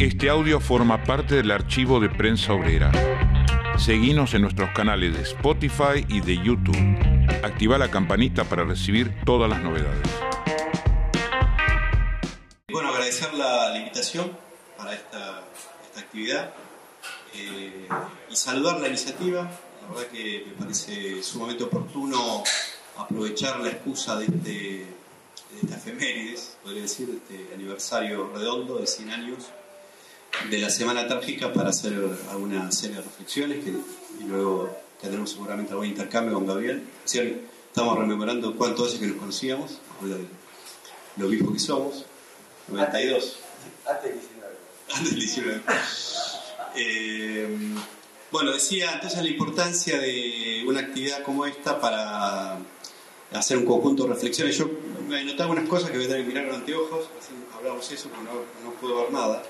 Este audio forma parte del archivo de Prensa Obrera. Seguimos en nuestros canales de Spotify y de YouTube. Activa la campanita para recibir todas las novedades. Bueno, agradecer la, invitación para esta, actividad eh, y saludar la iniciativa. La verdad que me parece sumamente oportuno aprovechar la excusa de, este, esta efemérides, podría decir, de este aniversario redondo de 100 años de la Semana Trágica para hacer alguna serie de reflexiones que, y luego tendremos seguramente algún intercambio con Gabriel. estamos rememorando cuánto hace que nos conocíamos, lo, lo mismo que somos, 92. Antes del 19. Antes del 19. Eh, bueno, decía entonces la importancia de una actividad como esta para hacer un conjunto de reflexiones. Yo me anoté algunas cosas que voy a tener que mirar con anteojos, así hablamos eso porque no, no puedo ver nada.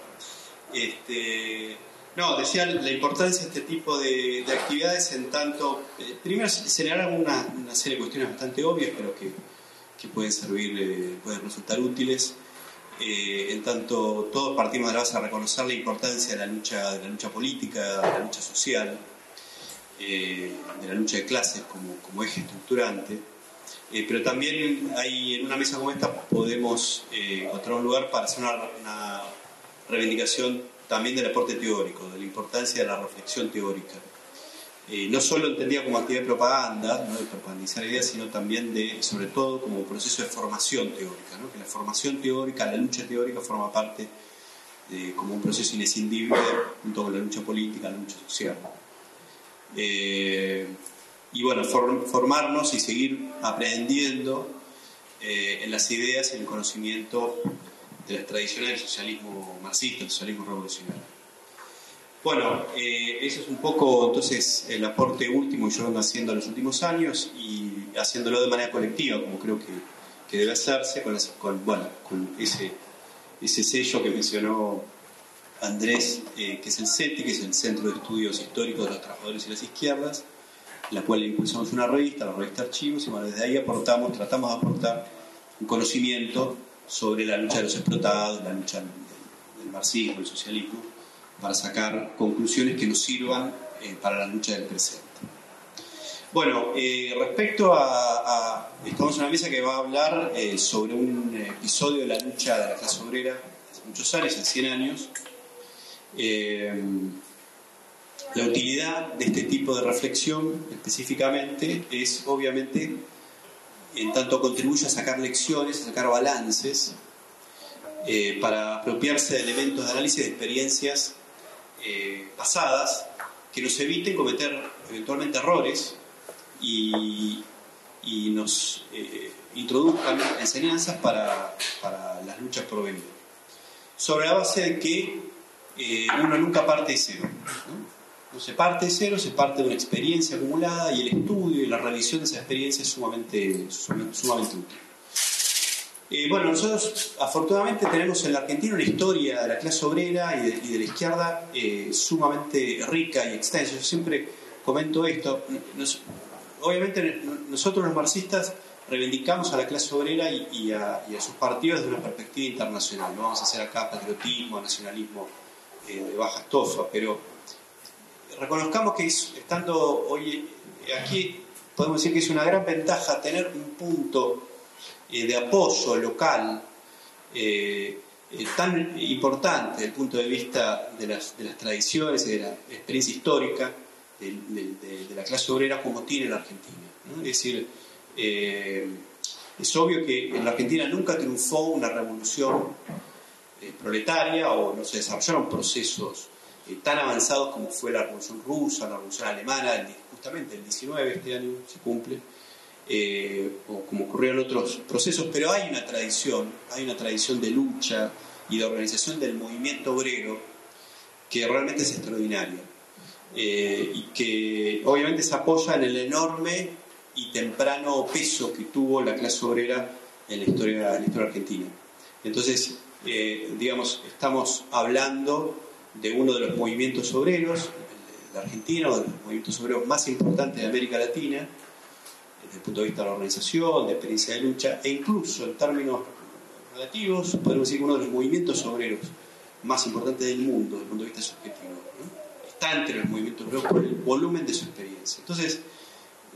Este, no, decía la importancia de este tipo de, de actividades en tanto, eh, primero señalar una, una, serie de cuestiones bastante obvias, pero que, pueden servir, eh, pueden resultar útiles. Eh, en tanto, todos partimos de la base de reconocer la importancia de la lucha, de la lucha política, de la lucha social, eh, de la lucha de clases como, como eje estructurante. Pero también hay, en una mesa como esta podemos encontrar un lugar para hacer una reivindicación también del aporte teórico, de la importancia de la reflexión teórica. Eh, no solo entendida como actividad de propaganda, ¿no? de propagandizar ideas, sino también de, sobre todo, como proceso de formación teórica, que la formación teórica, la lucha teórica forma parte como un proceso inescindible junto con la lucha política, la lucha social. Eh, y bueno, for, formarnos y seguir aprendiendo eh, en las ideas y en el conocimiento de las tradiciones del socialismo marxista, el socialismo revolucionario. Bueno, eh, ese es un poco entonces el aporte último que yo vengo haciendo en los últimos años y haciéndolo de manera colectiva, como creo que, que debe hacerse, con, con, bueno, con ese, ese sello que mencionó Andrés, eh, que es el CETI, que es el Centro de Estudios Históricos de los Trabajadores y las Izquierdas, la cual impulsamos una revista, la revista Archivos, y bueno, desde ahí aportamos, tratamos de aportar un conocimiento sobre la lucha de los explotados, la lucha del, marxismo, el socialismo, para sacar conclusiones que nos sirvan eh, para la lucha del presente. Bueno, eh, respecto a, a, Estamos en una mesa que va a hablar eh, sobre un episodio de la lucha de la clase obrera hace muchos años, hace 100 años. la utilidad de este tipo de reflexión específicamente es obviamente en tanto contribuye a sacar lecciones, a sacar balances, eh, para apropiarse de elementos de análisis de experiencias eh, pasadas que nos eviten cometer eventualmente errores y, nos eh, introduzcan enseñanzas para, las luchas por venir. Sobre la base de que uno nunca parte de cero. Se parte de cero, se parte de una experiencia acumulada y el estudio y la revisión de esa experiencia es sumamente, sumamente útil. Eh, bueno, nosotros afortunadamente tenemos en la Argentina una historia de la clase obrera y de, la izquierda eh, sumamente rica y extensa. Yo siempre comento esto. Obviamente nosotros los marxistas reivindicamos a la clase obrera y, y, a, y, a, sus partidos desde una perspectiva internacional. No vamos a hacer acá patriotismo, nacionalismo eh, de baja estofa, pero reconozcamos que es, estando hoy aquí, podemos decir que es una gran ventaja tener un punto eh, de apoyo local eh, eh, tan importante desde el punto de vista de las, tradiciones y de la experiencia histórica de, la clase obrera como tiene la Argentina. Es decir, es obvio que en la Argentina nunca triunfó una revolución proletaria o no se desarrollaron procesos eh, tan avanzados como fue la Revolución Rusa, la Revolución Alemana, justamente el 19 este año se cumple, eh, o como ocurrió en otros procesos, pero hay una tradición, hay una tradición de lucha y de organización del movimiento obrero que realmente es extraordinaria eh, y que obviamente se apoya en el enorme y temprano peso que tuvo la clase obrera en la historia, en la historia argentina. Entonces, digamos, estamos hablando de uno de los movimientos obreros de Argentina, uno de los movimientos obreros más importantes de América Latina, desde el punto de vista de la organización, de experiencia de lucha, e incluso en términos relativos, podemos decir que uno de los movimientos obreros más importantes del mundo desde el punto de vista subjetivo. Está entre los movimientos obreros por el volumen de su experiencia. Entonces,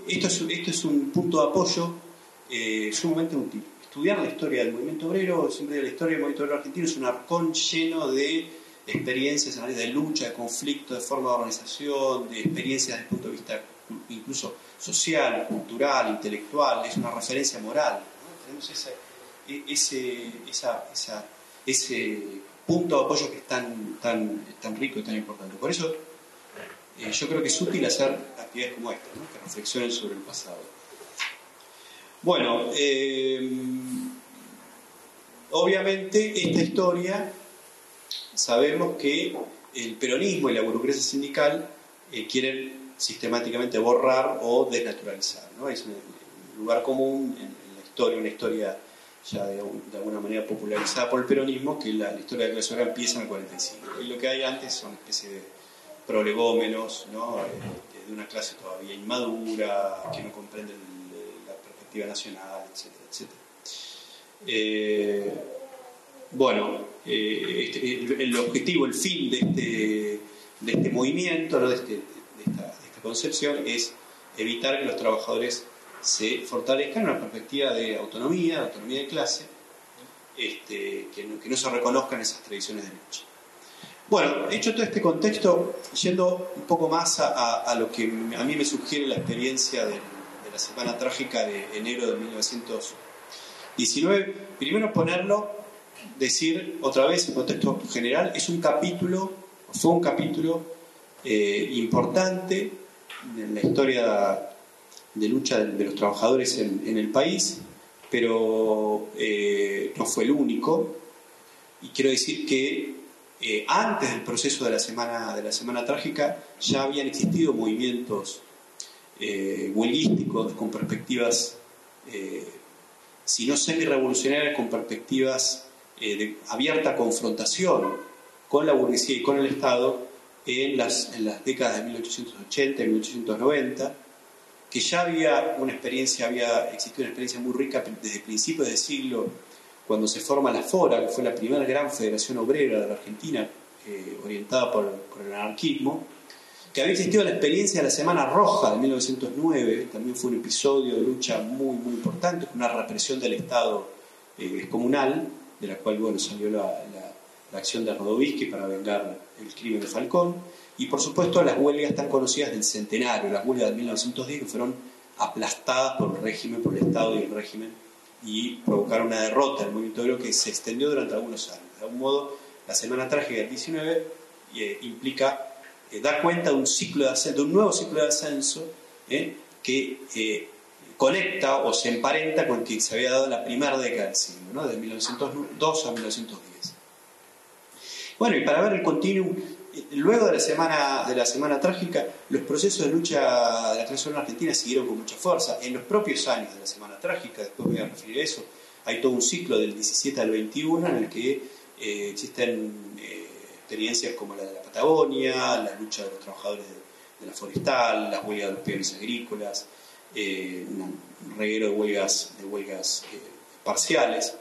esto es, esto es un punto de apoyo eh, sumamente útil. Estudiar la historia del movimiento obrero, siempre la historia del movimiento obrero argentino es un arcón lleno de experiencias de lucha, de conflicto, de forma de organización, de experiencias desde el punto de vista incluso social, cultural, intelectual, es una referencia moral. Tenemos e, ese, ese punto de apoyo que es tan, tan, tan rico y tan importante. Por eso eh, yo creo que es útil hacer actividades como esta, que reflexionen sobre el pasado. Bueno, eh, obviamente esta historia sabemos que el peronismo y la burocracia sindical eh, quieren sistemáticamente borrar o desnaturalizar. ¿no? Es un lugar común en, la historia, una historia ya de, alguna manera popularizada por el peronismo, que la, historia de la clase empieza en el 45. Y lo que hay antes son una especie de prolegómenos ¿no? Eh, de una clase todavía inmadura, que no comprende la perspectiva nacional, etcétera, etcétera. Eh, bueno, este, el, objetivo, el fin de este, de este movimiento, ¿no? de, este, de, esta, concepción, es evitar que los trabajadores se fortalezcan en una perspectiva de autonomía, autonomía de clase, este, que, no, se reconozcan esas tradiciones de lucha. Bueno, hecho todo este contexto, yendo un poco más a, lo que a mí me sugiere la experiencia de la Semana Trágica de enero de 1919, primero ponerlo decir otra vez en contexto general, es un capítulo, fue un capítulo eh, importante en la historia de lucha de los trabajadores en, el país, pero eh, no fue el único. Y quiero decir que eh, antes del proceso de la semana, de la semana trágica ya habían existido movimientos huelguísticos con perspectivas, si no semi-revolucionarias, con perspectivas eh, de abierta confrontación con la burguesía y con el Estado en las, en las décadas de 1880 y 1890, que ya había una experiencia, había existido una experiencia muy rica desde principios del siglo, cuando se forma la FORA, que fue la primera gran federación obrera de la Argentina, eh, orientada por, el anarquismo, que había existido la experiencia de la Semana Roja de 1909, también fue un episodio de lucha muy, muy importante, una represión del Estado eh, comunal, de la cual bueno, salió la, acción de Rodovisky para vengar el crimen de Falcón, y por supuesto las huelgas tan conocidas del centenario, las huelgas de 1910 que fueron aplastadas por el régimen, por el Estado y el régimen, y provocaron una derrota del movimiento obrero que se extendió durante algunos años. De algún modo, la Semana Trágica del 19 eh, implica eh, dar cuenta de un ciclo de ascenso, un nuevo ciclo de ascenso eh, que conecta o se emparenta con que se había dado la primera década del siglo, ¿no? de 1902 a 1910. Bueno, y para ver el continuum, luego de la semana, de la semana trágica, los procesos de lucha de la clase argentina siguieron con mucha fuerza. En los propios años de la semana trágica, después voy a referir a eso, hay todo un ciclo del 17 al 21 en el que eh, existen eh, experiencias como la de la Patagonia, la lucha de los trabajadores de, la forestal, las huelgas de los peones agrícolas, eh, un reguero de huelgas, de huelgas eh, parciales.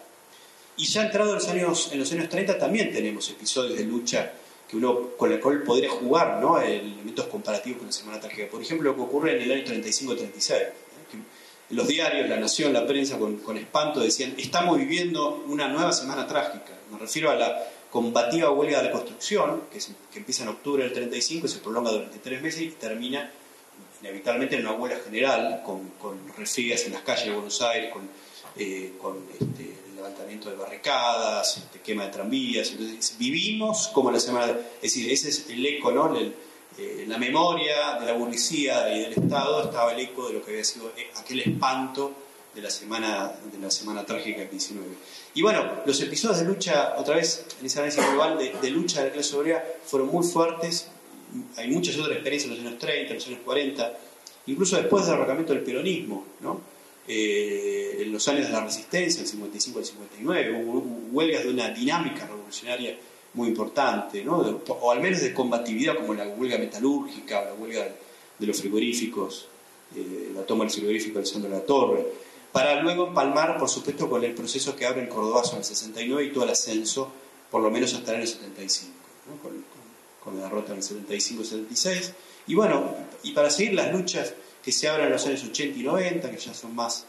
Y ya entrado en los, años, en los años 30 también tenemos episodios de lucha que uno, con el cual podría jugar ¿no? elementos comparativos con la Semana Trágica. Por ejemplo, lo que ocurre en el año 35-36. ¿eh? Los diarios, la nación, la prensa, con, con espanto decían, estamos viviendo una nueva Semana Trágica. Me refiero a la combativa huelga de construcción, que, que empieza en octubre del 35 y se prolonga durante tres meses y termina inevitablemente en una huelga general, con, con en las calles de Buenos Aires, con, eh, con este, el levantamiento de barricadas, este, quema de tranvías. Entonces, vivimos como la semana. Es decir, ese es el eco, ¿no? Eh, la memoria de la burguesía y del Estado estaba el eco de lo que había sido eh, aquel espanto de la semana, de la semana trágica del 19. Y bueno, los episodios de lucha, otra vez en esa análisis global de lucha de la clase obrera, fueron muy fuertes hay muchas otras experiencias en los años 30, en los años 40, incluso después del derrocamiento del peronismo, ¿no? Eh, en los años de la resistencia, el 55 al 59, hubo, huelgas de una dinámica revolucionaria muy importante, ¿no? o al menos de combatividad, como la huelga metalúrgica, la huelga de los frigoríficos, eh, la toma del frigorífico de La Torre, para luego empalmar, por supuesto, con el proceso que abre el Cordobazo en el 69 y todo el ascenso por lo menos hasta el año 75, con, con, la derrota en el 75-76. Y bueno, y para seguir las luchas que se abren en los años 80 y 90, que ya son más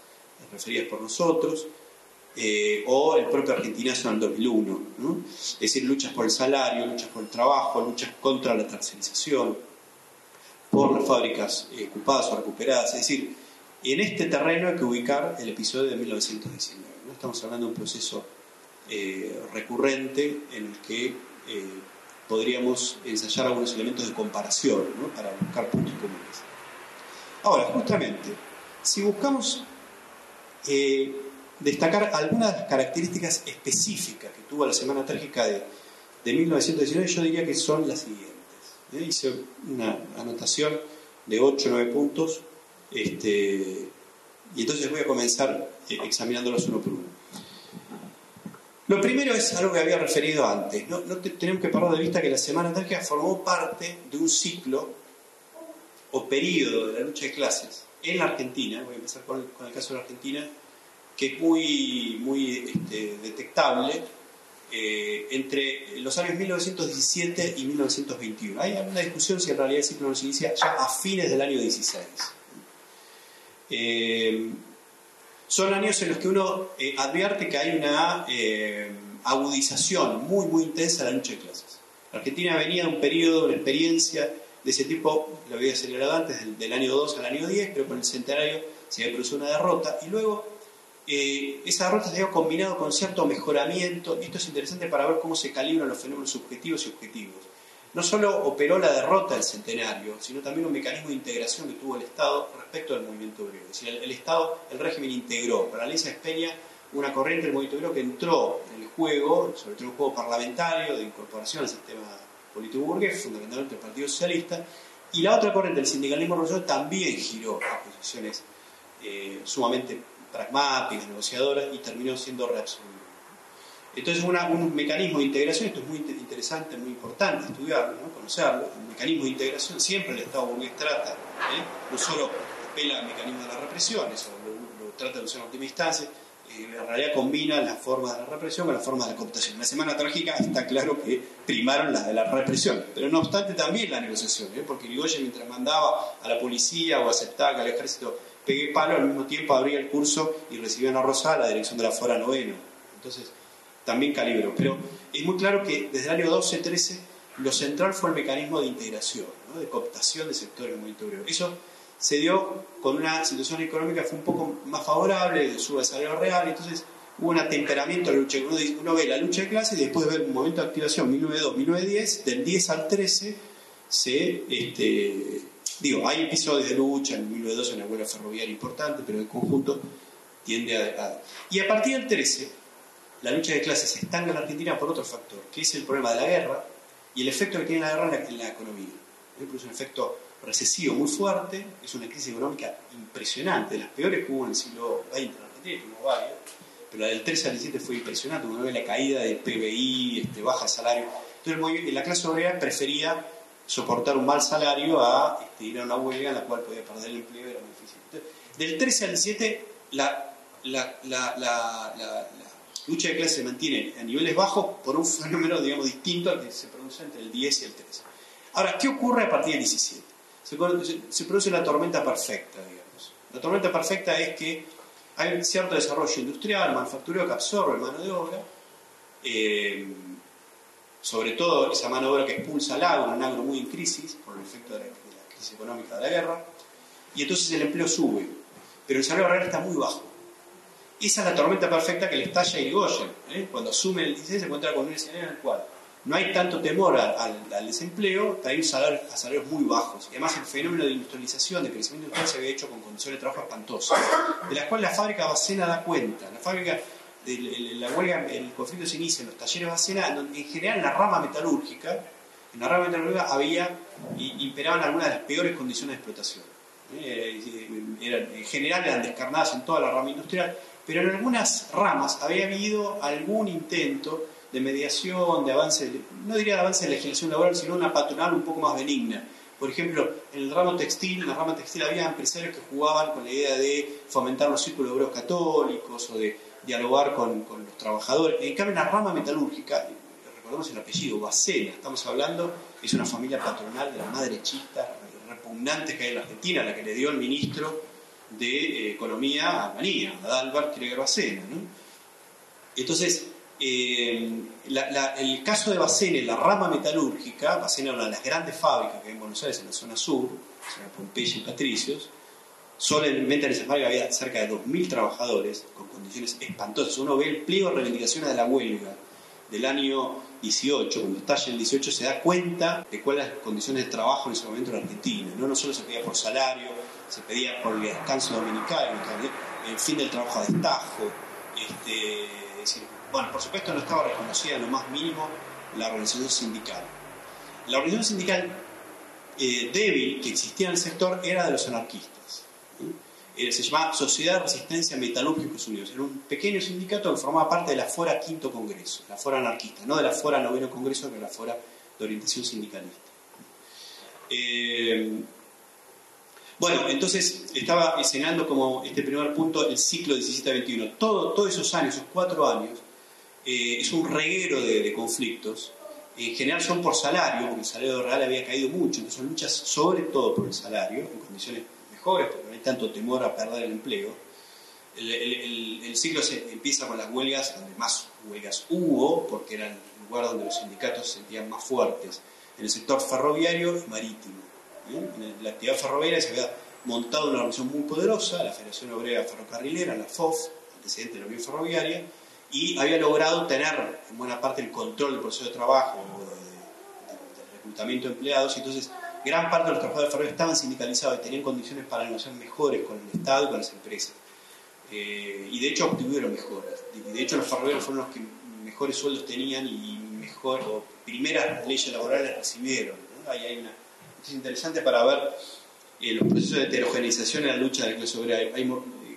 referidas por nosotros, eh, o el propio Argentinazo en el 2001. Es decir, luchas por el salario, luchas por el trabajo, luchas contra la tercerización, por las fábricas eh, ocupadas o recuperadas. Es decir, en este terreno hay que ubicar el episodio de 1919. ¿no? Estamos hablando de un proceso eh, recurrente en el que podríamos ensayar algunos elementos de comparación para buscar puntos comunes. Ahora, justamente, si buscamos destacar algunas de las características específicas que tuvo la Semana Trágica de, 1919, yo diría que son las siguientes. ¿eh? Hice una anotación de 8 o 9 puntos este, y entonces voy a comenzar eh, examinándolos uno por uno. Lo primero es algo que había referido antes. No, tenemos que perder de vista que la Semana Trágica formó parte de un ciclo o periodo de la lucha de clases en la Argentina. Voy a empezar con el caso de la Argentina que es muy, muy este, detectable eh, entre los años 1917 y 1921. Hay una discusión si en realidad el ciclo no se inicia ya a fines del año 16. Eh, son años en los que uno eh, advierte que hay una agudización muy, muy intensa de la lucha de clases. La Argentina venía de un periodo, una experiencia de ese tipo, lo había señalado antes, del, año 2 al año 10, pero con el centenario se había producido una derrota, y luego eh, esa derrota se ha combinado con cierto mejoramiento, y esto es interesante para ver cómo se calibran los fenómenos subjetivos y objetivos. No solo operó la derrota del centenario, sino también un mecanismo de integración que tuvo el Estado respecto al movimiento obrero. Es decir, el, Estado, el régimen integró. Para Alicia Espeña, una corriente del movimiento obrero que entró en el juego, sobre todo un juego parlamentario de incorporación al sistema político burgués, fundamentalmente el Partido Socialista, y la otra corriente, el sindicalismo revolucionario, también giró a posiciones eh, sumamente pragmáticas, negociadoras, y terminó siendo reabsorbido. Entonces, un mecanismo de integración, esto es muy interesante, muy importante estudiarlo, conocerlo, un mecanismo de integración, siempre el Estado burgués trata, ¿eh? no solo apela al mecanismo de la represión, eso lo, trata de usar en última instancia, eh, en realidad combina las formas de la represión con las formas de la cooptación. En la Semana Trágica está claro que primaron las de la represión, pero no obstante también la negociación, ¿eh? porque Ligoya mientras mandaba a la policía o aceptaba que el ejército pegué palo, al mismo tiempo abría el curso y recibía a Rosada la dirección de la Fora Novena. Entonces, también calibro. Pero es muy claro que desde el año 12-13 lo central fue el mecanismo de integración, de cooptación de sectores del movimiento. Eso se dio con una situación económica que fue un poco más favorable, de suba de salario real, entonces hubo un atemperamiento de la lucha. Uno, ve la lucha de clases y después ve un momento de activación 1902-1910, del 10 al 13 se este, Digo, hay episodios de lucha, en 1912 una huelga ferroviaria importante, pero en conjunto tiende a, Y a partir del 13, la lucha de clases se estanca en la Argentina por otro factor, que es el problema de la guerra y el efecto que tiene la guerra en la, economía. Es un efecto recesivo muy fuerte, es una crisis económica impresionante, de las peores que hubo en el siglo XX en Argentina, tuvo varias, pero la del 13 al 17 fue impresionante, uno ve la caída del PBI, este, baja salario. Entonces la clase obrera prefería soportar un mal salario a este, ir a una huelga en la cual podía perder el empleo era muy difícil. del 13 al 17, la, lucha de clase se mantiene a niveles bajos por un fenómeno, digamos, distinto al que se produce entre el 10 y el 13. Ahora, ¿qué ocurre a partir del 17? Se, produce la tormenta perfecta, digamos. La tormenta perfecta es que hay cierto desarrollo industrial, manufacturero que absorbe mano de obra, eh, sobre todo esa mano de obra que expulsa al agro, un agro muy en crisis por el efecto de la, crisis económica de la guerra, y entonces el empleo sube, pero el salario real está muy bajo. Esa es la tormenta perfecta que le estalla a Irigoyen. ¿eh? Cuando asume el 16 se encuentra con un escenario en el cual no hay tanto temor al, desempleo, hay a salarios muy bajos. Y además el fenómeno de industrialización, de crecimiento industrial se había hecho con condiciones de trabajo espantosas, de las cuales la fábrica Bacena da cuenta. La fábrica la huelga, el conflicto se inicia en los talleres Bacena, donde en general en la rama metalúrgica, en la rama metalúrgica había, imperaban algunas de las peores condiciones de explotación. Eh, en general eran descarnadas en toda la rama industrial, pero en algunas ramas había habido algún intento de mediación, de avance, no diría de avance de legislación laboral, sino una patronal un poco más benigna. Por ejemplo, en el ramo textil, en la rama textil había empresarios que jugaban con la idea de fomentar los círculos obreros católicos o de dialogar con, los trabajadores. En cambio, en la rama metalúrgica, recordemos el apellido, Bacena, estamos hablando, es una familia patronal de la madre chista repugnante que hay en la Argentina, la que le dio el ministro de eh, Economía Albanía, a Dalbert Krieger Bacena. ¿no? Entonces, eh, el caso de Bacena, la rama metalúrgica, Bacena era una de las grandes fábricas que hay en Buenos Aires, en la zona sur, Pompeya y Patricios, solamente en esa fábrica había cerca de 2.000 trabajadores con condiciones espantosas. Uno ve el pliego de reivindicaciones de la huelga del año 18, cuando estalla el 18, se da cuenta de cuáles las condiciones de trabajo en ese momento en Argentina. No, no solo se pedía por salario, se pedía por el descanso dominical, el fin del trabajo a destajo. Este, bueno, por supuesto no estaba reconocida en lo más mínimo la organización sindical. La organización sindical eh, débil que existía en el sector era de los anarquistas. Eh, se llamaba Sociedad de Resistencia Metalúrgicos Unidos. Era un pequeño sindicato que formaba parte de la Fora Quinto Congreso, la Fora anarquista, no de la Fora Noveno Congreso, sino de la Fora de Orientación Sindicalista. Eh, bueno, entonces estaba enseñando como este primer punto el ciclo 17-21. Todo, todos esos años, esos cuatro años, eh, es un reguero de, conflictos. En general son por salario, porque el salario real había caído mucho, entonces son luchas sobre todo por el salario, en condiciones mejores, porque no hay tanto temor a perder el empleo. El, ciclo se empieza con las huelgas, donde más huelgas hubo, porque era el lugar donde los sindicatos se sentían más fuertes, en el sector ferroviario y marítimo. En la actividad ferroviaria se había montado una organización muy poderosa, la Federación Obrera Ferrocarrilera, la FOF, antecedente de la Unión Ferroviaria, y había logrado tener en buena parte el control del proceso de trabajo, del reclutamiento de empleados, y entonces gran parte de los trabajadores ferroviarios estaban sindicalizados y tenían condiciones para negociar mejores con el Estado y con las empresas. Eh, y de hecho obtuvieron mejoras. Y de hecho los ferroviarios fueron los que mejores sueldos tenían y mejor, o primeras leyes laborales recibieron. Ahí hay una es interesante para ver eh, los procesos de heterogenización en la lucha de la clase obrera.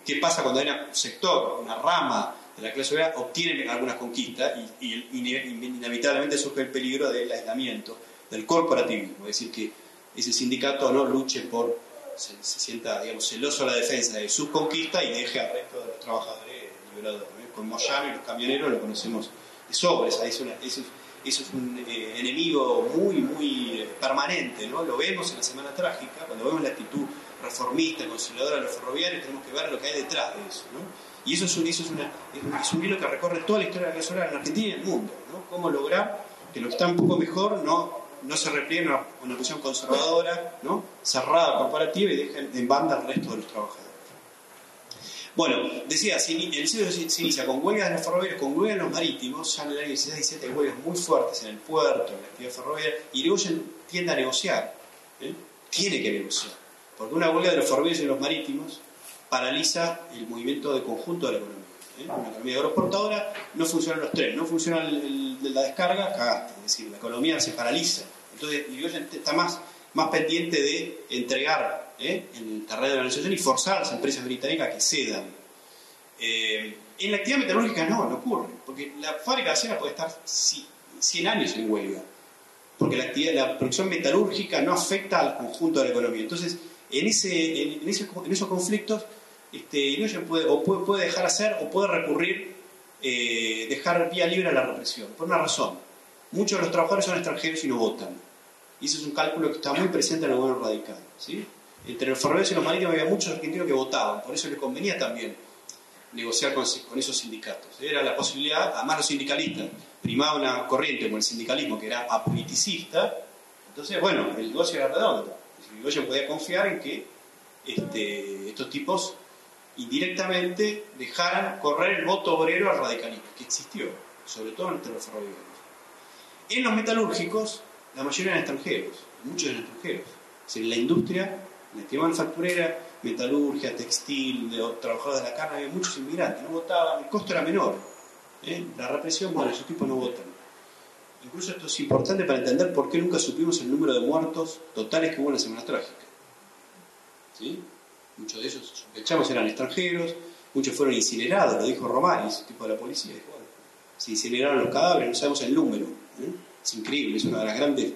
¿Qué pasa cuando hay un sector, una rama de la clase obrera obtiene algunas conquistas y, inevitablemente surge el peligro del aislamiento, del corporativismo? Es decir, que ese sindicato no luche por, se, sienta digamos, celoso a la defensa de sus conquistas y deje al resto de los trabajadores liberados. Con Moyano y los camioneros lo conocemos de sobra, es, una, eso es un eh, enemigo muy, muy eh, permanente, ¿no? Lo vemos en la Semana Trágica, cuando vemos la actitud reformista, conciliadora de los ferroviarios, tenemos que ver lo que hay detrás de eso, ¿no? Y eso es un, eso es, es un hilo que recorre toda la historia de la obrera en Argentina y en el mundo, ¿no? Cómo lograr que lo que está un poco mejor no, no se repliegue una, una posición conservadora, ¿no? Cerrada, corporativa y dejen en banda al resto de los trabajadores. Bueno, decía, el siglo se inicia con huelgas en los ferroviarios, con huelgas en los marítimos, ya en el año 16 17 hay huelgas muy fuertes en el puerto, en la actividad ferroviaria, y Irigoyen tiende a negociar, ¿eh? tiene que negociar, porque una huelga de los ferroviarios y los marítimos paraliza el movimiento de conjunto de la economía. ¿eh? Una economía agroexportadora no funcionan los trenes, no funciona la descarga, cagaste, es decir, la economía se paraliza. Entonces Irigoyen está más, más pendiente de entregar ¿eh? en el terreno de la negociación y forzar a las empresas británicas que cedan. Eh, en la actividad metalúrgica no, no ocurre, porque la fábrica de acera puede estar 100 años en huelga, porque la, actividad, la producción metalúrgica no afecta al conjunto de la economía. Entonces, en, ese, en, esos conflictos, este, puede, o puede, dejar hacer o puede recurrir, eh, dejar vía libre a la represión, por una razón. Muchos de los trabajadores son extranjeros y no votan. Y eso es un cálculo que está muy presente en el gobierno radical. ¿sí? Entre los ferroviarios y los marítimos había muchos argentinos que votaban, por eso les convenía también negociar con, esos sindicatos. Era la posibilidad, además los sindicalistas, primaba una corriente como el sindicalismo que era apoliticista, entonces, bueno, el negocio era redondo. Negocio podía confiar en que este, estos tipos indirectamente dejaran correr el voto obrero al radicalismo, que existió, sobre todo entre los ferroviarios. En los metalúrgicos, la mayoría eran extranjeros, muchos eran extranjeros. Es la industria actividad manufacturera, metalurgia, textil, de, trabajadores de la carne, había muchos inmigrantes, no votaban, el costo era menor. ¿eh? La represión, bueno, esos tipos no votan. Incluso esto es importante para entender por qué nunca supimos el número de muertos totales que hubo en la Semana Trágica. ¿Sí? Muchos de ellos, sospechamos, eran extranjeros, muchos fueron incinerados, lo dijo Romaris, tipo de la policía. se incineraron los cadáveres, no sabemos el número. ¿eh? Es increíble, es una de las grandes,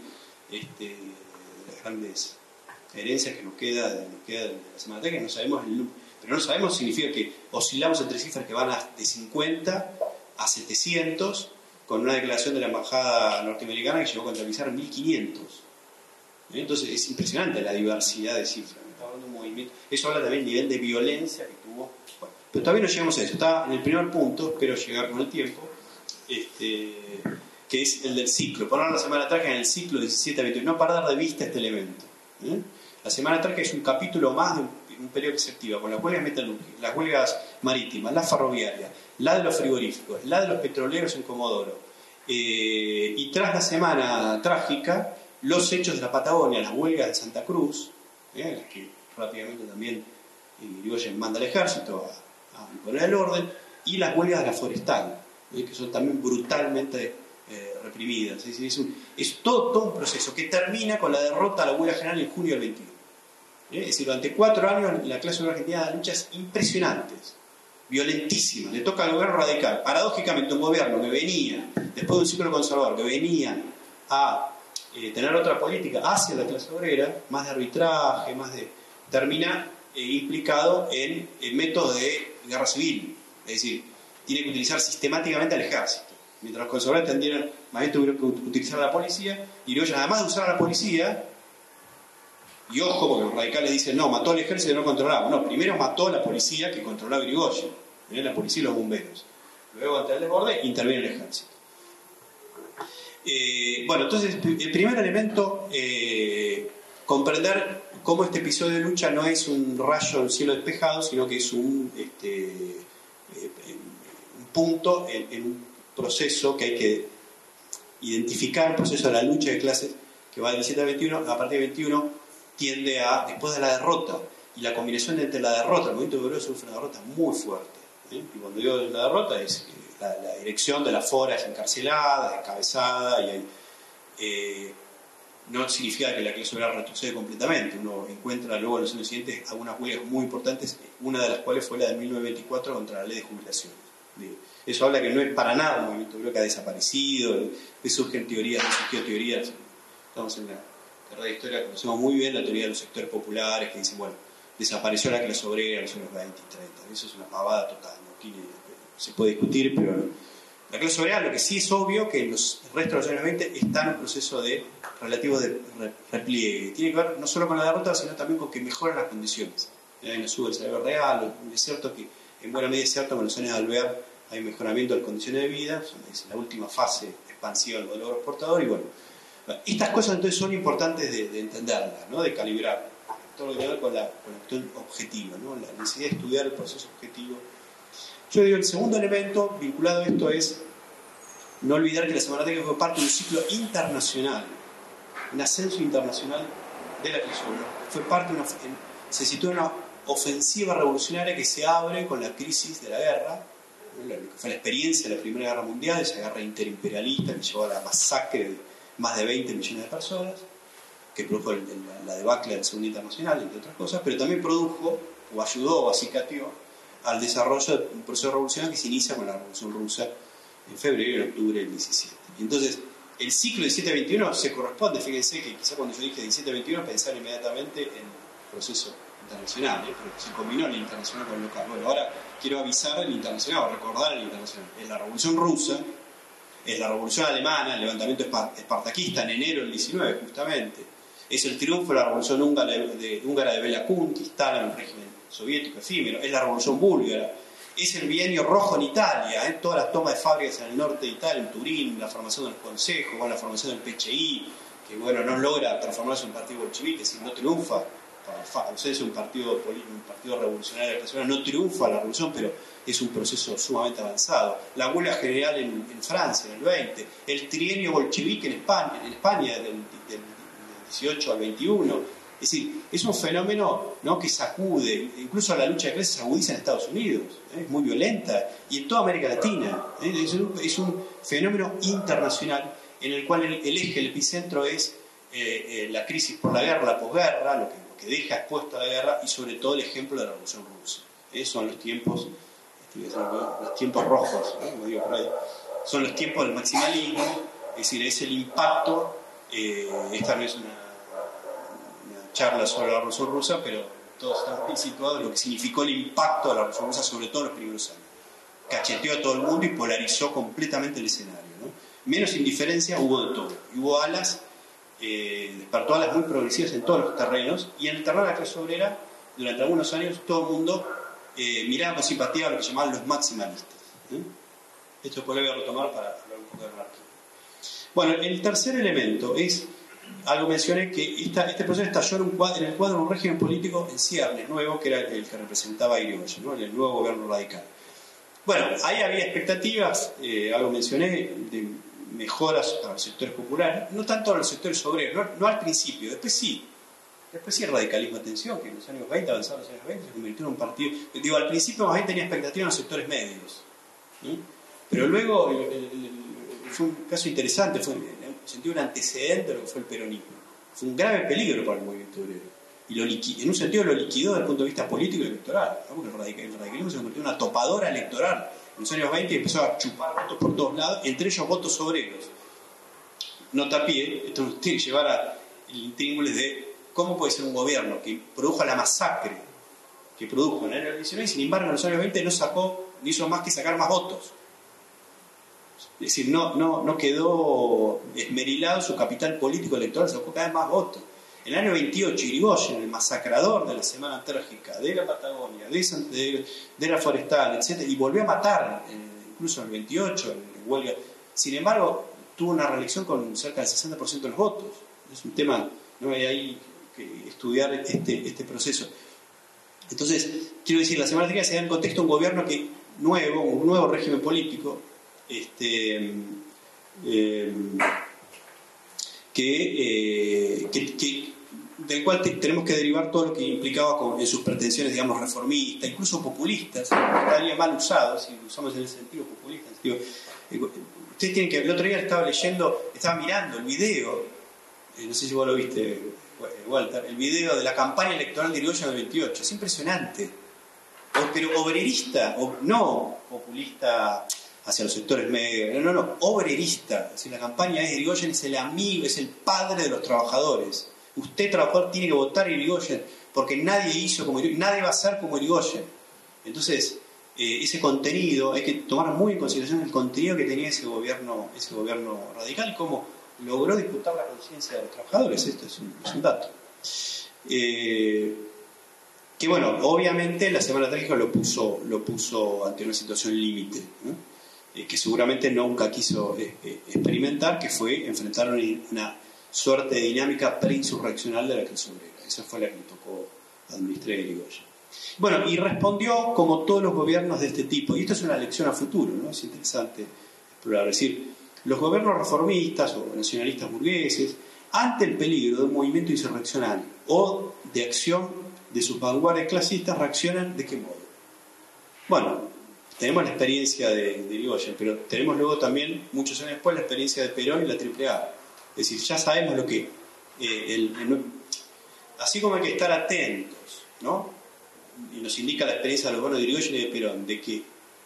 este, de las grandes que nos queda, de la Semana que no sabemos el número. Pero no sabemos significa que oscilamos entre cifras que van de 50 a 700 con una declaración de la embajada norteamericana que llegó a contabilizar 1.500. Entonces es impresionante la diversidad de cifras. Eso habla también del nivel de violencia que tuvo. pero todavía no llegamos a eso. Está en el primer punto, espero llegar con el tiempo, este, que es el del ciclo. Poner la semana atrás en el ciclo 17 a 21. No perder de vista este elemento. ¿eh? La semana atrás es un capítulo más de un, periodo que se activa con las huelgas metalúrgicas, las huelgas marítimas, las ferroviarias, la de los frigoríficos, la de los petroleros en Comodoro. Eh, y tras la semana trágica, los hechos de la Patagonia, las huelgas de Santa Cruz, ¿eh? las que rápidamente también Irigoyen manda al ejército a, imponer el orden, y las huelgas de la forestal, ¿eh? que son también brutalmente reprimidas. Es, todo, todo, un proceso que termina con la derrota a la huelga general en junio del 21. Es decir, durante cuatro años la clase obrera argentina da luchas impresionantes violentísima, le toca al gobierno radical. Paradójicamente, un gobierno que venía, después de un ciclo conservador, que venía a eh, tener otra política hacia la clase obrera, más de arbitraje, más de. termina eh, implicado en, métodos de guerra civil. Es decir, tiene que utilizar sistemáticamente al ejército. Mientras los conservadores tendieron, más bien tuvieron que utilizar la policía, y luego, además de usar la policía, y ojo, porque los radicales dicen, no, mató al ejército y no controlaba. No, primero mató a la policía que controlaba Irigoyen, la policía y los bomberos. Luego, ante el desborde, interviene el ejército. Eh, bueno, entonces, el primer elemento, eh, comprender cómo este episodio de lucha no es un rayo en cielo despejado, sino que es un, este, eh, un punto en, en, un proceso que hay que identificar, el proceso de la lucha de clases que va del 17 al 21, a partir del 21 tiende a, después de la derrota, y la combinación entre la derrota, el movimiento obrero sufre una derrota muy fuerte. ¿eh? Y cuando digo la derrota es la, la, dirección de la FORA es encarcelada, descabezada, y eh, no significa que la clase obrera retrocede completamente. Uno encuentra luego en los años siguientes algunas huelgas muy importantes, una de las cuales fue la de 1924 contra la ley de jubilaciones. Eso habla que no es para nada un movimiento obrero que ha desaparecido, de surgen teorías, de surgió teorías, estamos en la de historia conocemos muy bien la teoría de los sectores populares que dicen, bueno, desapareció la clase obrera en los años 20 y 30. Eso es una pavada total, se puede discutir, pero la clase obrera lo que sí es obvio que los el resto de los años 20 está en un proceso de relativo de repliegue. Tiene que ver no solo con la derrota, sino también con que mejoran las condiciones. Ahí no sube el salario real, es cierto que en buena medida es cierto que en los años de Alvear hay mejoramiento de las condiciones de vida, es la última fase expansiva del modelo exportador y bueno, estas cosas entonces son importantes de, entenderlas, ¿no? de calibrar. Todo lo que tiene que ver con la, cuestión objetiva, ¿no? la necesidad de estudiar el proceso objetivo. Yo digo, el segundo elemento vinculado a esto es no olvidar que la Semana Técnica fue parte de un ciclo internacional, un ascenso internacional de la clase Fue parte de una, se situó en una ofensiva revolucionaria que se abre con la crisis de la guerra, fue la experiencia de la Primera Guerra Mundial, esa guerra interimperialista que llevó a la masacre de más de 20 millones de personas, que produjo la debacle del Segundo Internacional, entre otras cosas, pero también produjo, o ayudó o acicateó, al desarrollo de un proceso revolucionario que se inicia con la Revolución Rusa en febrero y en octubre del 17. Y entonces, el ciclo 17-21 se corresponde, fíjense que quizá cuando yo dije 17-21 pensar inmediatamente en el proceso internacional, ¿eh? pero se combinó el internacional con el local. Bueno, ahora quiero avisar el internacional, o recordar el internacional. En la Revolución Rusa, es la revolución alemana, el levantamiento espartaquista en enero del 19 justamente, es el triunfo de la revolución húngara de, húngara de Bela Kun, que instala el régimen soviético efímero, es la revolución búlgara, es el bienio rojo en Italia, ¿eh? todas las tomas de fábricas en el norte de Italia, en Turín, la formación del Consejo, la formación del PCI, que bueno, no logra transformarse en un partido bolchevique, es no triunfa, ustedes un partido, un partido revolucionario no triunfa la revolución, pero es un proceso sumamente avanzado. La huelga general en, Francia en el 20, el trienio bolchevique en España, en España del, 18 al 21. Es decir, es un fenómeno ¿no? que sacude, incluso la lucha de clases se agudiza en Estados Unidos, ¿eh? es muy violenta, y en toda América Latina. ¿eh? Es, un, fenómeno internacional en el cual el, eje, el epicentro es eh, la crisis por la guerra, la posguerra, lo que, que deja expuesto a la guerra, y sobre todo el ejemplo de la Revolución Rusa. son los tiempos los tiempos rojos, son los tiempos del maximalismo, es decir, es el impacto, eh, esta no es una, charla sobre la Revolución Rusa, pero todos están bien situados lo que significó el impacto de la Revolución Rusa, sobre todo en los primeros años. Cacheteó a todo el mundo y polarizó completamente el escenario. menos indiferencia hubo de todo. Hubo alas, eh, despertó alas muy progresivas en todos los terrenos, y en el terreno de la clase obrera, durante algunos años, todo el mundo eh, miraba con simpatía a lo que llamaban los maximalistas. ¿eh? Esto después lo voy a retomar para hablar un poco de anarquía. Bueno, el tercer elemento es, algo mencioné, que este proceso estalló en, un en el cuadro de un régimen político en ciernes nuevo, que era el que representaba a Irigoyen, el nuevo gobierno radical. Bueno, ahí había expectativas, eh, algo mencioné, de mejoras a los sectores populares, no tanto a los sectores obreros, no, al principio, después sí. Después sí el radicalismo, atención, que en los años 20, avanzados los años 20, se convirtió en un partido. Digo, al principio más bien tenía expectativas en los sectores medios. Pero luego fue un caso interesante, fue sentido un antecedente de lo que fue el peronismo. Fue un grave peligro para el movimiento obrero y lo en un sentido lo liquidó desde el punto de vista político y electoral. El radicalismo se convirtió en una topadora electoral. En los años 20 empezó a chupar votos por todos lados, entre ellos votos obreros. Nota pie, esto nos tiene que llevar a el de cómo puede ser un gobierno que produjo la masacre que produjo en el año 19 y sin embargo en los años 20 no sacó, ni hizo más que sacar más votos. Es decir, no, no, no quedó esmerilado su capital político electoral, sacó cada vez más votos. El año 28, Irigoyen, el masacrador de la Semana Trágica de la Patagonia, de, la Forestal, etc., y volvió a matar, eh, incluso en el 28, en, huelga. Sin embargo, tuvo una reelección con cerca del 60% de los votos. Es un tema, no hay ahí que estudiar este, este proceso. Entonces, quiero decir, la Semana Trágica se da en contexto de un gobierno que nuevo, un nuevo régimen político, este, eh, que, que, del cual tenemos que derivar todo lo que implicaba en sus pretensiones, digamos, reformistas, incluso populistas, estaría mal usado, si usamos en el sentido populista. Eh, ustedes tienen que, el otro día estaba leyendo, estaba mirando el video, eh, no sé si vos lo viste, eh, Walter, el video de la campaña electoral de Irigoyen del 28, es impresionante, pero obrerista, no populista hacia los sectores medios, no, no, no, obrerista, es la campaña es Irigoyen es el amigo, es el padre de los trabajadores Usted, trabajador, tiene que votar Irigoyen, porque nadie hizo como nadie va a ser como Irigoyen. Entonces, eh, ese contenido, hay que tomar muy en consideración el contenido que tenía ese gobierno, ese gobierno radical cómo logró disputar la conciencia de los trabajadores. Esto es un, dato. Eh, que bueno, obviamente la Semana Trágica lo puso, lo puso ante una situación límite, eh, que seguramente nunca quiso experimentar, que fue enfrentar una suerte de dinámica preinsurreccional de la clase obrera. Esa fue la que le tocó administrar Irigoyen. Bueno, y respondió como todos los gobiernos de este tipo, y esto es una lección a futuro, ¿no? es interesante explorar, es decir, los gobiernos reformistas o nacionalistas burgueses, ante el peligro de un movimiento insurreccional o de acción de sus vanguardias clasistas, reaccionan de qué modo. Bueno, tenemos la experiencia de, de Irigoyen, pero tenemos luego también, muchos años después, la experiencia de Perón y la AAA es decir, ya sabemos lo que... Eh, así como hay que estar atentos, ¿no? Y nos indica la experiencia de los gobiernos de Irigoyen y de Perón, de que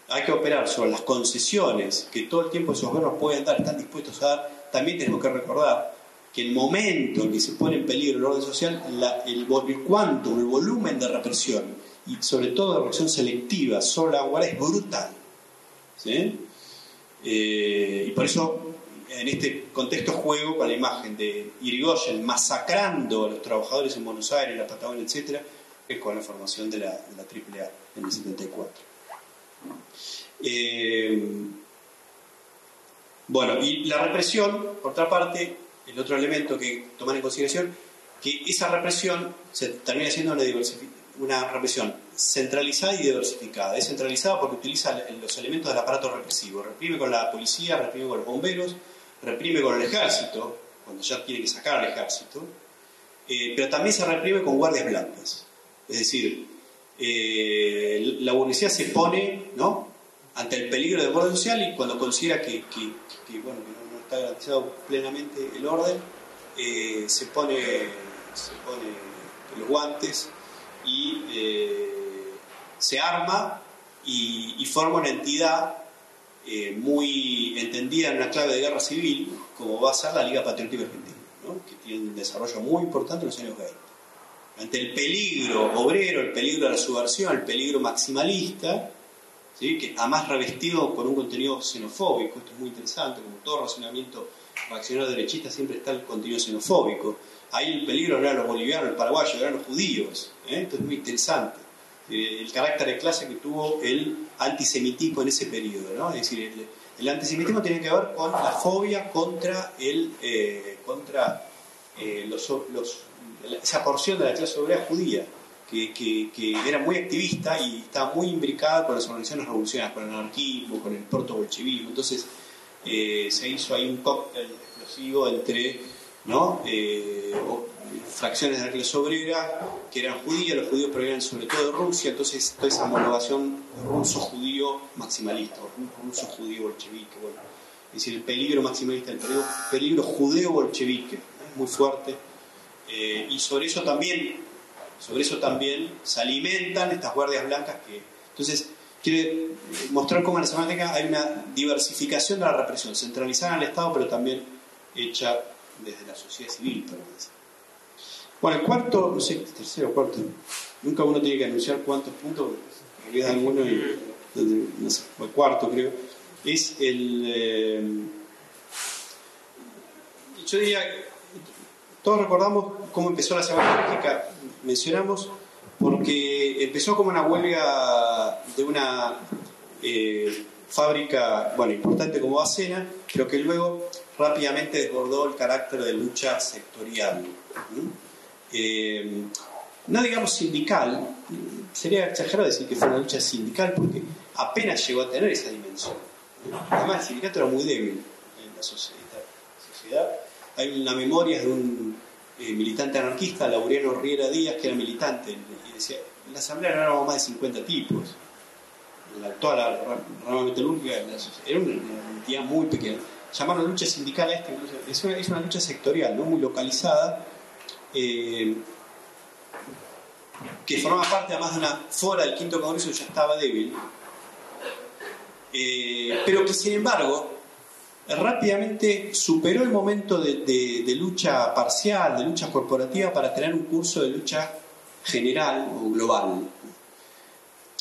hay que operar sobre las concesiones que todo el tiempo esos gobiernos pueden dar, están dispuestos a dar, también tenemos que recordar que el momento en que se pone en peligro el orden social, el, el cuánto, el volumen de represión y sobre todo de represión selectiva sobre la guardia es brutal. ¿sí? Eh, y por eso en este contexto juego con la imagen de Irigoyen masacrando a los trabajadores en Buenos Aires, la Patagonia, etc., es con la formación de la, AAA en el 74. Eh, bueno, y la represión, por otra parte, el otro elemento que tomar en consideración, que esa represión se termina siendo una, una represión centralizada y diversificada. Es centralizada porque utiliza los elementos del aparato represivo. Reprime con la policía, reprime con los bomberos, reprime con el ejército, cuando ya tiene que sacar al ejército, eh, pero también se reprime con guardias blancas. Es decir, eh, la burguesía se pone ¿no? ante el peligro del orden social y cuando considera que, bueno, no, está garantizado plenamente el orden, eh, se, pone, se pone los guantes y se arma y forma una entidad eh, muy entendida en una clave de guerra civil, como va a ser la Liga Patriótica Argentina, que tiene un desarrollo muy importante en los años 20. Ante el peligro obrero, el peligro de la subversión, el peligro maximalista, ¿sí? que además revestido con un contenido xenofóbico, esto es muy interesante, como todo razonamiento reaccionario derechista siempre está el contenido xenofóbico. Ahí el peligro no eran los bolivianos, los paraguayos, eran los judíos. ¿eh? Esto es muy interesante. Eh, el carácter de clase que tuvo el antisemitismo en ese periodo. ¿no? Es decir, el, antisemitismo tiene que ver con la fobia contra, el, eh, contra los, esa porción de la clase obrera judía. Que, que, era muy activista y estaba muy imbricada con las organizaciones revolucionarias, con el anarquismo, con el proto-bolchevismo. Entonces se hizo ahí un cóctel explosivo entre ¿no? Fracciones de la clase obrera que eran judías, los judíos provenían sobre todo de Rusia, entonces toda esa homologación ruso-judío maximalista, ruso-judío bolchevique, bueno, es decir, el peligro maximalista, el peligro, judeo-bolchevique, es muy fuerte, eh, y sobre eso también, sobre eso también se alimentan estas guardias blancas que, entonces, quiere mostrar cómo en la semántica hay una diversificación de la represión, centralizada en el Estado, pero también hecha desde la sociedad civil, bueno, el cuarto, no sé, tercero cuarto, nunca uno tiene que anunciar cuántos puntos, porque olvida alguno y, no sé, el cuarto creo, es el... Eh, yo diría, todos recordamos cómo empezó la Semana Mágica, mencionamos, porque empezó como una huelga de una eh, fábrica, bueno, importante como Bacena, pero que luego rápidamente desbordó el carácter de lucha sectorial. Eh, no digamos sindical, sería exagerado decir que fue una lucha sindical porque apenas llegó a tener esa dimensión. Además, el sindicato era muy débil en la sociedad. Hay una memoria de un eh, militante anarquista, Laureano Riera Díaz, que era militante, y decía, en la asamblea no éramos más de 50 tipos. La, toda la rama metalúrgica era una, entidad muy pequeña. Llamarlo lucha sindical a esta, es una, es una lucha sectorial, ¿no? muy localizada, eh, que formaba parte además de una fuera del quinto congreso ya estaba débil, eh, pero que sin embargo rápidamente superó el momento de, lucha parcial, de lucha corporativa, para tener un curso de lucha general o global.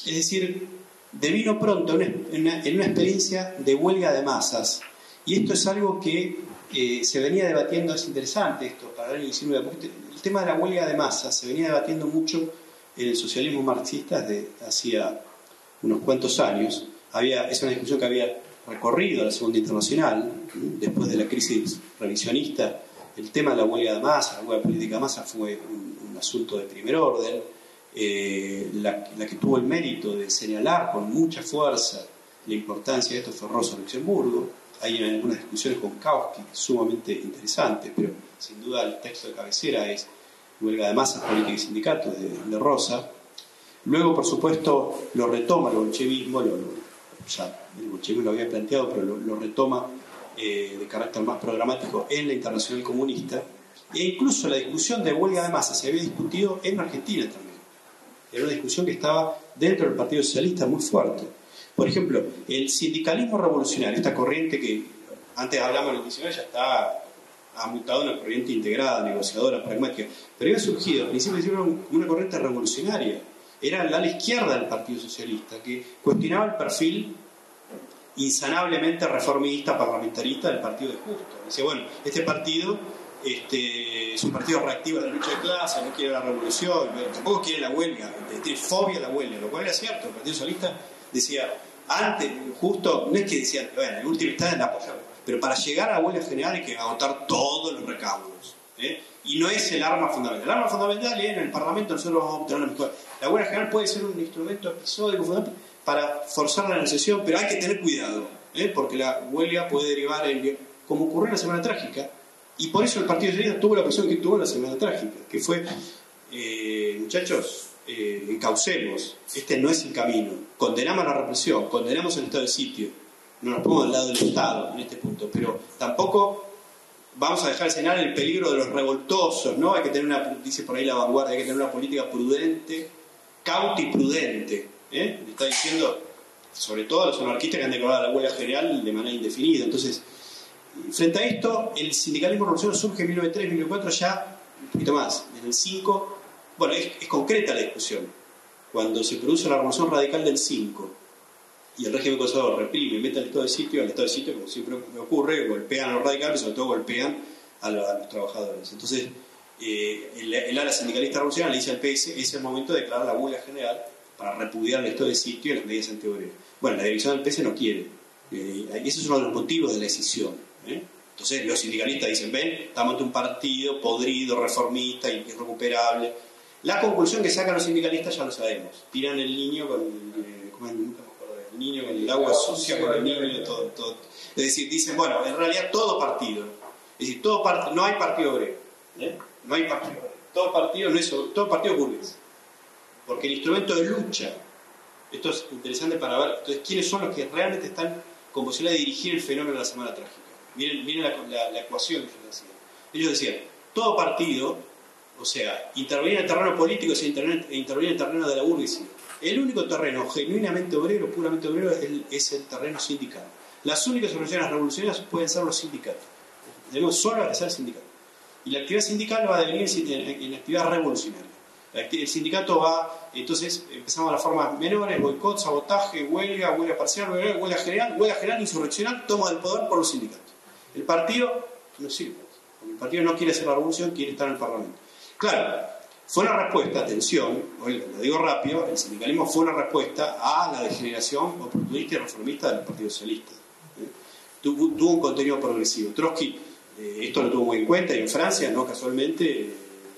Es decir, devino pronto una, en una experiencia de huelga de masas. Y esto es algo que se venía debatiendo, es interesante esto, para el año 19, el tema de la huelga de masa se venía debatiendo mucho en el socialismo marxista desde hacía unos cuantos años. Había, es una discusión que había recorrido la Segunda Internacional, después de la crisis revisionista. El tema de la huelga de masa, la huelga política de masa fue un, asunto de primer orden. Eh, la, que tuvo el mérito de señalar con mucha fuerza la importancia de esto fue Rosa Luxemburgo hay algunas discusiones con Kautsky sumamente interesantes, pero sin duda el texto de cabecera es Huelga de Masas, Política y Sindicatos de, Rosa. Luego, por supuesto, lo retoma el bolchevismo, ya el bolchevismo lo había planteado, pero lo, retoma eh, de carácter más programático en la Internacional Comunista, e incluso la discusión de huelga de masas se había discutido en Argentina también. Era una discusión que estaba dentro del Partido Socialista muy fuerte. Por ejemplo, el sindicalismo revolucionario, esta corriente que antes hablamos en el 19, ya está, ha mutado una corriente integrada, negociadora, pragmática, pero había surgido, al principio como una corriente revolucionaria. Era la izquierda del Partido Socialista, que cuestionaba el perfil insanablemente reformista, parlamentarista del Partido de Justo. Decía, bueno, este partido este, es un partido reactivo de la lucha de clase, no quiere la revolución, tampoco quiere la huelga, tiene fobia a la huelga, lo cual era cierto, el Partido Socialista decía, antes, justo, no es que decían, bueno, el último está en la apoyar, pero para llegar a la huelga general hay que agotar todos los recaudos. ¿eh? Y no es el arma fundamental. El arma fundamental es en el Parlamento nosotros vamos a obtener la mejor. La huelga general puede ser un instrumento episódico fundamental para forzar la negociación, pero hay que tener cuidado, ¿eh? porque la huelga puede derivar en, como ocurrió en la Semana Trágica, y por eso el Partido Socialista tuvo la presión que tuvo en la Semana Trágica, que fue, eh, muchachos, eh, este no es el camino, condenamos la represión, condenamos el estado de sitio, no nos ponemos al lado del Estado en este punto, pero tampoco vamos a dejar de señalar el peligro de los revoltosos, ¿no? Hay que tener una, dice por ahí la vanguardia, hay que tener una política prudente, cauta y prudente, ¿eh? está diciendo, sobre todo a los anarquistas que han declarado la huelga general de manera indefinida. Entonces, frente a esto, el sindicalismo revolucionario surge en 1903-1904 ya un poquito más, en el 5 bueno, es, concreta la discusión. Cuando se produce la revolución radical del 5, y el régimen conservador reprime, mete al estado de sitio, al estado de sitio, como siempre ocurre, golpean a los radicales sobre todo golpean a los, trabajadores. Entonces, eh, el, ala sindicalista revolucionaria le dice al PS, es el momento de declarar la huelga general para repudiar el estado de sitio y las medidas antiobreras. Bueno, la dirección del PS no quiere. Eh, ese es uno de los motivos de la decisión. ¿eh? Entonces los sindicalistas dicen, ven, estamos ante un partido podrido, reformista, irrecuperable. La conclusión que sacan los sindicalistas ya lo sabemos. Tiran el niño con... nunca el niño con el agua sucia, con el niño, todo, todo. Es decir, dicen, bueno, en realidad todo partido. Es decir, todo no hay partido obrero. No hay partido obrero. Todo partido no es todo partido burgués. Porque el instrumento de lucha, esto es interesante para ver entonces, quiénes son los que realmente están con posibilidad de dirigir el fenómeno de la Semana Trágica. Miren, la, ecuación que ellos decían. Ellos decían, todo partido, o sea, intervenir en el terreno político es intervenir, en el terreno de la burguesía. El único terreno genuinamente obrero, puramente obrero, es el, terreno sindical. Las únicas organizaciones revolucionarias pueden ser los sindicatos. Debemos solo hacer sindicatos. Y la actividad sindical va a devenir en actividad revolucionaria. El sindicato va, entonces empezamos las formas menores, boicot, sabotaje, huelga, huelga parcial, huelga, general, huelga general, insurreccional, toma del poder por los sindicatos. El partido no sirve, el partido no quiere hacer la revolución, quiere estar en el Parlamento. Claro, fue una respuesta, atención, hoy lo digo rápido, el sindicalismo fue una respuesta a la degeneración oportunista y reformista del Partido Socialista. ¿eh? Tuvo, un contenido progresivo. Trotsky eh, esto lo tuvo muy en cuenta y en Francia, no casualmente,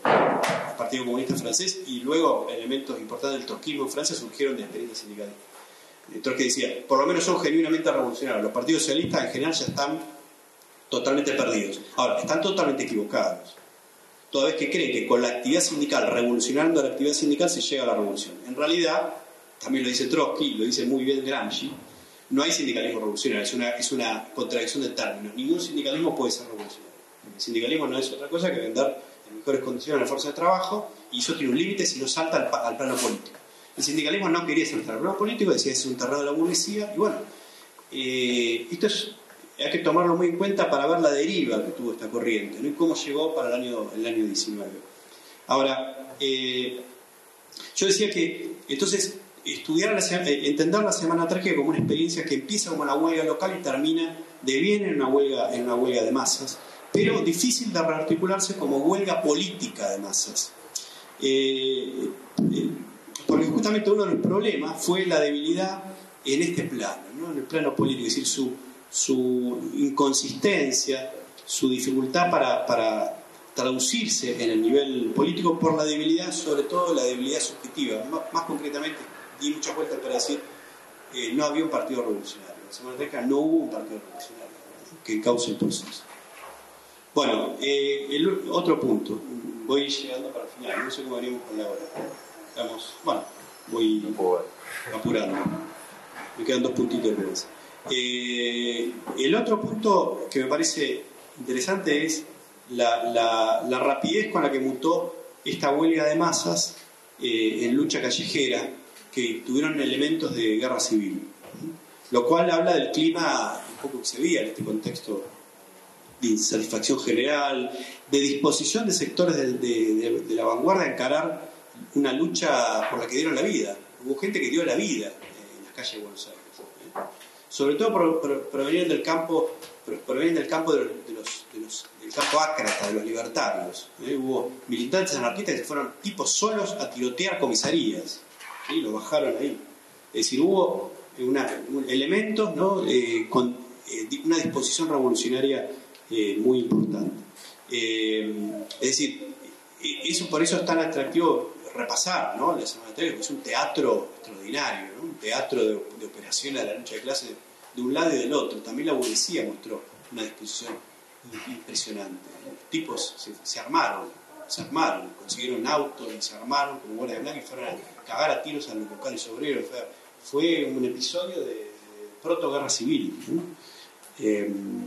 el Partido Comunista francés y luego elementos importantes del trotskismo en Francia surgieron de experiencias sindicales. Trotsky decía, por lo menos son genuinamente revolucionarios. Los partidos socialistas en general ya están totalmente perdidos. Ahora, están totalmente equivocados. Toda vez que creen que con la actividad sindical, revolucionando la actividad sindical, se llega a la revolución. En realidad, también lo dice Trotsky, lo dice muy bien Gramsci, no hay sindicalismo revolucionario, es una, es una contradicción de términos. Ningún sindicalismo puede ser revolucionario. El sindicalismo no es otra cosa que vender en mejores condiciones a la fuerza de trabajo y eso tiene un límite si no salta al, plano político. El sindicalismo no quería saltar al plano político, decía es un terreno de la burguesía y bueno, eh, esto es, hay que tomarlo muy en cuenta para ver la deriva que tuvo esta corriente y cómo llegó para el año, el año 19. Ahora, eh, yo decía que entonces estudiar eh, entender la Semana Trágica como una experiencia que empieza como una huelga local y termina de bien en una huelga, en una huelga de masas, pero difícil de rearticularse como huelga política de masas. Eh, porque justamente uno de los problemas fue la debilidad en este plano, en el plano político, es decir, su, su inconsistencia, su dificultad para, para, traducirse en el nivel político por la debilidad, sobre todo la debilidad subjetiva, más concretamente di muchas vueltas para decir que no había un partido revolucionario. En Semana Trágica no hubo un partido revolucionario que cause el proceso. Bueno, eh, el otro punto. Voy llegando para el final, no sé cómo haríamos con la hora. Estamos, bueno, voy apurando. Me quedan dos puntitos de eh, el otro punto que me parece interesante es la, rapidez con la que mutó esta huelga de masas eh, en lucha callejera que tuvieron elementos de guerra civil, lo cual habla del clima un poco que se veía en este contexto de insatisfacción general, de disposición de sectores de, la vanguardia a encarar una lucha por la que dieron la vida. Hubo gente que dio la vida en las calles de Buenos Aires. Sobre todo provenían del campo, provenían del campo de los, del campo ácrata, de los libertarios. ¿eh? Hubo militantes anarquistas que fueron tipos solos a tirotear comisarías lo bajaron ahí. Es decir, hubo elementos eh, con eh, una disposición revolucionaria muy importante. es decir, eso por eso es tan atractivo repasar ¿no? la Semana es un teatro un teatro de, operaciones de la lucha de clases de un lado y del otro. También la burguesía mostró una disposición impresionante. Los tipos se, armaron, se armaron, consiguieron un auto y se armaron como guardia blanca y fueron a cagar a tiros a los locales obreros. Fue, un episodio de, de proto-guerra civil. Em,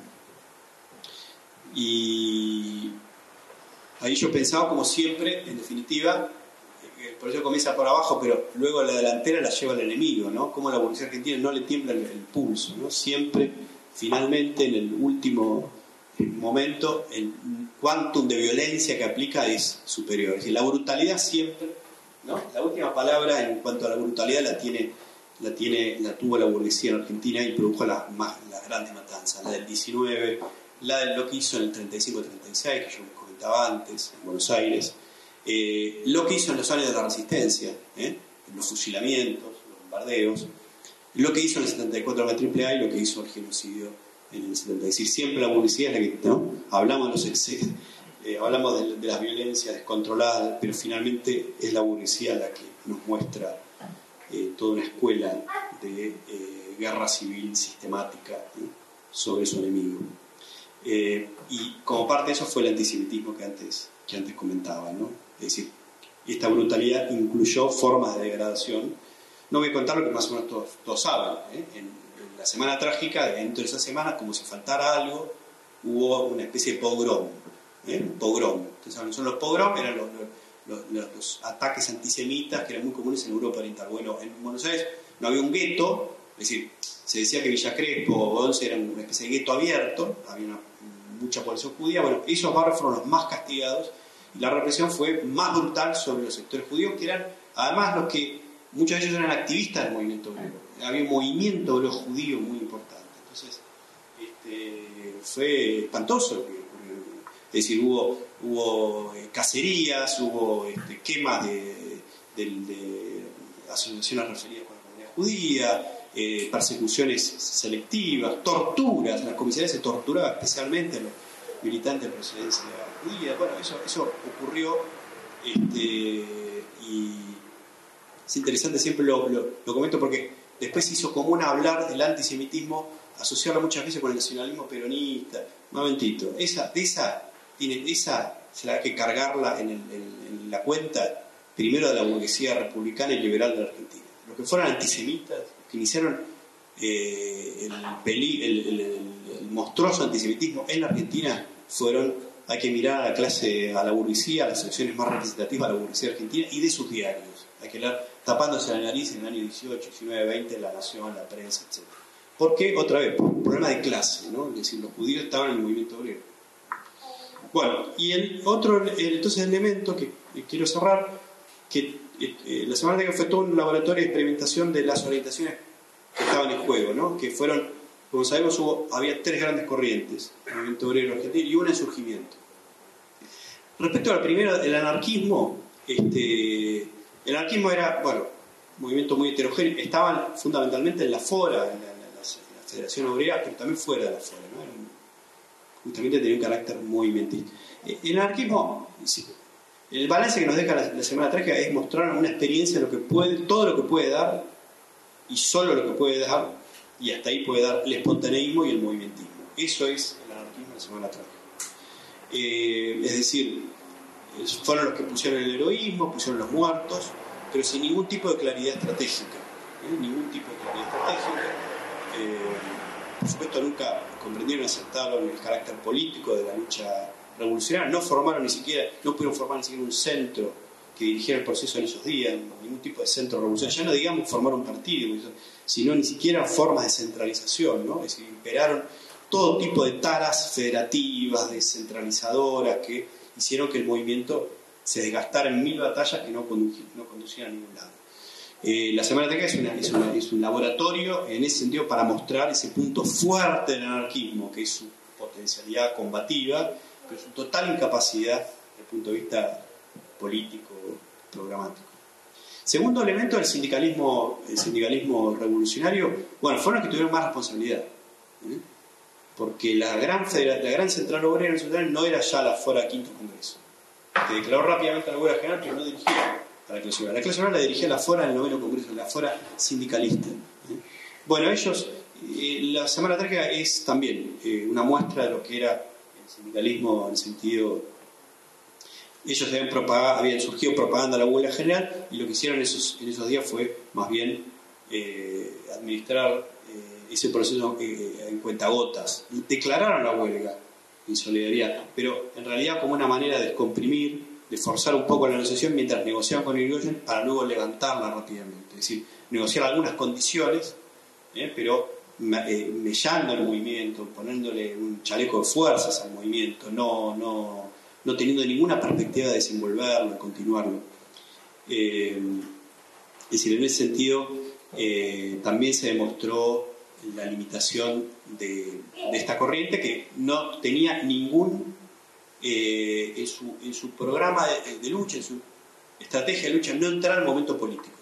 y ahí yo pensaba, como siempre, en definitiva, por eso comienza por abajo, pero luego la delantera la lleva el enemigo, ¿no? Como la policía argentina no le tiembla el, pulso, ¿no? Siempre, finalmente, en el último eh, momento, el quantum de violencia que aplica es superior. Es decir, la brutalidad siempre la última palabra en cuanto a la brutalidad la tiene, la, tiene, la tuvo la burguesía en Argentina y produjo las, más, las grandes matanzas, la del 19, la de lo que hizo en el 35-36, que yo me comentaba antes, en Buenos Aires, eh, lo que hizo en los años de la resistencia, ¿eh? los fusilamientos, los bombardeos, lo que hizo en el 74 la AAA y lo que hizo el genocidio en el 70. Es decir, siempre la burguesía es la que, ¿no? Hablamos de los excesos, eh, hablamos de, las violencias descontroladas, pero finalmente es la burguesía la que nos muestra toda una escuela de guerra civil sistemática sobre su enemigo. y como parte de eso fue el antisemitismo que antes, que antes comentaba, ¿no? Es decir, esta brutalidad incluyó formas de degradación. No voy a contar lo que más o menos todos, saben. En, la semana trágica, dentro de esa semana, como si faltara algo, hubo una especie de pogrom ¿eh? pogrom. son los pogrom, eran los, ataques antisemitas que eran muy comunes en Europa Oriental. Bueno, en Buenos Aires no había un gueto, es decir, se decía que Villa Crespo o Once eran una especie de gueto abierto, había mucha población judía. Bueno, esos barrios fueron los más castigados la represión fue más brutal sobre los sectores judíos, que eran además los que muchos de ellos eran activistas del movimiento obrero. Había un movimiento de los judíos muy importante. Entonces, este, fue espantoso es decir, hubo, hubo eh, cacerías, hubo este, quemas de, asociaciones referidas con la comunidad judía, eh, persecuciones selectivas, torturas, las comisarías se torturaba especialmente a los militantes de la Bueno, eso, eso ocurrió este, y es interesante, siempre lo, lo, comento porque después se hizo común hablar del antisemitismo, asociarlo muchas veces con el nacionalismo peronista. Un momentito, esa, de esa tiene esa, será que cargarla en, la cuenta primero de la burguesía republicana y liberal de la Argentina. Los que fueron antisemitas, que iniciaron eh, el, monstruoso antisemitismo en la Argentina, fueron, hay que mirar a la clase, a la burguesía, a las secciones más representativas de la burguesía argentina y de sus diarios. Hay que hablar tapándose la nariz en el año 18, 19, 20, la nación, la prensa, etc. Porque, otra vez, por un problema de clase, ¿no? es decir, los judíos estaban en el movimiento obrero bueno, y el otro entonces elemento que quiero cerrar, que eh, la semana que fue todo un laboratorio de experimentación de las orientaciones que estaban en juego, ¿no? que fueron, como sabemos, hubo, había tres grandes corrientes, el movimiento obrero argentino y una en surgimiento. Respecto al primero, el anarquismo, este, el anarquismo era, bueno, un movimiento muy heterogéneo, estaban fundamentalmente en la FORA, en la, Federación Obrera, pero también fuera de la FORA, ¿no? justamente tenía un carácter movimentista. Eh, el anarquismo, el balance que nos deja la, Semana Trágica es mostrar una experiencia de lo que puede, todo lo que puede dar, y solo lo que puede dar, y hasta ahí puede dar el espontaneísmo y el movimentismo. Eso es el anarquismo de la Semana Trágica. Eh, es decir, fueron los que pusieron el heroísmo, pusieron los muertos, pero sin ningún tipo de claridad estratégica. ¿eh? Ningún tipo de claridad estratégica. por supuesto, nunca comprendieron aceptaron el carácter político de la lucha revolucionaria, no formaron ni siquiera, no pudieron formar ni siquiera un centro que dirigiera el proceso en esos días, ningún tipo de centro revolucionario, ya no digamos formar un partido, sino ni siquiera formas de centralización, ¿no? Es decir, imperaron todo tipo de taras federativas, descentralizadoras, que hicieron que el movimiento se desgastara en mil batallas que no, no conducían a ningún lado. Eh, la Semana Teca es, es, un laboratorio en ese sentido para mostrar ese punto fuerte del anarquismo, que es su potencialidad combativa, pero su total incapacidad desde el punto de vista político, programático. Segundo elemento del sindicalismo, el sindicalismo revolucionario, bueno, fueron los que tuvieron más responsabilidad. ¿eh? Porque la gran, la gran central obrera nacional no era ya la fuera quinto congreso, que declaró rápidamente la huelga general, pero no dirigía la clase obrera. La clase obrera la dirigía la FORA en el noveno congreso, la FORA sindicalista. ¿eh? Bueno, ellos, eh, la Semana Trágica es también una muestra de lo que era el sindicalismo en el sentido ellos habían, habían surgido propaganda la huelga general y lo que hicieron esos, en esos días fue más bien administrar ese proceso en cuentagotas. Declararon la huelga en solidaridad, pero en realidad como una manera de descomprimir de forzar un poco la negociación mientras negociaban con Irigoyen para luego levantarla rápidamente. Es decir, negociar algunas condiciones, ¿eh? pero eh, mellando el movimiento, poniéndole un chaleco de fuerzas al movimiento, no, no, no teniendo ninguna perspectiva de desenvolverlo, de continuarlo. Eh, Es decir, en ese sentido eh, también se demostró la limitación de, esta corriente que no tenía ningún, eh, en, su, programa de, lucha, en su estrategia de lucha, no entrar al momento político.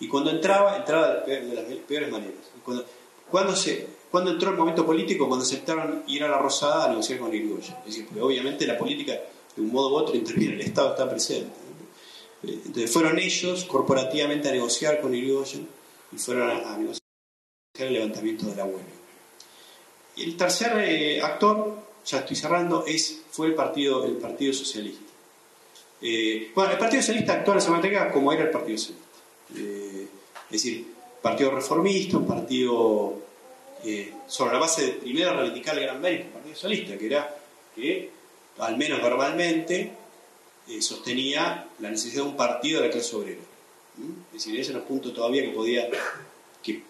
Y cuando entraba, entraba de, las peores maneras. Cuando, cuando, se, cuando entró el momento político, cuando aceptaron ir a la Rosada a negociar con Irigoyen. Es decir, porque obviamente la política, de un modo u otro, interviene, el Estado está presente. Entonces fueron ellos corporativamente a negociar con Irigoyen y fueron a, negociar el levantamiento de la huelga. El tercer eh, actor, ya estoy cerrando, es, fue el Partido, el partido Socialista. Eh, bueno, el Partido Socialista actuó en esa como era el Partido Socialista. Eh, es decir, partido reformista, un partido sobre la base de primero reivindicar el gran mérito del Partido Socialista, que era que, al menos verbalmente, sostenía la necesidad de un partido de la clase obrera. Es decir, ese era un punto todavía que podía, que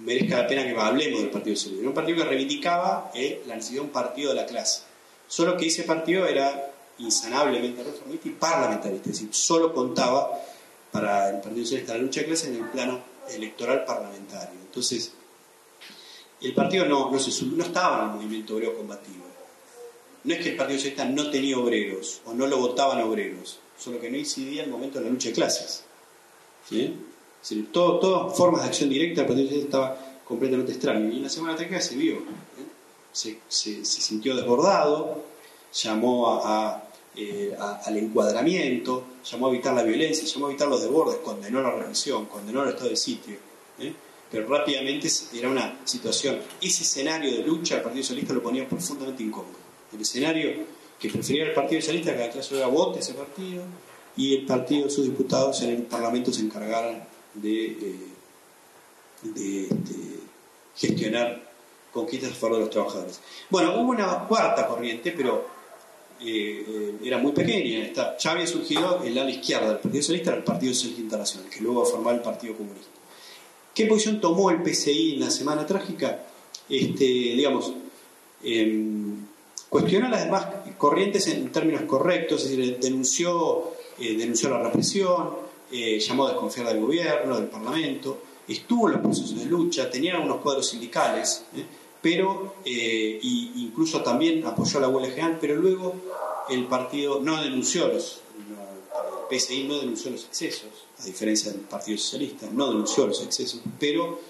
merezca la pena que hablemos del Partido Socialista. Era un partido que reivindicaba eh, la necesidad de un partido de la clase. Solo que ese partido era insanablemente reformista y parlamentarista, es decir, solo contaba para el Partido Socialista la lucha de clase en el plano electoral parlamentario. Entonces, el partido no, no, se, no estaba en el movimiento obrero combativo. No es que el Partido Socialista no tenía obreros o no lo votaban obreros, solo que no incidía el momento de la lucha de clases. ¿sí? todas formas de acción directa el Partido Socialista estaba completamente extraño. Y en la Semana Trágica se vio, ¿eh? se, sintió desbordado, llamó eh, al encuadramiento, llamó a evitar la violencia, llamó a evitar los desbordes, condenó la represión, condenó el estado de sitio. ¿eh? Pero rápidamente era una situación, ese escenario de lucha el Partido Socialista lo ponía profundamente incómodo. El escenario que prefería el Partido Socialista que la clase obrera vote ese partido y el partido, sus diputados en el Parlamento se encargaran de, eh, gestionar conquistas a favor de los trabajadores. Bueno, hubo una cuarta corriente, pero eh, era muy pequeña. ya había surgido el ala izquierda del Partido Socialista, el Partido Socialista Internacional, que luego va formar el Partido Comunista. ¿Qué posición tomó el PCI en la Semana Trágica? Este, digamos, em, cuestionó las demás corrientes en términos correctos, es decir, denunció, denunció la represión, eh, llamó a desconfiar del gobierno, del Parlamento, estuvo en los procesos de lucha, tenía algunos cuadros sindicales, ¿eh? pero eh, incluso también apoyó a la huelga general, pero luego el partido no denunció los, el PSI no denunció los excesos, a diferencia del Partido Socialista, no denunció los excesos, pero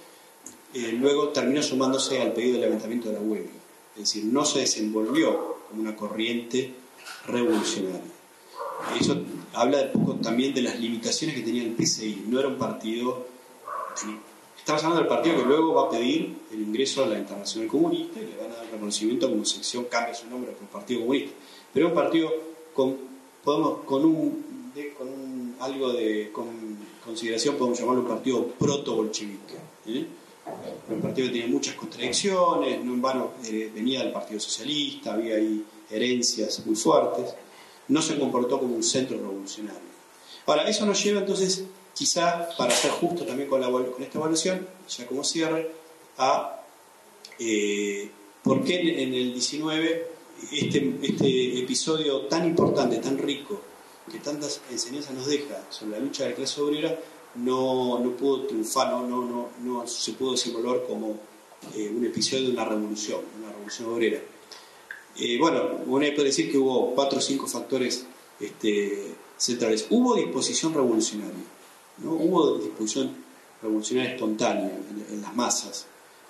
luego terminó sumándose al pedido de levantamiento de la huelga, es decir, no se desenvolvió como una corriente revolucionaria. Eso habla poco también de las limitaciones que tenía el PCI. No era un partido. Estamos hablando del partido que luego va a pedir el ingreso a la Internacional Comunista y le van a dar reconocimiento como sección, cambia su nombre por Partido Comunista. Pero un partido con, podemos, con, un, un, algo de con consideración, podemos llamarlo un partido proto-bolchevique. ¿eh? Un partido que tenía muchas contradicciones, no en vano eh, venía del Partido Socialista, había ahí herencias muy fuertes no se comportó como un centro revolucionario. Ahora, eso nos lleva entonces, quizá, para ser justo también con, esta evaluación, ya como cierre, a eh, por qué en el 19 este, este episodio tan importante, tan rico, que tantas enseñanzas nos deja sobre la lucha de la clase obrera, no, no pudo triunfar, no, no, no, se pudo desenvolver como eh, un episodio de una revolución, una revolución obrera. Eh, bueno, uno puede decir que hubo cuatro o cinco factores este, centrales. Hubo disposición revolucionaria, ¿no? hubo disposición revolucionaria espontánea en, las masas.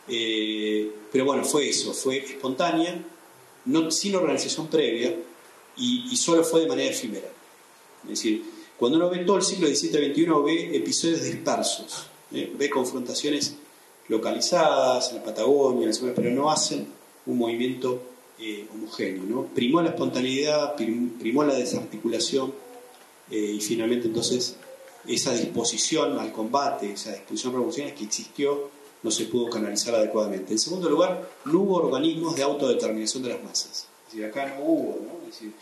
Eh, pero bueno, fue eso, fue espontánea, no, sin organización previa y, solo fue de manera efímera. Es decir, cuando uno ve todo el siglo XVII-XXI ve episodios dispersos, ¿eh? ve confrontaciones localizadas en la Patagonia, pero no hacen un movimiento eh, homogéneo. Primó la espontaneidad, primó la desarticulación eh, y finalmente entonces esa disposición al combate, esa disposición revolucionaria que existió, no se pudo canalizar adecuadamente. En segundo lugar, no hubo organismos de autodeterminación de las masas. Es decir, acá no hubo, ¿no? Es decir,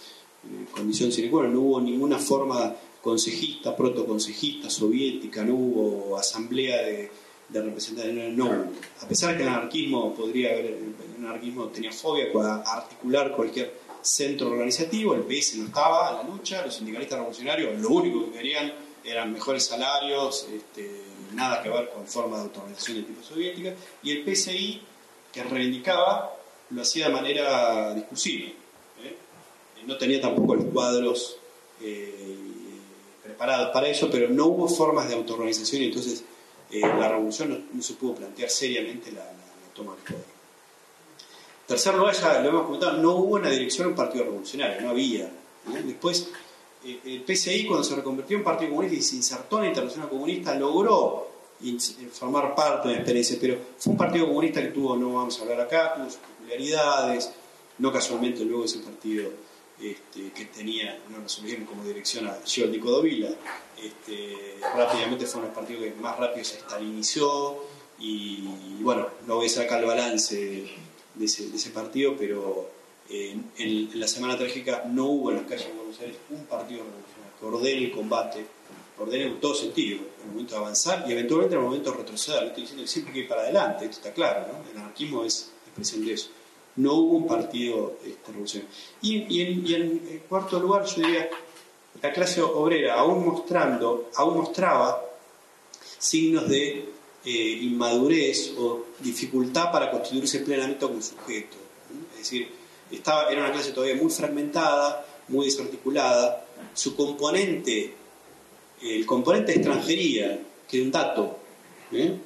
eh, condición sine no hubo ninguna forma consejista, protoconsejista, soviética, no hubo asamblea de, de representantes, no hubo. A pesar de que el anarquismo podría haber, el anarquismo tenía fobia para articular cualquier centro organizativo, el PS no estaba en la lucha, los sindicalistas revolucionarios lo único que querían eran mejores salarios, este, nada que ver con formas de automatización de tipo soviética, y el PSI, que reivindicaba, lo hacía de manera discursiva. ¿eh? No tenía tampoco los cuadros eh, preparados para eso, pero no hubo formas de autoorganización y entonces eh, la revolución no, se pudo plantear seriamente la, toma del poder. Tercer lugar, ya lo hemos comentado, no hubo una dirección un partido revolucionario, no había. Después, el PCI, cuando se reconvirtió en Partido Comunista y se insertó en la Internacional Comunista, logró formar parte de la experiencia, pero fue un partido comunista que tuvo, no vamos a hablar acá, tuvo sus peculiaridades, no casualmente luego ese partido este, que tenía una resolución como dirección a Giordi Codovila, este, rápidamente fue los partidos que más rápido se estalinizó y, bueno, no voy a sacar el balance de ese, partido, pero en, la Semana Trágica no hubo en las calles de Buenos Aires un partido revolucionario que ordene el combate ordene en todo sentido, en el momento de avanzar y eventualmente en el momento de retroceder. estoy diciendo siempre que ir para adelante, esto está claro, ¿no? El anarquismo es expresión de eso. No hubo un partido este, revolucionario. Y, en, cuarto lugar, yo diría, la clase obrera aún mostrando, aún mostraba signos de eh, inmadurez o dificultad para constituirse plenamente como sujeto. Es decir, estaba, era una clase todavía muy fragmentada, muy desarticulada, su componente el componente de extranjería, que es un dato, ¿eh?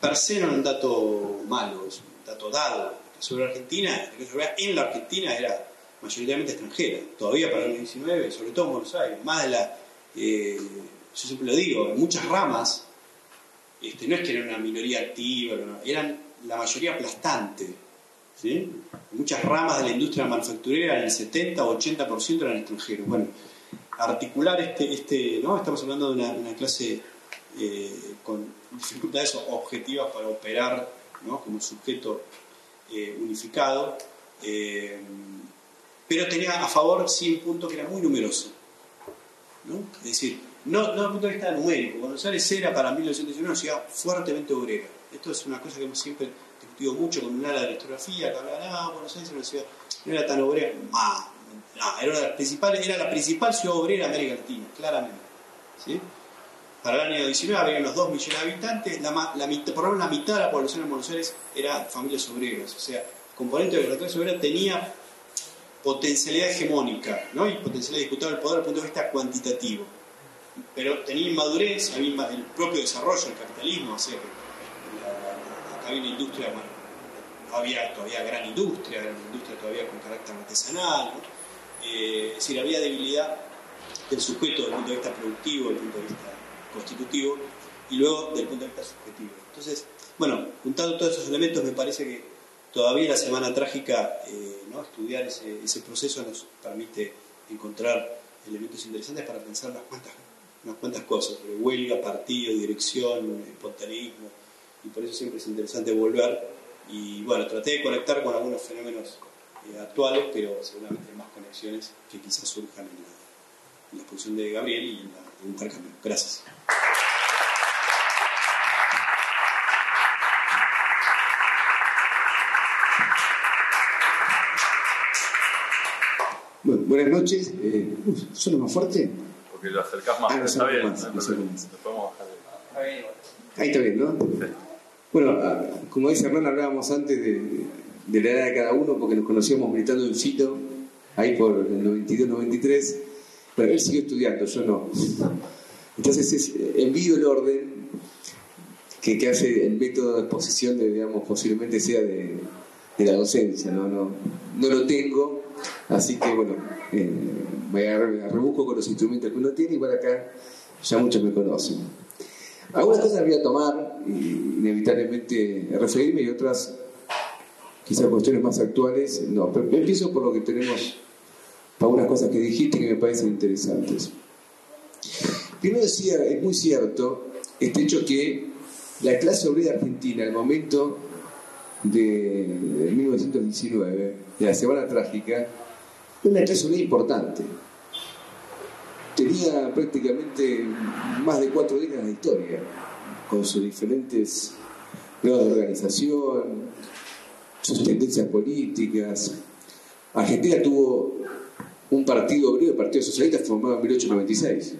per se no es un dato malo, es un dato dado. Sobre Argentina, en la Argentina era mayoritariamente extranjera, todavía para el 19, sobre todo en Buenos Aires, más de la, eh, yo siempre lo digo, en muchas ramas, este, no es que era una minoría activa, eran la mayoría aplastante. ¿sí? Muchas ramas de la industria manufacturera, el 70 o 80% eran extranjeros. Bueno, articular este, este ¿no? estamos hablando de una, clase eh, con dificultades objetivas para operar ¿no? como sujeto eh, unificado, eh, pero tenía a favor sí un punto que era muy numeroso. ¿no? Es decir, no, no desde el punto de vista numérico, Buenos Aires era para 1919 una ciudad fuertemente obrera. Esto es una cosa que hemos siempre discutido mucho con un ala de la historiografía, que hablaba, ah, Buenos Aires era una ciudad, no era tan obrera, no, era, la principal, era la principal ciudad obrera de América Latina, claramente. ¿sí? Para el año 19 había unos 2 millones de habitantes, la, la, por lo menos la mitad de la población de Buenos Aires era familias obreras. O sea, el componente de la clase obrera tenía potencialidad hegemónica ¿no? y potencialidad de disputar el poder desde el punto de vista cuantitativo. Pero tenía inmadurez, había el propio desarrollo del capitalismo, o sea, que había una industria, bueno, había todavía gran industria, gran industria todavía con carácter artesanal. Eh, es decir, había debilidad del sujeto desde el punto de vista productivo, desde el punto de vista constitutivo, y luego desde el punto de vista subjetivo. Entonces, bueno, juntando todos esos elementos, me parece que todavía la semana trágica, eh, ¿no? estudiar ese, proceso nos permite encontrar elementos interesantes para pensar unas cuantas, unas cuantas cosas, sobre huelga, partido, dirección, espontaneismo, y por eso siempre es interesante volver. Y bueno, traté de conectar con algunos fenómenos eh, actuales, pero seguramente hay más conexiones que quizás surjan en la, exposición de Gabriel y en, el intercambio. Gracias. Buenas noches. Eh, ¿Suena más fuerte? Porque lo acercás más. Ah, está bien. Más, más. Ahí está bien, ¿no? Bueno, ah, como dice Hernán, hablábamos antes de, de la edad de cada uno, porque nos conocíamos militando en Fito, ahí por el 92-93, pero él siguió estudiando, yo no. Entonces es, envío el orden que, hace el método de exposición, de, digamos, posiblemente sea de, la docencia, ¿no? No, no lo tengo, así que bueno, eh, me rebusco con los instrumentos que uno tiene y por acá ya muchos me conocen. Algunas cosas voy a tomar, inevitablemente referirme y otras quizás cuestiones más actuales, no, pero empiezo por lo que tenemos, para unas cosas que dijiste que me parecen interesantes. Primero decía, es muy cierto este hecho que la clase obrera argentina, al momento de, 1919, de la Semana Trágica, una obrera importante. Tenía prácticamente más de cuatro décadas de historia, con sus diferentes grados de organización, sus tendencias políticas. Argentina tuvo un partido obrero, el Partido Socialista, formado en 1896.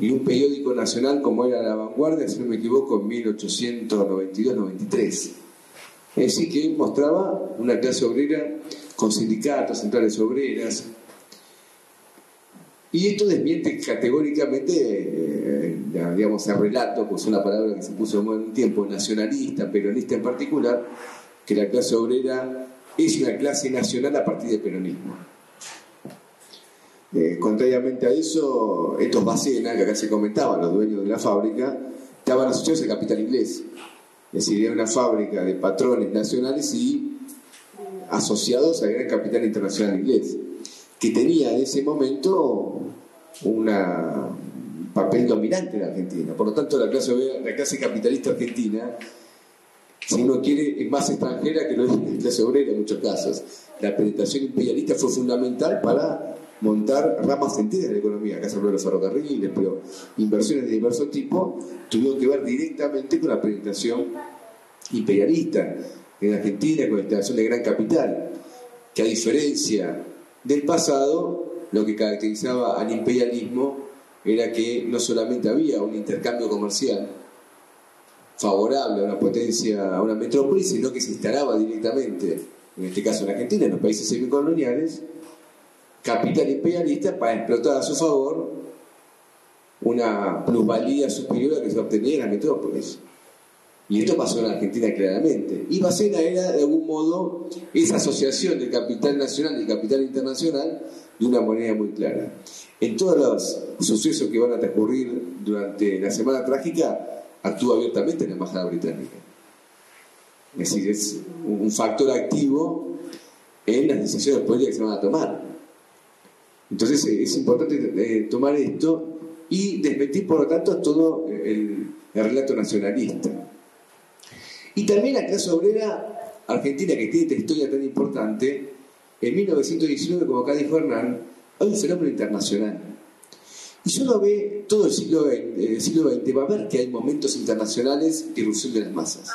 Y un periódico nacional como era La Vanguardia, si no me equivoco, en 1892-93. Es decir, que mostraba una clase obrera con sindicatos, centrales obreras. Y esto desmiente categóricamente, eh, digamos, el relato, pues una palabra que se puso en un tiempo, nacionalista, peronista en particular, que la clase obrera es una clase nacional a partir del peronismo. Eh, contrariamente a eso, estos Bacena, que acá se comentaban, los dueños de la fábrica, estaban asociados al capital inglés. Es decir, era una fábrica de patrones nacionales y asociados al gran capital internacional inglés, que tenía en ese momento un papel dominante en Argentina. Por lo tanto, la clase, la clase capitalista argentina, si uno quiere, es más extranjera que la clase obrera en muchos casos. La penetración imperialista fue fundamental para montar ramas enteras de la economía, acá se habló de los ferrocarriles, pero inversiones de diversos tipos tuvieron que ver directamente con la penetración imperialista en Argentina, con la instalación de gran capital, que a diferencia del pasado, lo que caracterizaba al imperialismo era que no solamente había un intercambio comercial favorable a una potencia, a una metrópoli, sino que se instalaba directamente, en este caso en Argentina, en los países semicoloniales, capital imperialista para explotar a su favor una plusvalía superior a la que se obtenía en las metrópolis. Y esto pasó en Argentina claramente. Y Bacena era, de algún modo, esa asociación de capital nacional y capital internacional de una manera muy clara. En todos los sucesos que van a transcurrir durante la Semana Trágica, actúa abiertamente la Embajada Británica. Es decir, es un factor activo en las decisiones políticas que se van a tomar. Entonces eh, es importante eh, tomar esto y desmentir, por lo tanto, todo el, relato nacionalista. Y también la clase obrera argentina, que tiene esta historia tan importante, en 1919, como acá dijo Hernán, hay un fenómeno internacional. Y si uno ve todo el siglo XX, el siglo XX va a ver que hay momentos internacionales de irrupción de las masas.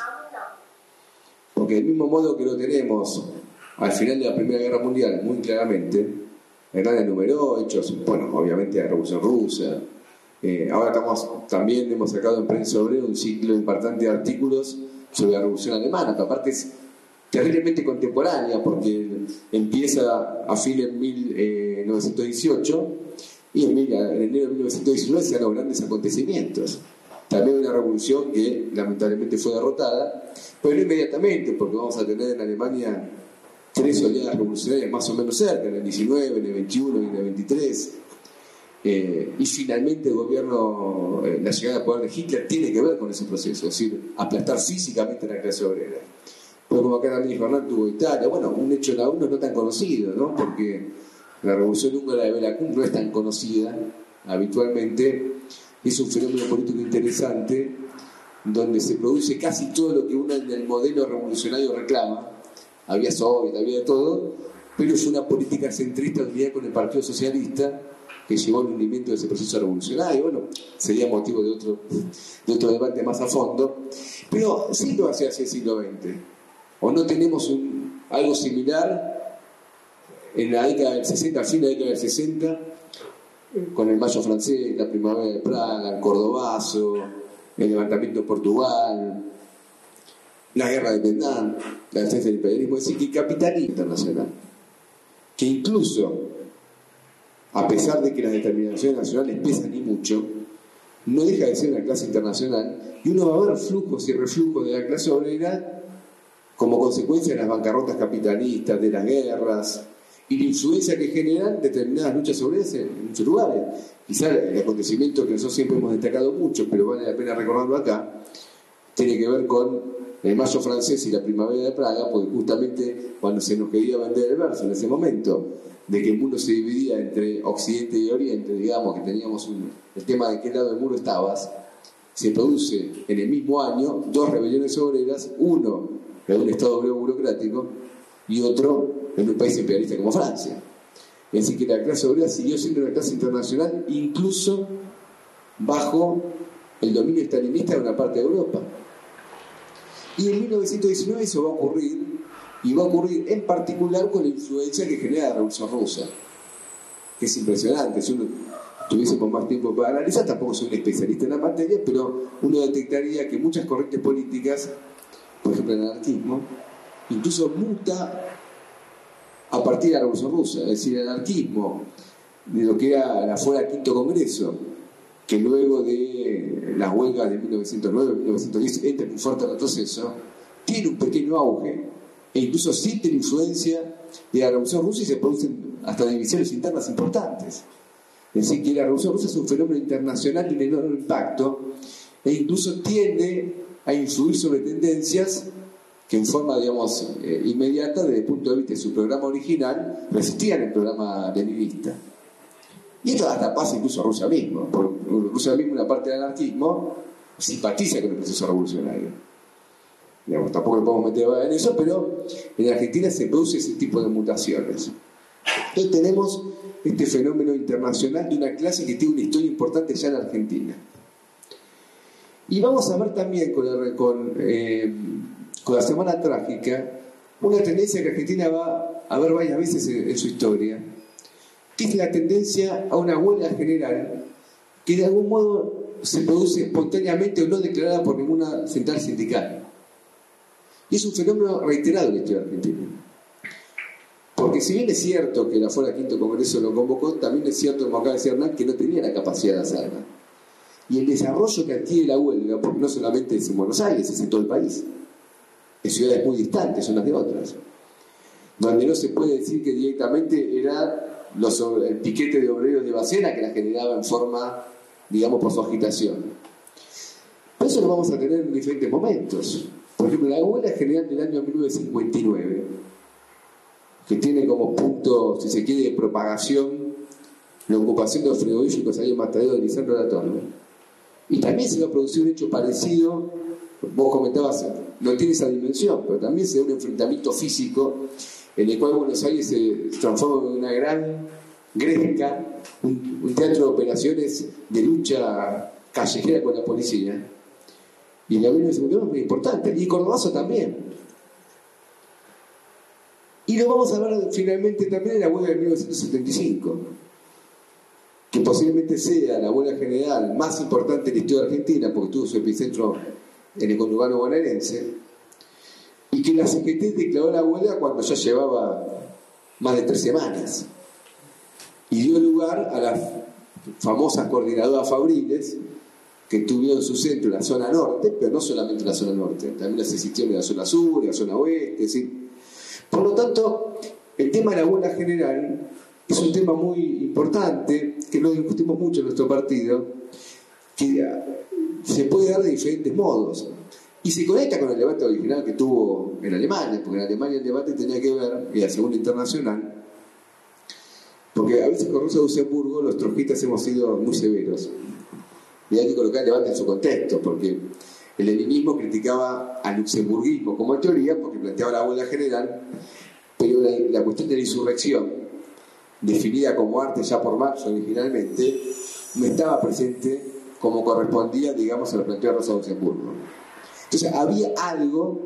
Porque del mismo modo que lo tenemos al final de la Primera Guerra Mundial, muy claramente, Hernán enumeró hechos, bueno, obviamente la Revolución Rusa. Eh, ahora estamos, también hemos sacado en Prensa Obrera un ciclo importante de artículos sobre la Revolución Alemana, que aparte es terriblemente contemporánea, porque empieza a fin de 1918 y en, enero de 1919 se dan los grandes acontecimientos. También una revolución que lamentablemente fue derrotada, pero no inmediatamente, porque vamos a tener en Alemania tres oleadas revolucionarias más o menos cerca, en el 19, en el 21 y en el 23. Eh, y finalmente el gobierno, eh, la llegada al poder de Hitler tiene que ver con ese proceso, es decir, aplastar físicamente la clase obrera. Pues como acá también Hernán, tuvo Italia, bueno, un hecho la uno no tan conocido, ¿no? Porque la revolución húngara de Belacún no es tan conocida habitualmente, es un fenómeno político interesante donde se produce casi todo lo que uno en el modelo revolucionario reclama, había Soviet, había de todo, pero es una política centrista unida con el Partido Socialista que llevó al hundimiento de ese proceso revolucionario. Bueno, sería motivo de otro, de otro debate más a fondo, pero sí lo hace hacia el siglo XX. ¿O no tenemos un, algo similar en la década del 60, al fin de la década del 60, con el Mayo francés, la primavera de Praga, el Cordobazo, el levantamiento de Portugal, la guerra de Vietnam, la defensa del imperialismo, es decir, que capitalismo internacional, que incluso, a pesar de que las determinaciones nacionales pesan y mucho, no deja de ser una clase internacional y uno va a ver flujos y reflujos de la clase obrera como consecuencia de las bancarrotas capitalistas, de las guerras y la influencia que generan determinadas luchas obreras en muchos lugares. Quizá el acontecimiento que nosotros siempre hemos destacado mucho, pero vale la pena recordarlo acá, tiene que ver con el mayo francés y la primavera de Praga, porque justamente cuando se nos quería vender el verso en ese momento, de que el mundo se dividía entre Occidente y Oriente, digamos que teníamos el tema de qué lado del muro estabas, se produce en el mismo año dos rebeliones obreras, uno en un Estado obrero burocrático y otro en un país imperialista como Francia. Es decir, que la clase obrera siguió siendo una clase internacional incluso bajo el dominio estalinista de una parte de Europa. Y en 1919 eso va a ocurrir, y va a ocurrir en particular con la influencia que genera la Revolución Rusa. que es impresionante. Si uno tuviésemos más tiempo para analizar, tampoco soy un especialista en la materia, pero uno detectaría que muchas corrientes políticas, por ejemplo el anarquismo, incluso muta a partir de la Revolución Rusa, es decir, el anarquismo, de lo que era la fuera quinto congreso, que luego de las huelgas de 1909-1910 entra en un fuerte retroceso, tiene un pequeño auge e incluso siente la influencia de la Revolución Rusa y se producen hasta divisiones internas importantes. Es decir, que la Revolución Rusa es un fenómeno internacional de un enorme impacto e incluso tiende a influir sobre tendencias que en forma, digamos, eh, inmediata, desde el punto de vista de su programa original, resistían el programa leninista. Y esto hasta pasa incluso a Rusia mismo, porque Rusia mismo, una parte del anarquismo, simpatiza con el proceso revolucionario. Tampoco lo podemos meter en eso, pero en Argentina se produce ese tipo de mutaciones. Entonces tenemos este fenómeno internacional de una clase que tiene una historia importante ya en Argentina. Y vamos a ver también con, con, eh, con la Semana Trágica una tendencia que Argentina va a ver varias veces en su historia, que es la tendencia a una huelga general que de algún modo se produce espontáneamente o no declarada por ninguna central sindical. Y es un fenómeno reiterado en la historia argentina. Porque si bien es cierto que la Fuera Quinto Congreso lo convocó, también es cierto, como acaba de decir Hernán, que no tenía la capacidad de hacerlo. Y el desarrollo que adquiere la huelga, porque no solamente es en Buenos Aires, es en todo el país, en ciudades muy distantes unas de otras, donde no se puede decir que directamente era el piquete de obreros de Bacena que la generaba en forma, digamos, por su agitación. Pero eso lo vamos a tener en diferentes momentos. Por ejemplo, la huelga general del año 1959, que tiene como punto, si se quiere, de propagación la ocupación de los frigoríficos en Matadero de Lisandro de la Torre. Y también se va a producir un hecho parecido, vos comentabas, no tiene esa dimensión, pero también se da un enfrentamiento físico en el cual Buenos Aires se transforma en una gran gresca, un, teatro de operaciones de lucha callejera con la policía y la Biblia es muy importante. Y Cordobazo también. Y lo vamos a ver finalmente también en la huelga de 1975, que posiblemente sea la huelga general más importante de la historia argentina, porque tuvo su epicentro en el conurbano bonaerense, y que la CGT declaró la huelga cuando ya llevaba más de tres semanas, y dio lugar a las famosas coordinadoras fabriles, que tuvieron su centro en la zona norte, pero no solamente en la zona norte, también las existieron en la zona sur, en la zona oeste, ¿sí? Por lo tanto, el tema de la huelga general es un tema muy importante, que lo discutimos mucho en nuestro partido, que se puede dar de diferentes modos. Y se conecta con el debate original que tuvo en Alemania, porque en Alemania el debate tenía que ver, y la Segunda Internacional, porque a veces con de Luxemburgo los trojistas hemos sido muy severos. Y hay que colocar el debate en su contexto, porque el leninismo criticaba al luxemburguismo como teoría, porque planteaba la huelga general, pero la, cuestión de la insurrección, definida como arte ya por Marx originalmente, no estaba presente como correspondía, digamos, a lo planteado Rosa Luxemburgo. Entonces había algo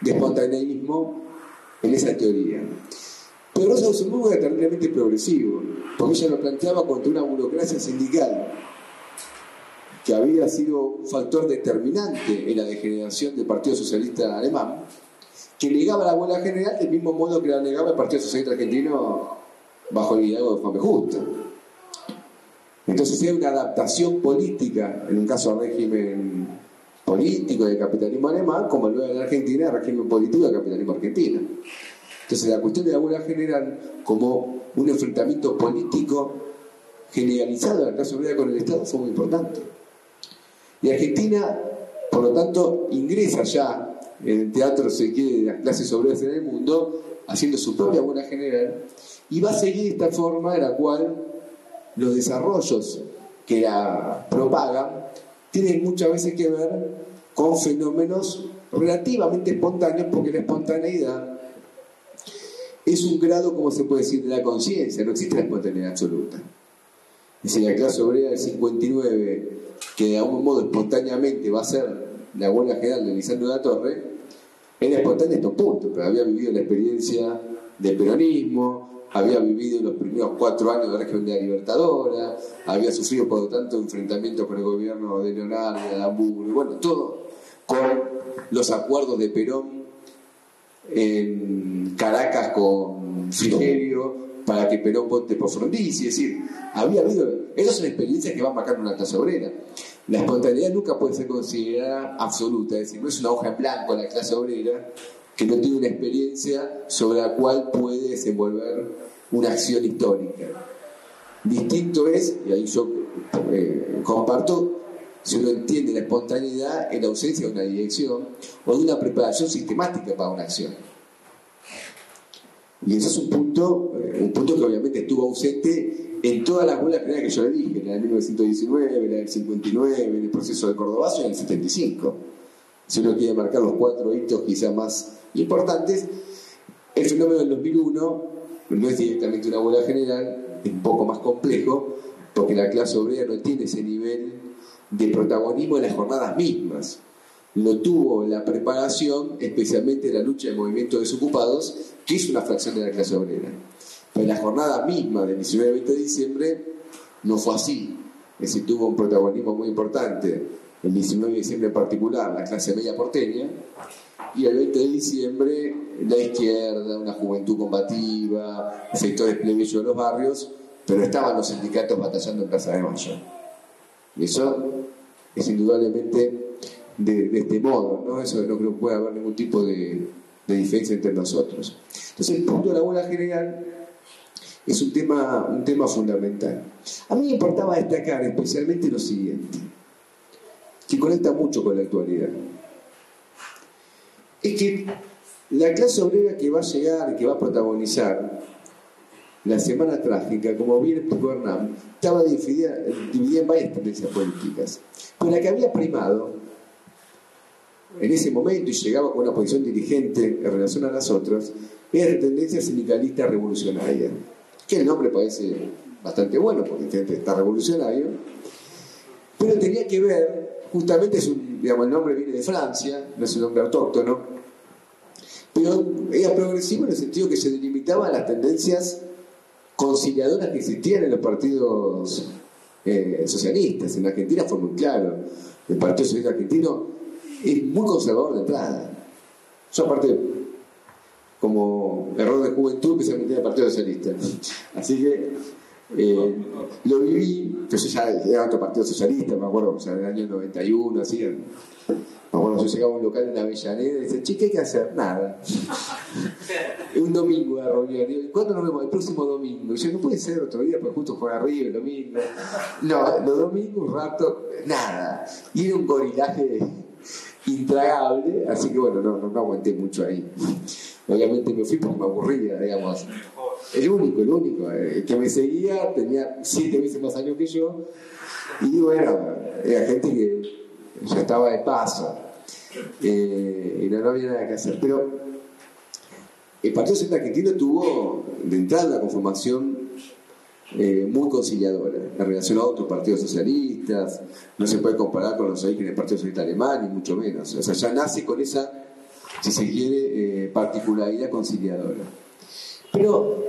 de espontaneísmo en esa teoría. Pero Rosa Luxemburgo era terriblemente progresivo, porque ella lo planteaba contra una burocracia sindical que había sido un factor determinante en la degeneración del Partido Socialista Alemán, que negaba la huelga general del mismo modo que la negaba el Partido Socialista Argentino bajo el liderazgo de Juan. Justo. Entonces hay una adaptación política, en un caso al régimen político del capitalismo alemán, como el nuevo en Argentina, el régimen político del capitalismo argentino. Entonces la cuestión de la huelga general como un enfrentamiento político generalizado en la clase obrera con el Estado fue muy importante. Y Argentina, por lo tanto, ingresa ya en el teatro, de las clases obreras en el mundo, haciendo su propia buena general, y va a seguir esta forma en la cual los desarrollos que la propagan tienen muchas veces que ver con fenómenos relativamente espontáneos, porque la espontaneidad es un grado, como se puede decir, de la conciencia, no existe la espontaneidad absoluta. Dice la clase obrera del 59 que de algún modo espontáneamente va a ser la huelga general de Lisandro de la Torre, era espontánea en estos puntos, pero había vivido la experiencia del peronismo, había vivido los primeros cuatro años de la región de la Libertadora, había sufrido por lo tanto enfrentamientos con el gobierno de Leonardo, de Hamburgo, bueno, todo con los acuerdos de Perón en Caracas con Frigerio para que Perón vote por Frondizi, es decir, había habido, esas son experiencias que van marcando una clase obrera. La espontaneidad nunca puede ser considerada absoluta, es decir, no es una hoja en blanco la clase obrera que no tiene una experiencia sobre la cual puede desenvolver una acción histórica. Distinto es, y ahí yo eh, comparto, si uno entiende la espontaneidad en la ausencia de una dirección o de una preparación sistemática para una acción. Y ese es un punto, eh, un punto que obviamente estuvo ausente en todas las bolas que yo le dije, en la de 1919, en la del 59, en el proceso de Córdoba y en el 75. Si uno quiere marcar los cuatro hitos quizá más importantes, el fenómeno del 2001 no es directamente una bola general, es un poco más complejo, porque la clase obrera no tiene ese nivel de protagonismo en las jornadas mismas. Lo tuvo la preparación, especialmente en la lucha de movimientos desocupados, que es una fracción de la clase obrera. Pero en la jornada misma del 19 20 de diciembre no fue así. Es decir, tuvo un protagonismo muy importante el 19 de diciembre en particular, la clase media porteña, y el 20 de diciembre la izquierda, una juventud combativa, sectores plebeyos de los barrios, pero estaban los sindicatos batallando en Plaza de Mayo. Eso es indudablemente de, este modo, ¿no? Eso no creo que pueda haber ningún tipo de, diferencia entre nosotros. Entonces, el punto de la bola general es un tema, un tema fundamental. A mí me importaba destacar especialmente lo siguiente, que conecta mucho con la actualidad. Es que la clase obrera que va a llegar y que va a protagonizar la semana trágica, como bien explicó Hernán, estaba dividida, en varias tendencias políticas. Pero la que había primado en ese momento y llegaba con una posición dirigente en relación a las otras, era la tendencia sindicalista revolucionaria, que el nombre parece bastante bueno porque está revolucionario, pero tenía que ver, justamente es digamos, el nombre viene de Francia, no es un nombre autóctono, pero era progresivo en el sentido que se delimitaban las tendencias conciliadoras que existían en los partidos eh, socialistas. En Argentina fue muy claro. El Partido Socialista Argentino es muy conservador de entrada. Yo aparte, como error de juventud, especialmente en el Partido Socialista. Así que eh, lo viví, yo ya era otro partido socialista, me acuerdo, o sea, en el año 91, así, bueno, yo llegaba a un local en Avellaneda y dice, che, ¿qué hay que hacer? Nada. un domingo de reunión. Digo, ¿cuándo nos vemos? El próximo domingo. Y yo, no puede ser otro día, porque justo fue arriba el domingo. No, los domingos, un rato, nada. Y era un gorilaje intragable, así que bueno, no, no, aguanté mucho ahí. Obviamente me fui porque me aburría, digamos. El único, el único. El eh, que me seguía tenía siete veces más años que yo. Y bueno, era gente que ya estaba de paso eh, y no, había nada que hacer. Pero el Partido Central Argentino tuvo de entrada una conformación eh, muy conciliadora en relación a otros partidos socialistas, no se puede comparar con los orígenes del Partido Socialista Alemán, ni mucho menos. O sea, ya nace con esa, si se quiere, eh, particularidad conciliadora. Pero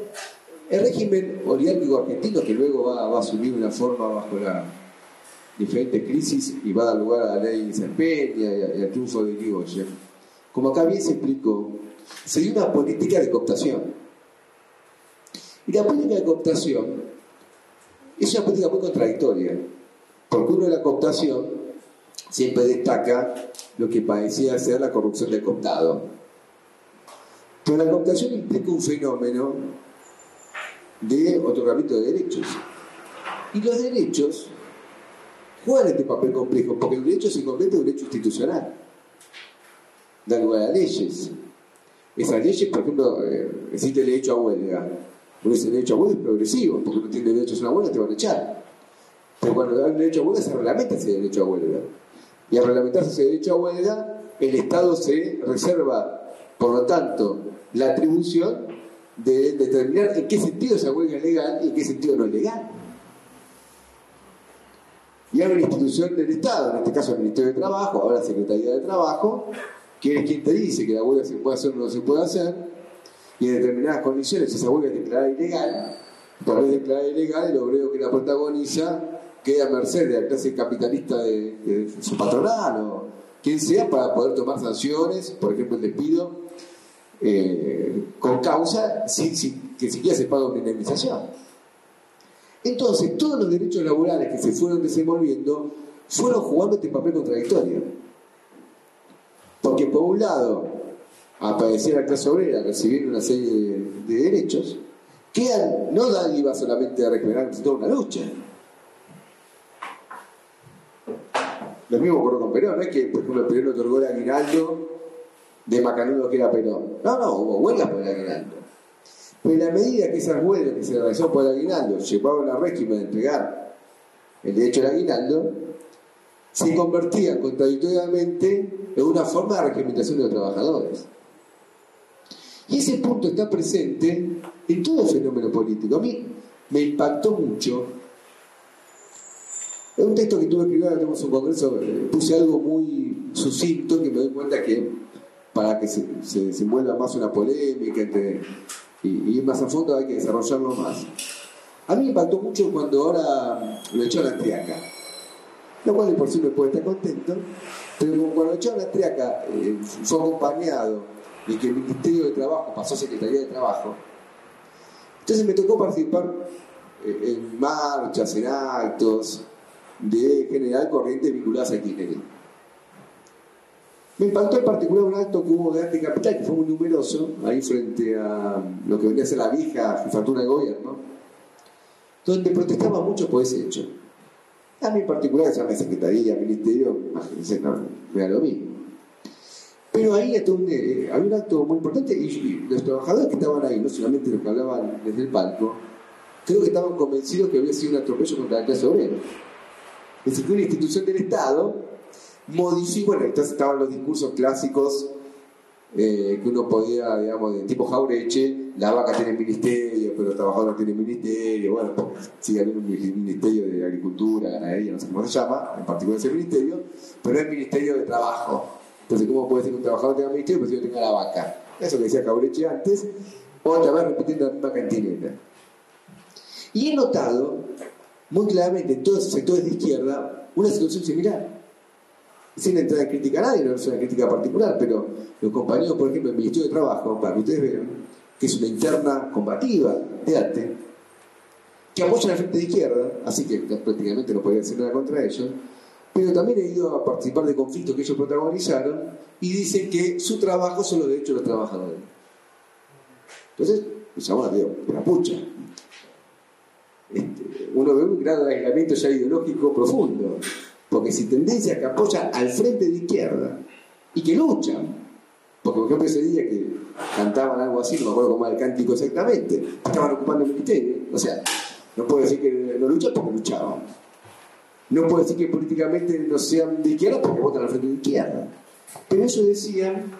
el régimen oligarquico argentino, que luego va, va a asumir una forma bajo la diferentes crisis y va a dar lugar a la ley Serpeña y, al triunfo de Irigoyen. Como acá bien se explicó, se dio una política de cooptación. Y la política de cooptación es una política muy contradictoria, porque uno de la cooptación siempre destaca lo que parecía ser la corrupción del cooptado. Pero la cooptación implica un fenómeno de otorgamiento de derechos. Y los derechos juegan este papel complejo, porque el derecho se convierte en un derecho institucional. Da lugar a leyes. Esas leyes, por ejemplo, eh, existe el derecho a huelga. Bueno, ese derecho a huelga es progresivo, porque no tienes derecho a una huelga te van a echar. Pero cuando dan derecho a huelga se reglamenta ese derecho a huelga. Y al reglamentarse ese derecho a huelga, el Estado se reserva, por lo tanto, la atribución de determinar en qué sentido esa huelga es legal y en qué sentido no es legal y hay una institución del Estado, en este caso el Ministerio de Trabajo, ahora Secretaría de Trabajo, que es quien te dice que la huelga se puede hacer o no se puede hacer, y en determinadas condiciones esa huelga es declarada ilegal, por vez declarada ilegal, el obrero que la protagoniza queda a merced de la clase capitalista de, su patronal o quien sea para poder tomar sanciones, por ejemplo el despido, eh, con causa sin, que siquiera se paga una indemnización. Entonces, todos los derechos laborales que se fueron desenvolviendo fueron jugando este papel contradictorio. Porque por un lado, aparecía la clase obrera recibiendo una serie de, derechos, que no iba solamente a recuperar, sino una lucha. Lo mismo ocurrió con Perón, no es que, por ejemplo, Perón otorgó el aguinaldo de Macanudo que era Perón. No, no, hubo huelgas por el aguinaldo. Pero en la medida que esas huelgas que se realizaron por el aguinaldo llevaban al régimen de entregar el derecho al aguinaldo, se convertían contradictoriamente en una forma de regimentación de los trabajadores. Y ese punto está presente en todo fenómeno político. A mí me impactó mucho. Es un texto que tuve que escribir, tenemos un congreso, eh, puse algo muy sucinto que me doy cuenta que para que se, se desenvuelva más una polémica entre, y, ir más a fondo hay que desarrollarlo más. A mí me impactó mucho cuando ahora lo echó a la triaca. Lo cual por sí me puede estar contento, pero cuando lo echó a la triaca eh, fue acompañado y que el Ministerio de Trabajo pasó a Secretaría de Trabajo. Entonces me tocó participar eh, en marchas, en actos de general corriente vinculadas a Kirchner. Me impactó en particular un acto que hubo de anticapital, que fue muy numeroso, ahí frente a lo que venía a ser la vieja jefatura de gobierno, donde protestaba mucho por ese hecho. A mí en particular, que se llama Secretaría, Ministerio, imagínense, no, me da lo mismo. Pero ahí eh, había un acto muy importante y, los trabajadores que estaban ahí, no solamente los que hablaban desde el palco, creo que estaban convencidos que había sido un atropello contra la clase obrera. Es decir, que una institución del Estado modificó, bueno, entonces estaban los discursos clásicos eh, que uno podía, digamos, de tipo Jaureche, la vaca tiene ministerio, pero el trabajador no tiene ministerio, bueno, sigue habiendo un ministerio de agricultura, ganadería, no sé cómo se llama, en particular ese ministerio, pero es ministerio de trabajo. Entonces, ¿cómo puede ser que un trabajador tenga ministerio, pero si no tenga la vaca? Eso que decía Jaureche antes, otra vez repitiendo la misma cantineta. Y he notado muy claramente en todos esos sectores de izquierda una situación similar sin entrar en crítica a nadie, no es una crítica particular, pero los compañeros, por ejemplo, del Ministerio de Trabajo, para que ustedes vean, que es una interna combativa de arte, que apoya la frente de izquierda, así que prácticamente no podía hacer nada contra ellos, pero también he ido a participar de conflictos que ellos protagonizaron y dicen que su trabajo son los derechos de los trabajadores. Entonces, ahora digo, la pucha. Este, uno ve un grado de aislamiento ya ideológico profundo. Porque si tendencias que apoyan al frente de izquierda y que luchan, porque por ejemplo ese día que cantaban algo así, no me acuerdo cómo era el cántico exactamente, estaban ocupando el ministerio. O sea, no puedo decir que no luchan porque luchaban. No puedo decir que políticamente no sean de izquierda porque votan al frente de izquierda. Pero ellos decían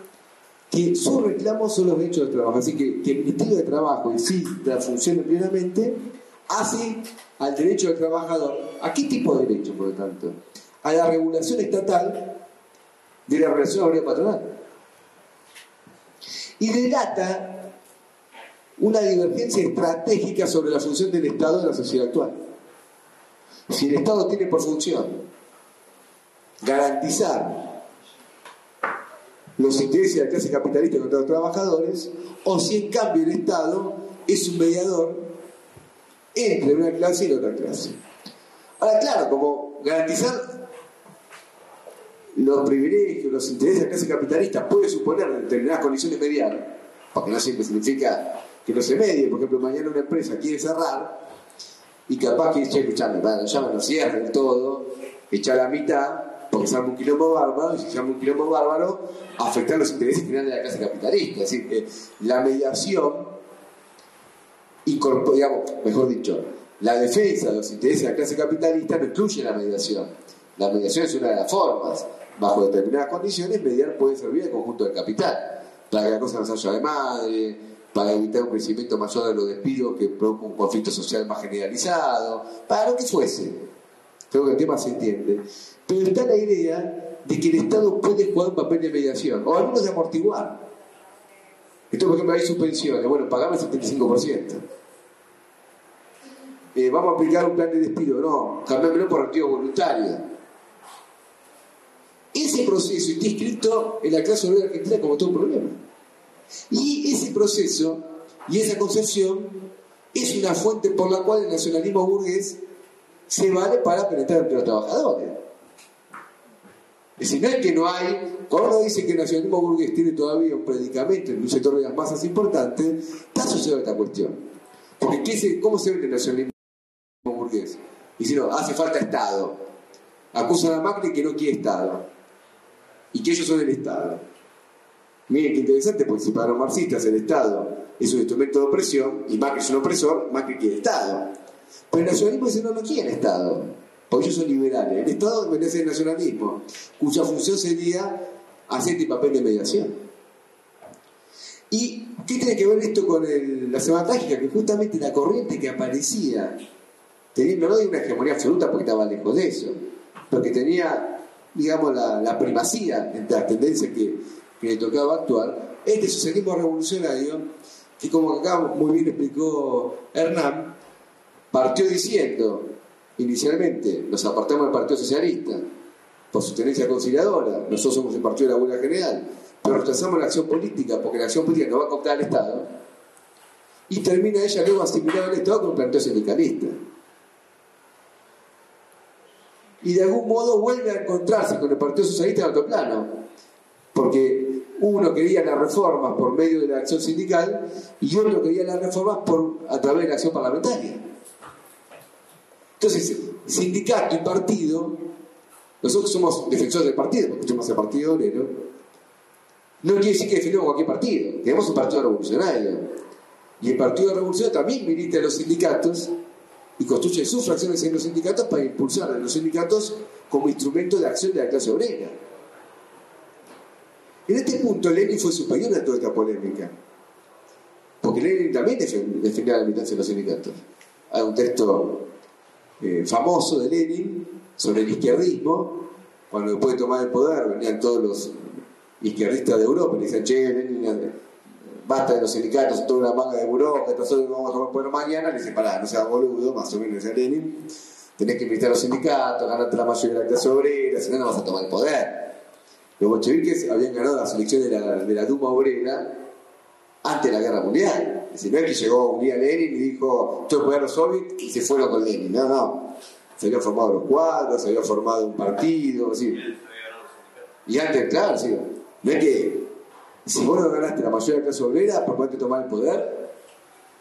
que sus reclamos son los derechos del trabajo. Así que, que el Ministerio de Trabajo sí funcione plenamente hace al derecho del trabajador. ¿A qué tipo de derecho, por lo tanto? A la regulación estatal de la relación obrero-patronal. Y delata una divergencia estratégica sobre la función del Estado en la sociedad actual. Si el Estado tiene por función garantizar los intereses de la clase capitalista contra los trabajadores, o si en cambio el Estado es un mediador entre una clase y la otra clase. Ahora, claro, como garantizar los privilegios, los intereses de la clase capitalista puede suponer determinadas condiciones medianas, porque no siempre significa que no se medie. Por ejemplo, mañana una empresa quiere cerrar y capaz que, che, escuchame, bueno, ya no cierren todo, echar la mitad, porque se llama un quilombo bárbaro, y si se llama un quilombo bárbaro, afectar los intereses finales de la clase capitalista. Es decir, que la mediación, digamos, mejor dicho, la defensa de los intereses de la clase capitalista no incluye la mediación. La mediación es una de las formas bajo determinadas condiciones, mediar puede servir al conjunto del capital, para que la cosa no se haya de madre, para evitar un crecimiento mayor de los despidos que provoca un conflicto social más generalizado, para lo que fuese. Creo que el tema se entiende. Pero está la idea de que el Estado puede jugar un papel de mediación, o al menos de amortiguar. Entonces, por ejemplo, hay suspensiones. Bueno, pagame el 75%. Eh, vamos a aplicar un plan de despido. No, cambiámelo por activo voluntario. Ese proceso está inscrito en la clase obrera argentina como todo problema. Y ese proceso y esa concepción es una fuente por la cual el nacionalismo burgués se vale para penetrar entre los trabajadores. Es decir, no es que no hay, cuando uno dice que el nacionalismo burgués tiene todavía un predicamento en un sector de las masas importantes, está a esta cuestión. Porque ¿qué ¿cómo se ve el nacionalismo burgués? Y si no, hace falta Estado. Acusan a Macri que no quiere Estado. Y que ellos son el Estado. Miren qué interesante, porque si para los marxistas el Estado es un instrumento de opresión y Macri es un opresor, Macri quiere Estado. Pero el nacionalismo dice no, no quiere Estado, porque ellos son liberales. El Estado merece el nacionalismo, cuya función sería hacer este papel de mediación. ¿Y qué tiene que ver esto con la semana trágica? Que justamente la corriente que aparecía, teniendo no de una hegemonía absoluta porque estaba lejos de eso, pero que tenía, digamos, la, primacía entre las tendencias que, que le tocaba actuar, este socialismo revolucionario, que como acá muy bien explicó Hernán, partió diciendo inicialmente nos apartamos del Partido Socialista por su tenencia conciliadora, nosotros somos el Partido de la Buena General, pero rechazamos la acción política porque la acción política no va a cooptar al Estado, y termina ella luego asimilada al Estado con un planteo sindicalista. Y de algún modo vuelve a encontrarse con el Partido Socialista en otro plano, porque uno quería las reformas por medio de la acción sindical y otro quería las reformas por, a través de la acción parlamentaria. Entonces, sindicato y partido, nosotros somos defensores del partido, porque somos el partido obrero, no quiere decir que defendemos cualquier partido, tenemos un partido revolucionario. Y el partido revolucionario también milita en los sindicatos y construye sus fracciones en los sindicatos para impulsar a los sindicatos como instrumento de acción de la clase obrera. En este punto Lenin fue superior a toda esta polémica, porque Lenin también defendía la militancia de los sindicatos. Hay un texto eh, famoso de Lenin sobre el izquierdismo, cuando después de tomar el poder venían todos los izquierdistas de Europa y decían, che, Lenin, basta de los sindicatos, toda una manga de Europa, nosotros vamos a tomar el poder mañana, le dice, pará, no seas boludo, más o menos decía Lenin, tenés que invitar a los sindicatos, ganarte la mayoría de la clase obrera, si no, no vas a tomar el poder. Los bolcheviques habían ganado las elecciones de la, de la Duma obrera antes de la guerra mundial. Es no es que llegó un día Lenin y dijo, estoy poder los soviets y se fueron con Lenin. No, no. Se habían formado los cuadros, se había formado un partido, así. Y antes, claro, sí. No es que si vos no ganaste la mayoría de la clase obrera para poderte tomar el poder,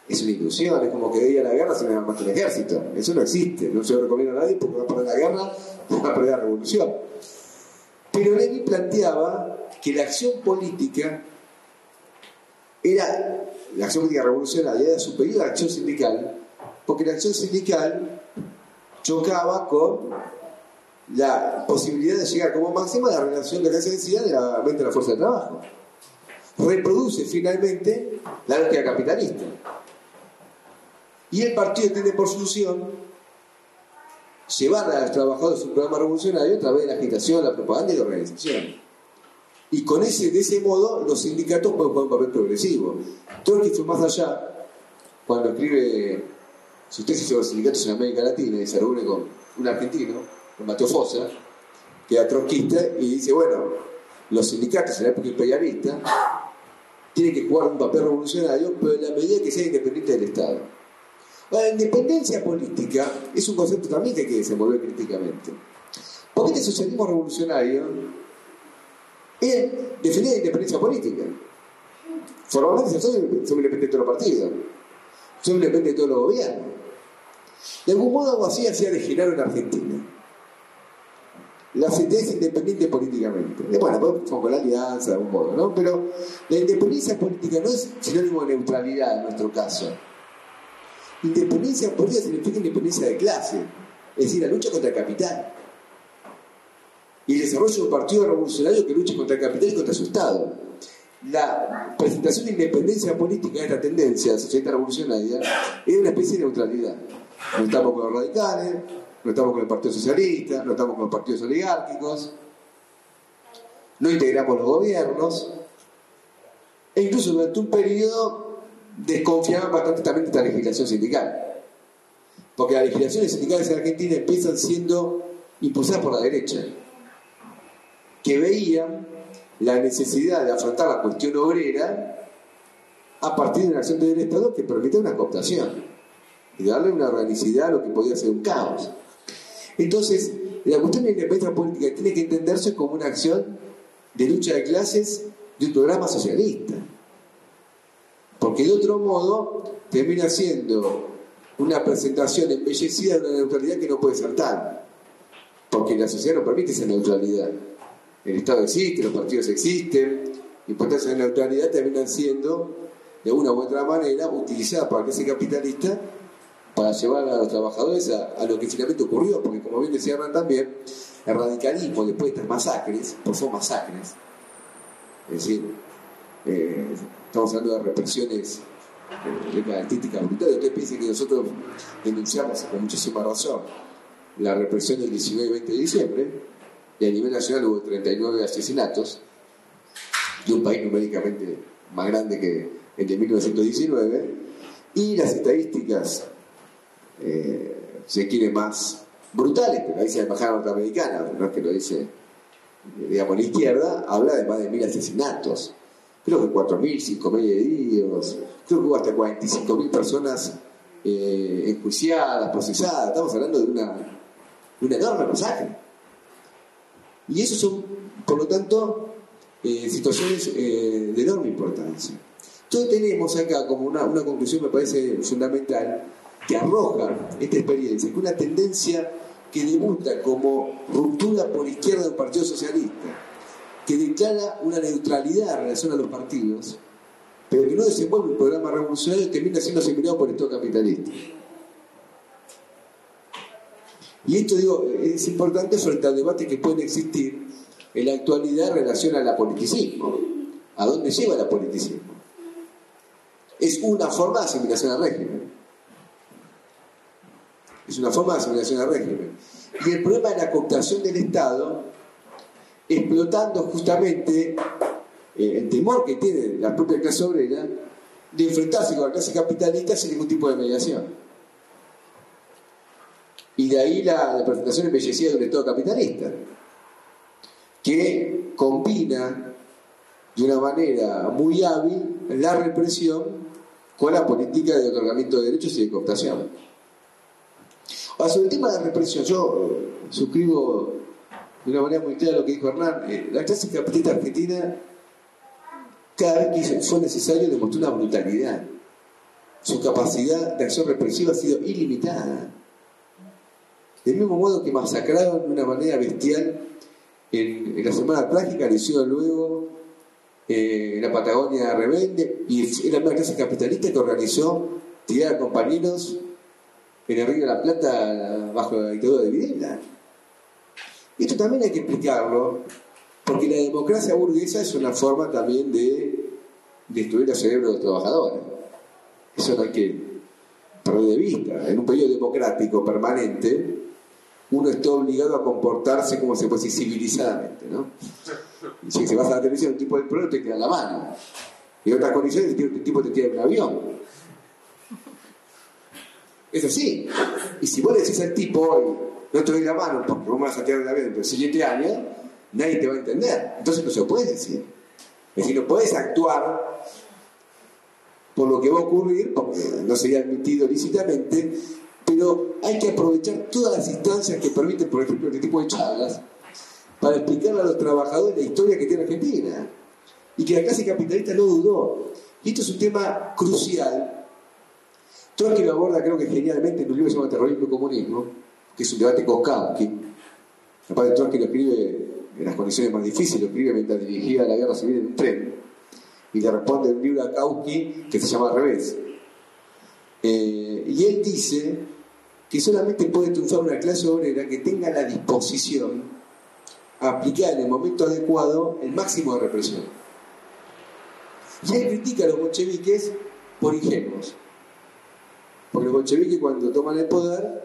es una ilusión, es como que de a la guerra se me armaste el ejército. Eso no existe, no se lo recomiendo a nadie porque va a perder la guerra, va a perder la revolución. Pero Lenin planteaba que la acción política era la acción política revolucionaria era superior a la acción sindical, porque la acción sindical chocaba con la posibilidad de llegar como máxima a la relación de la densidad de la mente de la fuerza de trabajo. Reproduce finalmente la lógica capitalista. Y el partido tiene por solución llevar a los trabajadores un programa revolucionario a través de la agitación, la propaganda y la organización. Y con ese, de ese modo los sindicatos pueden jugar un papel progresivo. Que fue más allá, cuando escribe su tesis sobre los sindicatos en América Latina y se reúne con un argentino, con Mateo Fosa, que era trotskista, y dice, bueno, los sindicatos en la época imperialista tienen que jugar un papel revolucionario, pero en la medida que sean independientes del Estado. La independencia política es un concepto también que hay que desenvolver críticamente. Porque este socialismo revolucionario él defendía la independencia política. Formalmente somos independientes de los partidos, somos independientes de todos los gobiernos. De algún modo algo así hacía de Genaro en Argentina. La CTA es independiente políticamente. Bueno, pues, con la alianza de algún modo, ¿no? Pero la independencia política no es sinónimo de neutralidad en nuestro caso. Independencia política significa independencia de clase, es decir, la lucha contra el capital y el desarrollo de un partido revolucionario que luche contra el capital y contra su Estado. La presentación de independencia política de esta tendencia socialista revolucionaria es una especie de neutralidad. No estamos con los radicales, no estamos con el Partido Socialista, no estamos con los partidos oligárquicos, no integramos los gobiernos, E incluso durante un periodo desconfiaban bastante también de esta legislación sindical. Porque las legislaciones sindicales en Argentina empiezan siendo impulsadas por la derecha, que veían la necesidad de afrontar la cuestión obrera a partir de una acción del Estado que permite una cooptación y darle una organicidad a lo que podía ser un caos. Entonces, la cuestión de la independencia política tiene que entenderse como una acción de lucha de clases de un programa socialista. Porque de otro modo termina siendo una presentación embellecida de una neutralidad que no puede ser tal. Porque la sociedad no permite esa neutralidad. El Estado existe, los partidos existen, y por esa neutralidad terminan siendo, de una u otra manera, utilizadas por la clase capitalista para llevar a los trabajadores a, lo que finalmente ocurrió, porque como bien decía Hernán también, el radicalismo después de estas masacres, pues son masacres, es decir, eh, estamos hablando de represiones eh, de características brutales, ustedes piensen que nosotros denunciamos con muchísima razón la represión del 19 y 20 de diciembre, y a nivel nacional hubo 39 asesinatos, de un país numéricamente más grande que el de 1919, y las estadísticas eh, se quiere más brutales, pero ahí dice la embajada norteamericana, no es que lo dice, digamos, la izquierda, habla de más de mil asesinatos. Creo que 4.000, 5.000 heridos, creo que hubo hasta 45.000 personas eh, enjuiciadas, procesadas. Estamos hablando de una, una enorme masacre. Y eso son, por lo tanto, eh, situaciones eh, de enorme importancia. Entonces tenemos acá como una, una conclusión, me parece fundamental, que arroja esta experiencia, que una tendencia que debuta como ruptura por izquierda del Partido Socialista, que declara una neutralidad en relación a los partidos, pero que no desenvuelve un programa revolucionario y termina siendo asimilado por el Estado capitalista. Y esto digo, es importante frente al debate que puede existir en la actualidad en relación al apoliticismo. ¿A dónde lleva el apoliticismo? Es una forma de asimilación al régimen. Es una forma de asimilación al régimen. Y el problema de la cooptación del Estado, explotando justamente eh, el temor que tiene la propia clase obrera de enfrentarse con la clase capitalista sin ningún tipo de mediación. Y de ahí la, presentación embellecida de un Estado capitalista, que combina de una manera muy hábil la represión con la política de otorgamiento de derechos y de cooptación sobre el tema de la represión, yo eh, suscribo de una manera muy clara lo que dijo Hernán. Eh, la clase capitalista argentina, cada vez que fue necesario, demostró una brutalidad. Su capacidad de acción represiva ha sido ilimitada. Del mismo modo que masacraron de una manera bestial en, la Semana Trágica, le hicieron luego eh, en la Patagonia Rebelde, y era la clase capitalista que organizó tirar a compañeros en el Río de la Plata bajo la dictadura de Videla. Esto también hay que explicarlo, porque la democracia burguesa es una forma también de destruir el cerebro de los trabajadores. Eso no hay que perder de vista. En un periodo democrático permanente, uno está obligado a comportarse como se puede decir civilizadamente, ¿no? Si se vas a la televisión, un tipo de problema te queda la mano. Y en otras condiciones, el tipo te tira un avión. Es así. Y si vos decís al tipo hoy, no te doy la mano porque vos me vas a tirar la vida dentro de 7 años, nadie te va a entender. Entonces no se lo puedes decir. Es decir, no puedes actuar por lo que va a ocurrir, porque no sería admitido lícitamente, pero hay que aprovechar todas las instancias que permiten, por ejemplo, este tipo de charlas, para explicarle a los trabajadores la historia que tiene Argentina. Y que la clase capitalista no dudó. Y esto es un tema crucial Trotsky lo aborda creo que genialmente en un libro que se llama Terrorismo y Comunismo, que es un debate con Kautsky. Aparte Trotsky lo escribe en las condiciones más difíciles, lo escribe mientras dirigía la guerra civil en un tren. Y le responde un libro a Kautsky que se llama Al revés. Eh, y él dice que solamente puede triunfar una clase obrera que tenga la disposición a aplicar en el momento adecuado el máximo de represión. Y él critica a los bolcheviques por ingenuos. Porque los bolcheviques cuando toman el poder,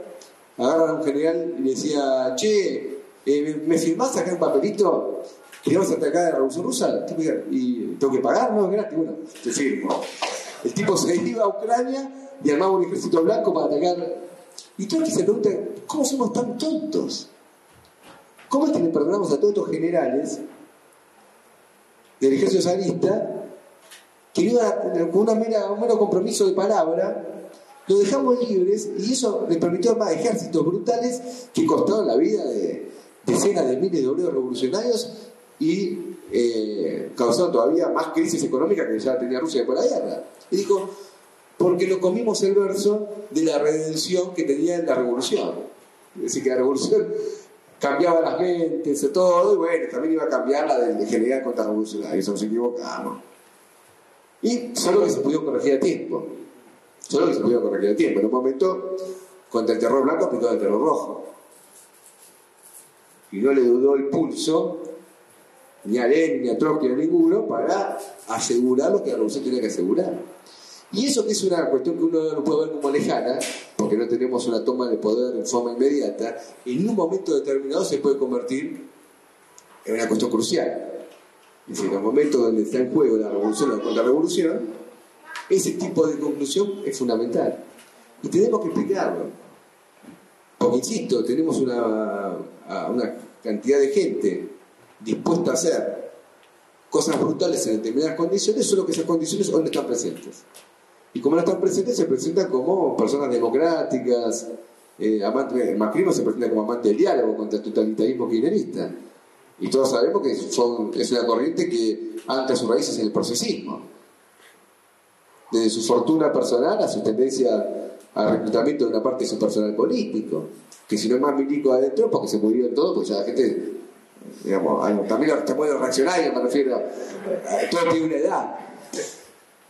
agarran a un general y le decía, che, eh, ¿me firmás acá un papelito queríamos atacar a la Revolución Rusa y tengo que pagar, no gratis, bueno, te firmo. El tipo se iba a Ucrania y armaba un ejército blanco para atacar. Y todos se preguntan, ¿cómo somos tan tontos? ¿Cómo es que le perdonamos a todos estos generales del ejército zarista que iban con una mera, un mero compromiso de palabra lo dejamos libres y eso le permitió armar ejércitos brutales que costaron la vida de decenas de miles de obreros revolucionarios y eh, causaron todavía más crisis económica que ya tenía Rusia después de la guerra. Y dijo, porque lo comimos el verso de la redención que tenía en la revolución. Es decir, que la revolución cambiaba las mentes, todo, y bueno, también iba a cambiar la de general contra revolucionario, eso nos equivocamos. Y solo que se pudo corregir a tiempo. Solo que se pudo corregir a tiempo. En un momento, contra el terror blanco aplicó el terror rojo. Y no le dudó el pulso, ni a Lenin, ni a Trotsky, ni a ninguno, para asegurar lo que la revolución tenía que asegurar. Y eso que es una cuestión que uno no puede ver como lejana, porque no tenemos una toma de poder en forma inmediata, en un momento determinado se puede convertir en una cuestión crucial. Es decir, en los momentos donde está en juego la revolución o la contrarrevolución, ese tipo de conclusión es fundamental. Y tenemos que explicarlo. Porque, insisto, tenemos una, cantidad de gente dispuesta a hacer cosas brutales en determinadas condiciones, solo que esas condiciones no están presentes. Y como no están presentes, se presentan como personas democráticas, eh, el macrismo se presenta como amante del diálogo contra el totalitarismo kirchnerista. Y todos sabemos que es una corriente que ante sus raíces en el procesismo desde su fortuna personal a su tendencia al reclutamiento de una parte de su personal político. Que si no es más milico adentro, porque se murió en todo, pues ya la gente, digamos, también los muy reaccionarios, me refiero, todo tiene una edad.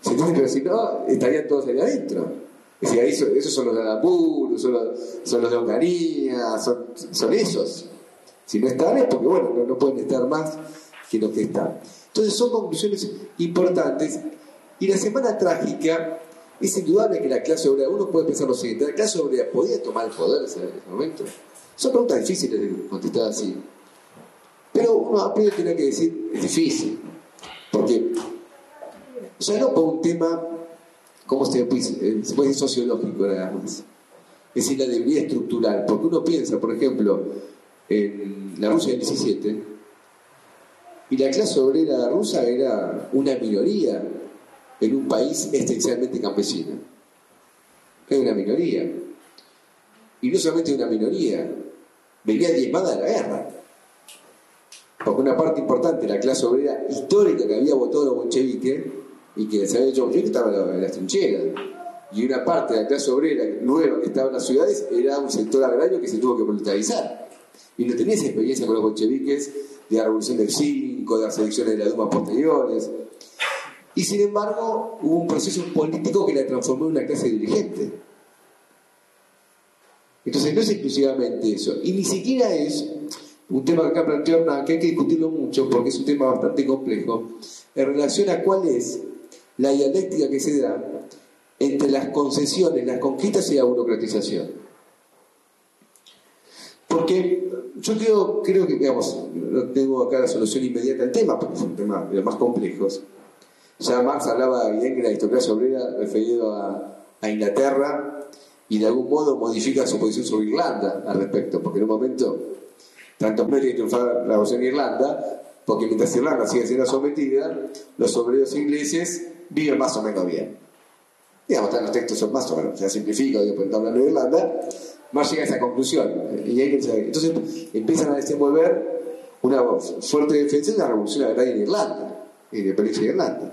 Pero si no, estarían todos ahí adentro. Es decir, esos son los de Adapur, son los, son los de Onganía, son, son, esos. Si no están es porque, bueno, no, no pueden estar más que los que están. Entonces son conclusiones importantes y la semana trágica es indudable que la clase obrera, uno puede pensar lo siguiente, ¿la clase obrera podía tomar el poder en ese momento? Son preguntas difíciles de contestar así. Pero uno a priori tiene que decir, es difícil. Porque, sea, no por un tema, ¿cómo se puede, eh, se puede decir sociológico nada más? Es decir, la debilidad estructural. Porque uno piensa, por ejemplo, en la Rusia del 17, y la clase obrera rusa era una minoría en un país esencialmente campesino. Es una minoría. Y no solamente una minoría, venía diezmada de la guerra. Porque una parte importante de la clase obrera histórica que había votado los bolcheviques y que se había hecho estaba en las trincheras. Y una parte de la clase obrera nueva que estaba en las ciudades era un sector agrario que se tuvo que militarizar. Y no tenía esa experiencia con los bolcheviques de la revolución del 5, de las elecciones de la Duma posteriores. Y sin embargo, hubo un proceso político que la transformó en una clase dirigente. Entonces, no es exclusivamente eso. Y ni siquiera es un tema que acá planteó que hay que discutirlo mucho porque es un tema bastante complejo, en relación a cuál es la dialéctica que se da entre las concesiones, las conquistas y la burocratización. Porque yo creo, creo que, digamos, no tengo acá la solución inmediata al tema, porque es un tema de los más complejos. Ya Marx hablaba bien de la aristocracia obrera referido a, Inglaterra y de algún modo modifica su posición sobre Irlanda al respecto, porque en un momento tanto quiere triunfar la voz en Irlanda, porque mientras Irlanda sigue siendo sometida, los obreros ingleses viven más o menos bien. Digamos, los textos son más o menos, se simplifica, digo, hablando de Irlanda, Marx llega a esa conclusión. Y entonces empiezan a desenvolver una fuerte defensa de la revolución agraria en Irlanda, y de de Irlanda.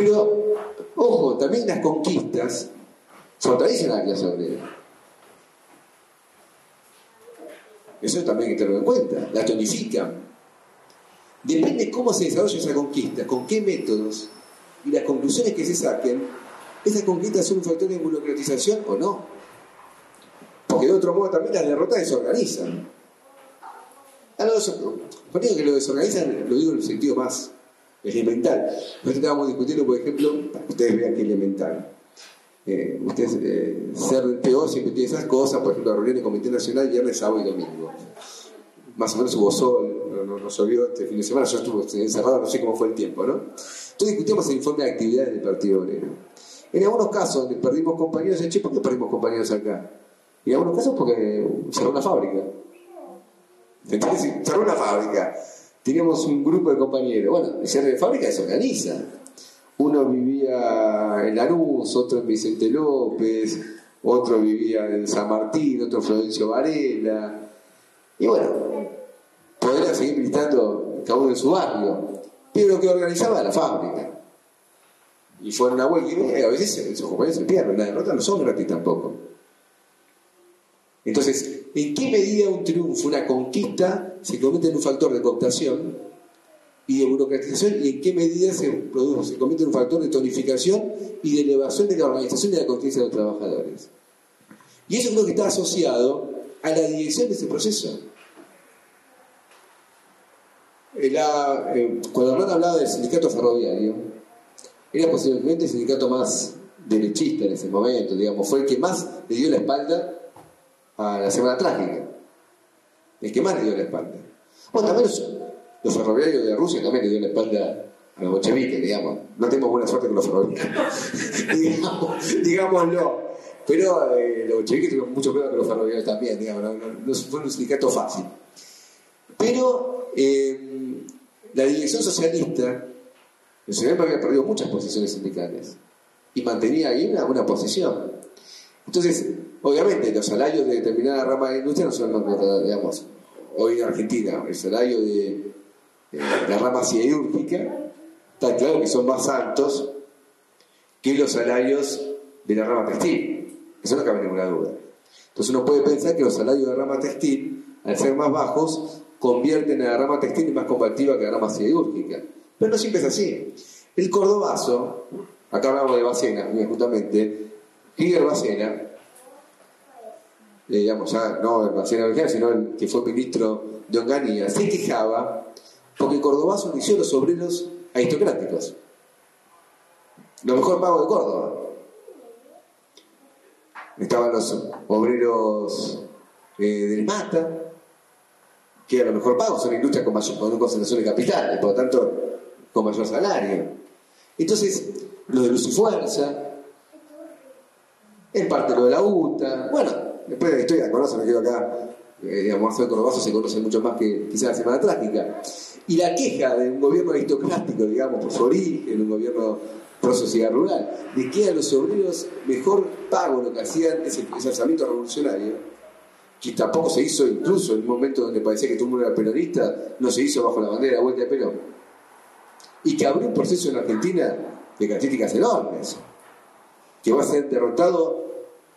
Pero, ojo, también las conquistas fortalecen a la clase obrera. Eso también hay que tenerlo en cuenta. La tonifican. Depende cómo se desarrolla esa conquista, con qué métodos y las conclusiones que se saquen, esas conquistas son un factor de burocratización o no. Porque de otro modo también las derrotas desorganizan. Ah, no, que lo desorganizan, lo digo en el sentido más elemental. Nosotros estábamos discutiendo, por ejemplo, que ustedes vean que elemental. Eh, ustedes, eh, ser del peor siempre tiene esas cosas, por ejemplo, la reunión del Comité Nacional viernes, sábado y domingo. Más o menos hubo sol, no nos olvidó este fin de semana, yo estuve encerrado, no sé cómo fue el tiempo, ¿no? Entonces discutimos el informe de actividades del Partido Obrero. En algunos casos donde perdimos compañeros, che, ¿por qué perdimos compañeros acá? Y en algunos casos porque cerró una fábrica. Entonces, cerró una fábrica. Teníamos un grupo de compañeros. Bueno, el cierre de fábrica se organiza. Uno vivía en Lanús, otro en Vicente López, otro vivía en San Martín, otro en Florencio Varela. Y bueno, podría seguir militando cada uno en su barrio, pero lo que organizaba la fábrica. Y fue una huelga y a veces esos compañeros se pierden, la derrota no son gratis tampoco. Entonces, ¿en qué medida un triunfo, una conquista, se convierte en un factor de cooptación y de burocratización y en qué medida se, produce, se convierte en un factor de tonificación y de elevación de la organización y de la conciencia de los trabajadores. Y eso creo que está asociado a la dirección de ese proceso. Eh, cuando Hernán hablaba del sindicato ferroviario, era posiblemente el sindicato más derechista en ese momento, digamos, fue el que más le dio la espalda a la Semana Trágica, el que más le dio la espalda. Bueno, también los ferroviarios de Rusia también le dio la espalda a los bolcheviques, digamos. No tenemos buena suerte con los ferroviarios, digámoslo. Pero eh, los bolcheviques tuvieron mucho peor que los ferroviarios también, digamos. No, fue un sindicato fácil. Pero eh, la dirección socialista, su tiempo había perdido muchas posiciones sindicales y mantenía ahí una, buena posición. Entonces, obviamente, los salarios de determinada rama de la industria no son los, digamos, hoy en Argentina, el salario de la rama siderúrgica, está claro que son más altos que los salarios de la rama textil. Eso no cabe ninguna duda. Entonces uno puede pensar que los salarios de la rama textil, al ser más bajos, convierten a la rama textil en más combativa que la rama siderúrgica. Pero no siempre es así. El cordobazo, acá hablamos de Bacena, justamente, Miguel Bacena, digamos ya no el Bacena original, sino el que fue ministro de Onganía, se quejaba porque Cordobazo inició los obreros aristocráticos. Lo mejor pago de Córdoba. Estaban los obreros eh, del Mata, que a lo mejor pago, son industrias con, mayor, con concentración de capital, y por lo tanto con mayor salario. Entonces, lo de Luz y Fuerza, en parte lo de la UTA, bueno, después de la historia, conocen, me quedo acá, eh, digamos, Marcelo se conoce mucho más que quizás la Semana Trágica. Y la queja de un gobierno aristocrático, digamos, por su origen, un gobierno pro sociedad rural, de que a los obreros mejor pago lo que hacían ese, ese alzamiento revolucionario, que tampoco se hizo incluso en un momento donde parecía que todo el mundo era peronista, no se hizo bajo la bandera de vuelta de Perón. Y que abrió un proceso en Argentina de características enormes, que va a ser derrotado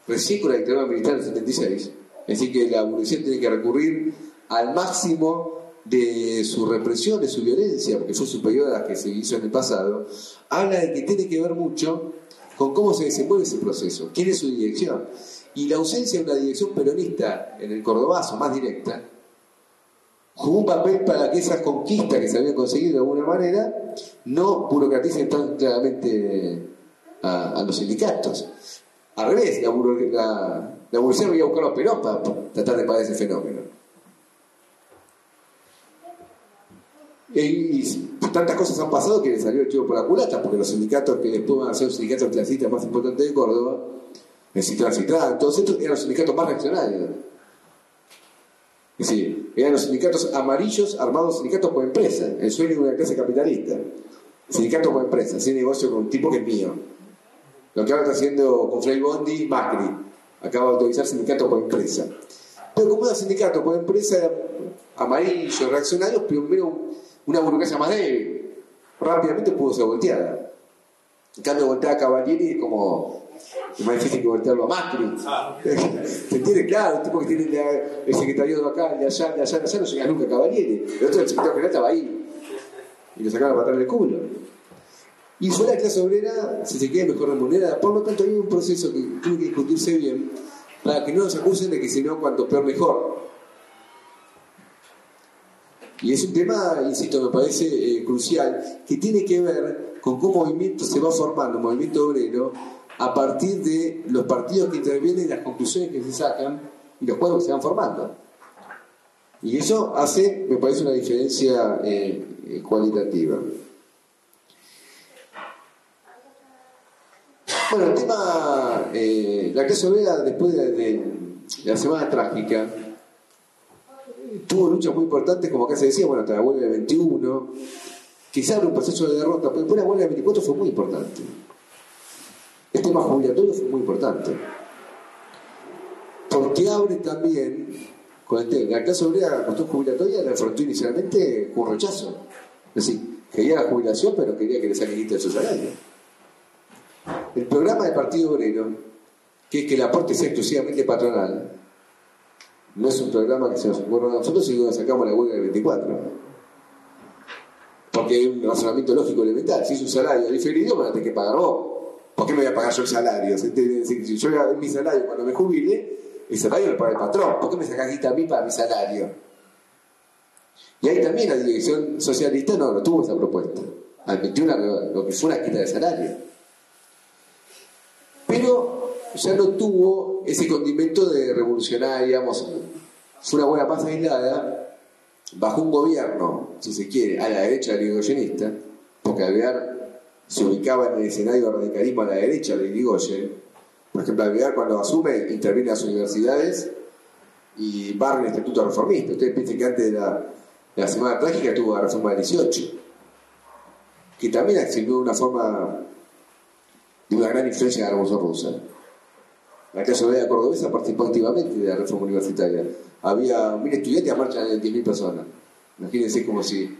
recién con la dictadura militar del 76. Es decir, que la burguesía tiene que recurrir al máximo de su represión, de su violencia, porque fue superior a la que se hizo en el pasado, habla de que tiene que ver mucho con cómo se desenvuelve ese proceso, quién es su dirección. Y la ausencia de una dirección peronista en el Cordobazo más directa jugó un papel para que esas conquistas que se habían conseguido de alguna manera no burocraticen tan claramente a, los sindicatos. Al revés, la, la, la burguesía voy a buscar Perón para tratar de pagar ese fenómeno. Y tantas cosas han pasado que le salió el chivo por la culata, porque los sindicatos que después van a ser los sindicatos clasistas más importantes de Córdoba, necesitan Citran, todos estos eran los sindicatos más reaccionarios. Es decir, eran los sindicatos amarillos armados sindicatos por empresa, el sueño de una clase capitalista. Sindicato por empresa, sin negocio con un tipo que es mío. Lo que ahora está haciendo con Frei Bondi, Macri. Acaba de autorizar sindicato por empresa. Pero como era sindicato por empresa amarillo, reaccionario, primero una burocracia más débil. Rápidamente pudo ser volteada. En cambio, voltear a Cavalieri es como es más difícil que voltearlo a Macri. ¿Se entiende? Claro, el tipo que tiene el secretario de acá, de allá, de allá, de allá, no llega nunca a Cavalieri. El otro, el secretario general estaba ahí. Y lo sacaron para atrás del culo. Y fue la clase obrera, si se quiere, mejor remunerada. Por lo tanto, hay un proceso que tiene que discutirse bien para que no nos acusen de que si no, cuanto peor, mejor. Y es un tema, insisto, me parece eh, crucial, que tiene que ver con cómo movimiento se va formando, el movimiento obrero, a partir de los partidos que intervienen, las conclusiones que se sacan y los cuadros que se van formando. Y eso hace, me parece, una diferencia eh, cualitativa. Bueno, el tema, eh, la clase obrera después de, la semana trágica, tuvo luchas muy importantes, como acá se decía, bueno, hasta la huelga del 21, quizá era un proceso de derrota, pero después la huelga del 24 fue muy importante. El tema jubilatorio fue muy importante. Porque abre también, con el la clase obrera, la cuestión jubilatoria la afrontó inicialmente con rechazo. Es decir, quería la jubilación, pero quería que le saquen de su salario. El programa del Partido Obrero, que es que el aporte sea exclusivamente patronal, no es un programa que se nos ocurra a nosotros, sino que sacamos la huelga del 24. Porque hay un razonamiento lógico elemental. Si es un salario diferido, me lo tenés que pagar vos. ¿Por qué me voy a pagar yo el salario? Si yo voy a mi salario cuando me jubile, el salario lo paga el patrón. ¿Por qué me sacás guita a mí para mi salario? Y ahí también la dirección socialista no, no tuvo esa propuesta. Admitió lo que fue una quita de salario ya no tuvo ese condimento de revolucionaria, digamos, fue una buena paz aislada bajo un gobierno, si se quiere, a la derecha del irigoyenista, porque Alvear se ubicaba en el escenario de radicalismo a la derecha del Irigoyen. Por ejemplo, Alvear cuando asume interviene en las universidades y barra el Instituto Reformista. Ustedes piensen que antes de la, Semana Trágica tuvo la reforma del 18, que también accionó de una forma y una gran influencia de la Revolución Rusa. La clase obrera cordobesa participó activamente de la reforma universitaria. Había mil estudiantes a marcha de 10.000 personas. Imagínense como si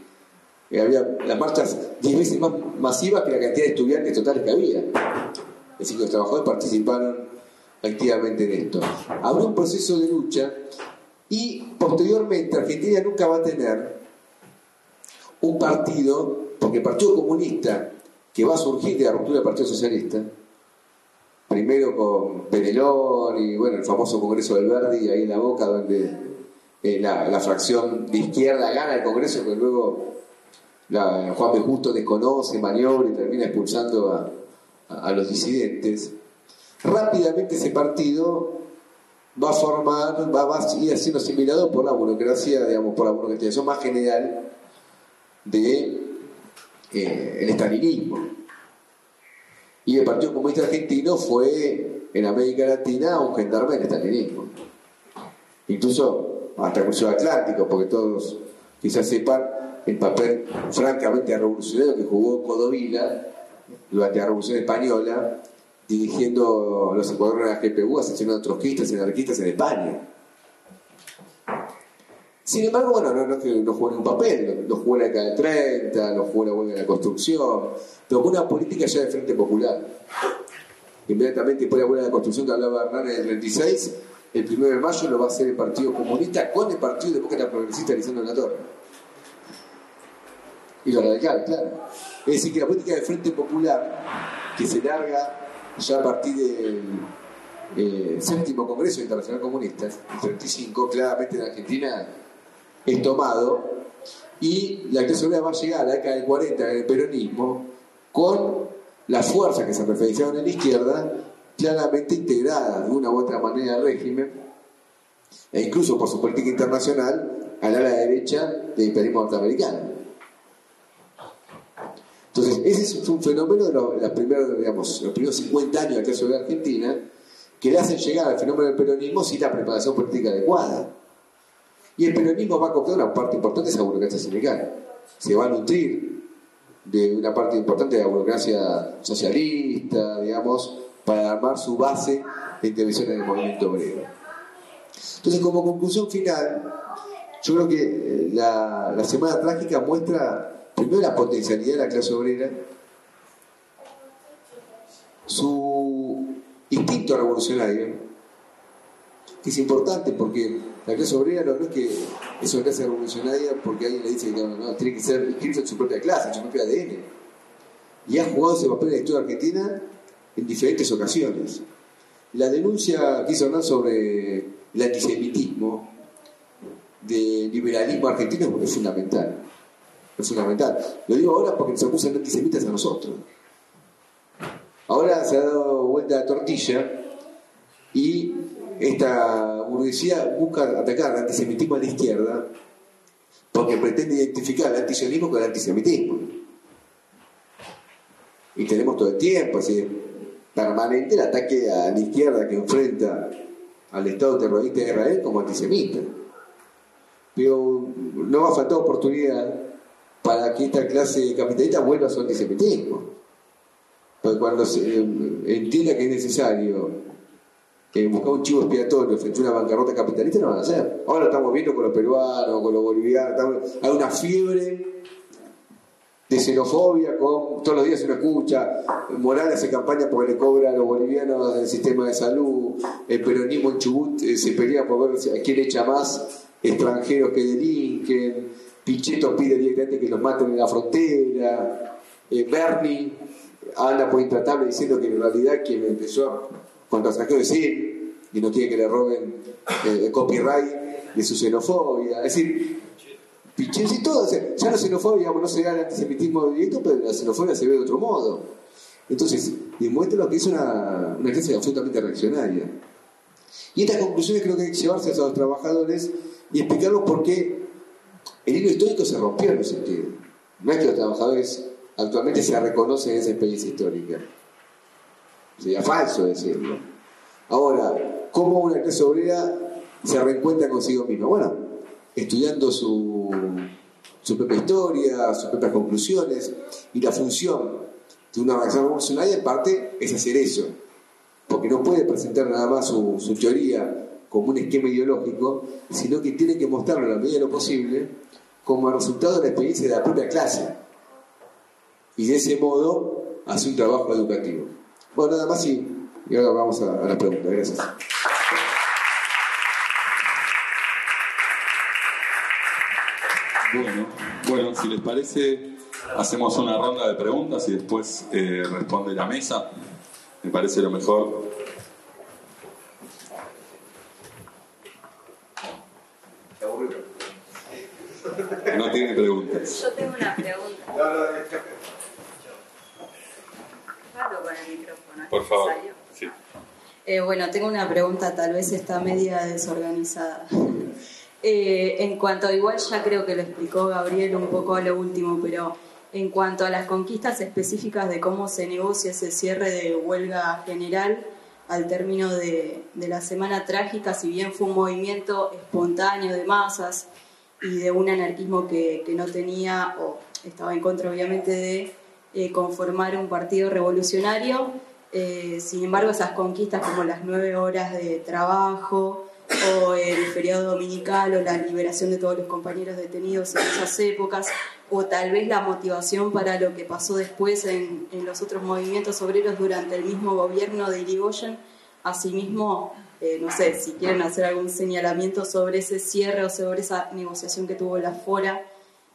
eh, había las marchas 10 veces más masivas que la cantidad de estudiantes totales que había. Es decir, los trabajadores participaron activamente en esto. Habrá un proceso de lucha y posteriormente Argentina nunca va a tener un partido, porque el Partido Comunista que va a surgir de la ruptura del Partido Socialista, primero con Penelón y bueno, el famoso Congreso del Verdi, ahí en la boca, donde eh, la, fracción de izquierda gana el Congreso, pero luego Juan B. Justo desconoce, maniobra y termina expulsando a, los disidentes. Rápidamente ese partido va a formar, va, a ir siendo asimilado por la burocracia, digamos, por la burocracia más general de eh, el estalinismo. Y el Partido Comunista Argentino fue en América Latina un gendarme del estalinismo. Incluso hasta el Museo Atlántico, porque todos quizás sepan el papel francamente revolucionario que jugó Codovila durante la Revolución Española, dirigiendo los escuadrones de la GPU, asesinando trotskistas y anarquistas en España. Sin embargo, bueno, no, no, no jugó un papel, no jugó la década del 30, no jugó la, la construcción, pero con una política ya de Frente Popular. Inmediatamente después de la huelga de la construcción que hablaba Hernán en el 36, el 1 de mayo lo va a hacer el Partido Comunista con el Partido Demócrata Progresista Lisandro la Torre. Y lo radical, claro. Es decir, que la política de Frente Popular, que se larga ya a partir del eh, séptimo Congreso Internacional Comunista, el 35, claramente en Argentina es tomado y la clase obrera va a llegar a la década del 40 en el peronismo con la fuerza que se referenciaban en la izquierda claramente integrada de una u otra manera al régimen e incluso por su política internacional a la derecha del imperialismo norteamericano. Entonces, ese es un fenómeno de los, primeros, digamos, los primeros 50 años de la clase obrera argentina que le hacen llegar al fenómeno del peronismo sin la preparación política adecuada. Y el peronismo va a comprar una parte importante de esa burocracia sindical. Se va a nutrir de una parte importante de la burocracia socialista, digamos, para armar su base de intervención en el movimiento obrero. Entonces, como conclusión final, yo creo que eh, la, la Semana Trágica muestra primero la potencialidad de la clase obrera, su instinto revolucionario, que es importante porque la clase obrera no, es que es una clase revolucionaria porque alguien le dice que no, tiene que ser inscrito en su propia clase, en su propio ADN. Y ha jugado ese papel en la historia argentina en diferentes ocasiones. La denuncia que hizo Hernán sobre el antisemitismo del liberalismo argentino es fundamental. Es fundamental. Lo digo ahora porque nos acusan de antisemitas a nosotros. Ahora se ha dado vuelta la tortilla y esta burguesía busca atacar el antisemitismo a la izquierda porque pretende identificar el antisionismo con el antisemitismo. Y tenemos todo el tiempo, así, permanente el ataque a la izquierda que enfrenta al Estado terrorista de Israel como antisemita. Pero no va a faltar oportunidad para que esta clase capitalista vuelva a su antisemitismo. Porque cuando se eh, entienda que es necesario que buscar un chivo expiatorio frente a una bancarrota capitalista, no van a hacer. Ahora estamos viendo con los peruanos, con los bolivianos, hay una fiebre de xenofobia, todos los días se lo escucha, Morales hace campaña porque le cobra a los bolivianos el sistema de salud, el peronismo en Chubut eh, se pelea por ver a quién echa más extranjeros que delinquen, Pichetto pide directamente que los maten en la frontera, eh, Bernie anda por intratable diciendo que en realidad quien empezó contra extranjeros es él y no quiere que le roben eh, el copyright de su xenofobia. Es decir, Pichetto y todo, ya la xenofobia digamos, no se da el antisemitismo directo, pero la xenofobia se ve de otro modo. Entonces, demuestra lo que es una, una clase absolutamente reaccionaria. Y estas conclusiones creo que hay que llevarse a los trabajadores y explicarlos por qué el hilo histórico se rompió en ese sentido. No es que los trabajadores actualmente se reconocen en esa experiencia histórica. Sería falso decirlo. Ahora, ¿cómo una clase obrera se reencuentra consigo misma? Bueno, estudiando su, su propia historia, sus propias conclusiones y la función de una organización revolucionaria en parte es hacer eso. Porque no puede presentar nada más su, su teoría como un esquema ideológico, sino que tiene que mostrarlo a la medida de lo posible como resultado de la experiencia de la propia clase. Y de ese modo hace un trabajo educativo. Bueno, nada más y, y ahora vamos a, a la pregunta. Gracias. Bueno, bueno, si les parece, hacemos una ronda de preguntas y después eh, responde la mesa. Me parece lo mejor. No tiene preguntas. Yo tengo una pregunta. Hablo con el micrófono. ¿es Por favor. Sí. Eh, bueno, tengo una pregunta, tal vez está media desorganizada. Eh, en cuanto, igual ya creo que lo explicó Gabriel un poco a lo último, pero en cuanto a las conquistas específicas de cómo se negocia ese cierre de huelga general al término de, de la semana trágica, si bien fue un movimiento espontáneo de masas y de un anarquismo que, que no tenía, o estaba en contra obviamente de eh, conformar un partido revolucionario, eh, sin embargo, esas conquistas como las nueve horas de trabajo o el feriado dominical o la liberación de todos los compañeros detenidos en esas épocas, o tal vez la motivación para lo que pasó después en, los otros movimientos obreros durante el mismo gobierno de Irigoyen, asimismo, eh, no sé, si quieren hacer algún señalamiento sobre ese cierre o sobre esa negociación que tuvo la FORA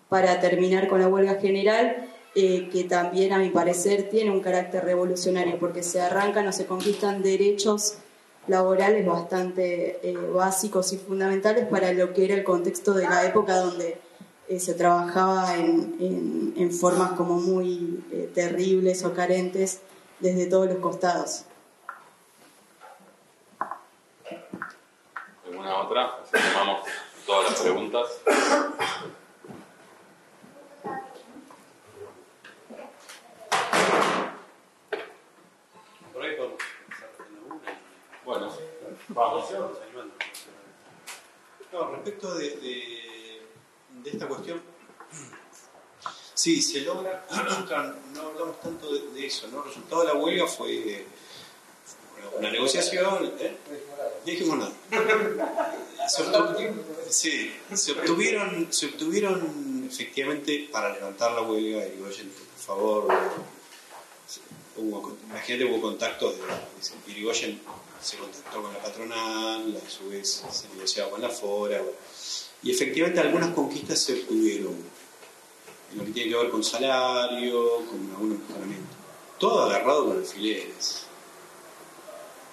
para terminar con la huelga general, eh, que también a mi parecer tiene un carácter revolucionario, porque se arrancan o se conquistan derechos laborales bastante eh, básicos y fundamentales para lo que era el contexto de la época donde eh, se trabajaba en, en- en formas como muy eh, terribles o carentes desde todos los costados. ¿Alguna otra? Así tomamos todas las preguntas. Por ahí podemos empezar con alguna. Bueno, No, respecto de, de- esta cuestión, sí, se logra, no hablamos tanto de, eso, ¿no? El resultado de la huelga fue una negociación, ¿eh? Dijimos nada. Se obtu- sí, se obtuvieron, se obtuvieron efectivamente para levantar la huelga y por favor, hubo, imagínate hubo contactos de Irigoyen se contactó con la patronal, a su vez se negociaba con la FORA, y efectivamente algunas conquistas se obtuvieron, en lo que tiene que ver con salario, con algunos mejoramientos. Todo agarrado con alfileres.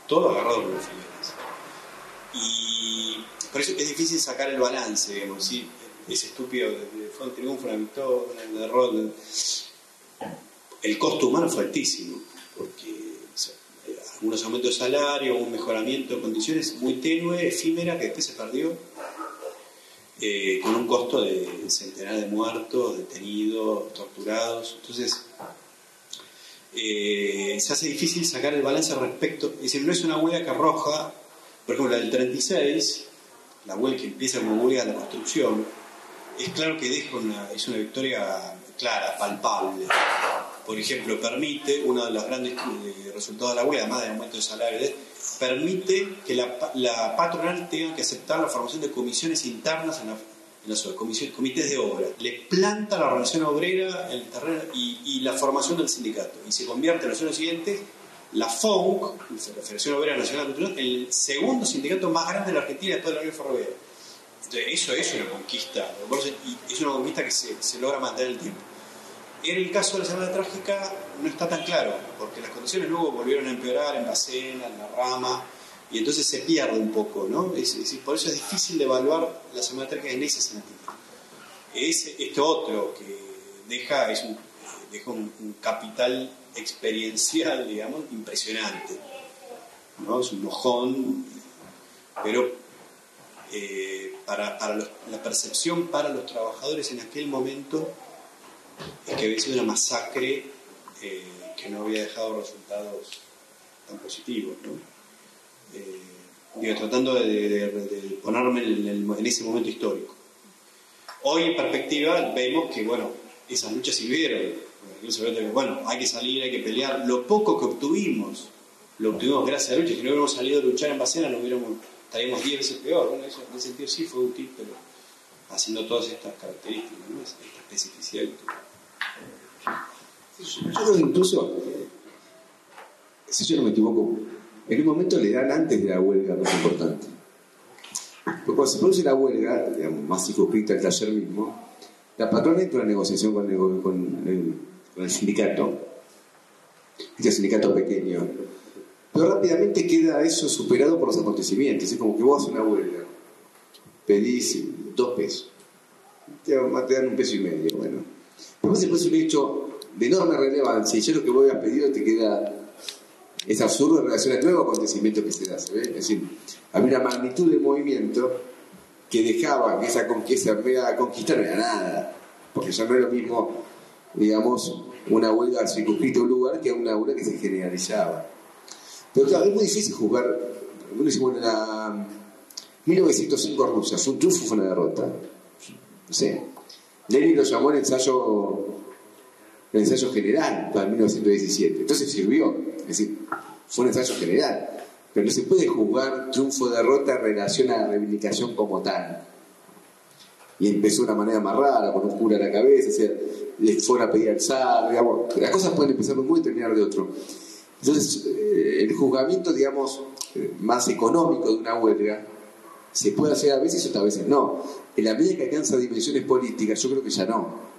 Todo agarrado con alfileres. Y por eso es difícil sacar el balance, digamos, ¿sí? es estúpido, fue un triunfo, una victoria, una derrota. El costo humano fue altísimo, porque unos aumentos de salario, un mejoramiento de condiciones muy tenue, efímera, que después se perdió, eh, con un costo de centenares de muertos, detenidos, torturados. Entonces, eh, se hace difícil sacar el balance respecto, es decir, no es una huelga que arroja, por ejemplo, la del 36, la huelga que empieza como huelga de la construcción, es claro que deja una, es una victoria clara, palpable. Por ejemplo, permite, uno de los grandes eh, resultados de la huelga, además del aumento de salario, permite que la, la, patronal tenga que aceptar la formación de comisiones internas en la, en comités de obra. Le planta la organización obrera el terreno y, la formación del sindicato. Y se convierte en el año siguiente la FONC, la Federación Obrera Nacional Cultural, el segundo sindicato más grande de la Argentina después de la Unión Ferroviaria. Entonces, eso es una conquista, y es una conquista que se, se logra mantener el tiempo. En el caso de la Semana Trágica no está tan claro, porque las condiciones luego volvieron a empeorar en Bacena, en La Rama, y entonces se pierde un poco, ¿no? Por eso es difícil de evaluar la Semana Trágica en ese sentido. Es este otro que deja, es un, capital experiencial, digamos, impresionante. ¿no? Es un mojón, pero eh, para la percepción para los trabajadores en aquel momento es que había sido una masacre eh, que no había dejado resultados tan positivos. ¿no? Eh, tratando de, ponerme en, ese momento histórico. Hoy en perspectiva vemos que, bueno, esas luchas sirvieron. Bueno, hay que salir, hay que pelear. Lo poco que obtuvimos, lo obtuvimos gracias a la lucha. Si no hubiéramos salido a luchar en Bacena, no hubiéramos, estaríamos 10 veces peor. En ese sentido sí fue útil, pero haciendo todas estas características, esta especificidad. Que incluso, si yo no me equivoco, en un momento le dan antes de la huelga más importante. Porque cuando se produce la huelga, digamos, más circunscrita al taller mismo, la patrona entra en negociación con el, con el, con el sindicato, este sindicato pequeño, pero rápidamente queda eso superado por los acontecimientos. Es como que vos haces una huelga, pedís dos pesos, te dan un peso y medio, bueno. Después se puede un hecho de enorme relevancia y yo lo que voy a pedir te queda es absurdo en relación al nuevo acontecimiento que se da. Es decir, había una magnitud de movimiento que dejaba que esa conquista, conquista no era nada, porque ya no era lo mismo, digamos, una huelga circunscrita a un lugar que una huelga que se generalizaba. Pero claro, es muy difícil jugar, bueno, en la 1905 Rusia, un triunfo fue una derrota. No sé. Lenin lo llamó el ensayo el ensayo general para 1917. Entonces sirvió, es decir, fue un ensayo general. Pero no se puede juzgar triunfo-derrota en relación a la reivindicación como tal. Y empezó de una manera más rara, con un cura a la cabeza, o sea, les fueron a pedir al zar, digamos, las cosas pueden empezar de un modo y terminar de otro. Entonces, eh, el juzgamiento, digamos, eh, más económico de una huelga, se puede hacer a veces y otras veces no. En la medida que alcanza dimensiones políticas, yo creo que ya no.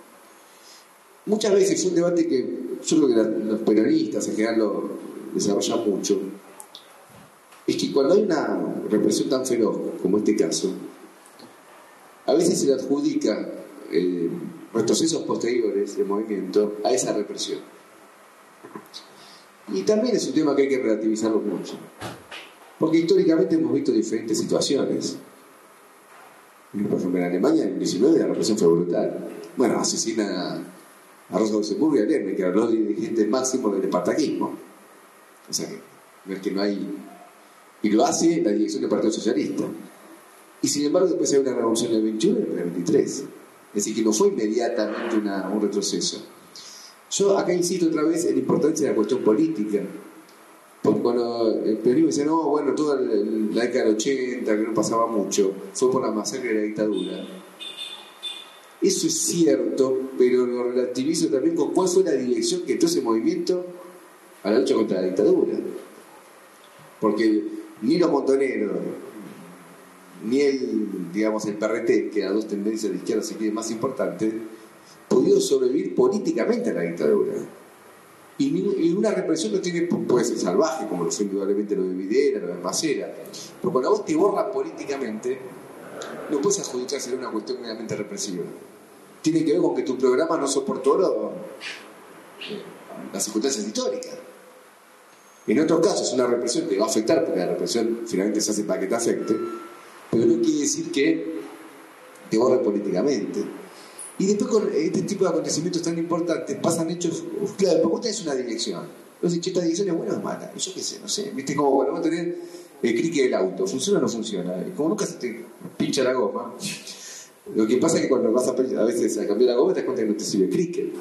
Muchas veces un debate que yo creo que los peronistas en general lo desarrollan mucho. Es que cuando hay una represión tan feroz como este caso, a veces se le adjudica eh, retrocesos posteriores del movimiento a esa represión. Y también es un tema que hay que relativizarlo mucho. Porque históricamente hemos visto diferentes situaciones. Por ejemplo, en Alemania en el 19 la represión fue brutal. Bueno, asesina a Rosa Luxemburgo y a Lerner, que eran los dirigentes máximos del espartaquismo. O sea que no es que no hay. Y lo hace la dirección del Partido Socialista. Y sin embargo, después hay una revolución en el 21 y en el 23. Es decir, que no fue inmediatamente un retroceso. Yo acá insisto otra vez en la importancia de la cuestión política. Porque cuando el periodismo dice, no, bueno, toda la década del 80, que no pasaba mucho, fue por la masacre de la dictadura eso es cierto, pero lo relativizo también con cuál fue la dirección que entró ese movimiento a la lucha contra la dictadura. Porque ni los montoneros, ni el, digamos, el PRT, que a dos tendencias de izquierda se quieren más importantes, pudieron sobrevivir políticamente a la dictadura. Y, una represión no tiene, puede ser salvaje, como lo fue indudablemente lo de Videla, lo de Macera. Pero cuando vos te borras políticamente, no puedes adjudicarse a una cuestión meramente represiva tiene que ver con que tu programa no soportó las circunstancias históricas. En otros casos, una represión te va a afectar, porque la represión finalmente se hace para que te afecte, pero no quiere decir que te borre políticamente. Y después con este tipo de acontecimientos tan importantes pasan hechos, claro, porque usted es una dirección. Entonces, si esta dirección es buena, es mala. Yo qué sé, no sé. Viste como, bueno, vamos a el crique del auto, ¿funciona o no funciona? Y como nunca se te pincha la goma, lo que pasa es que cuando vas a, a veces a cambiar la goma te das cuenta que no te sirve cricket.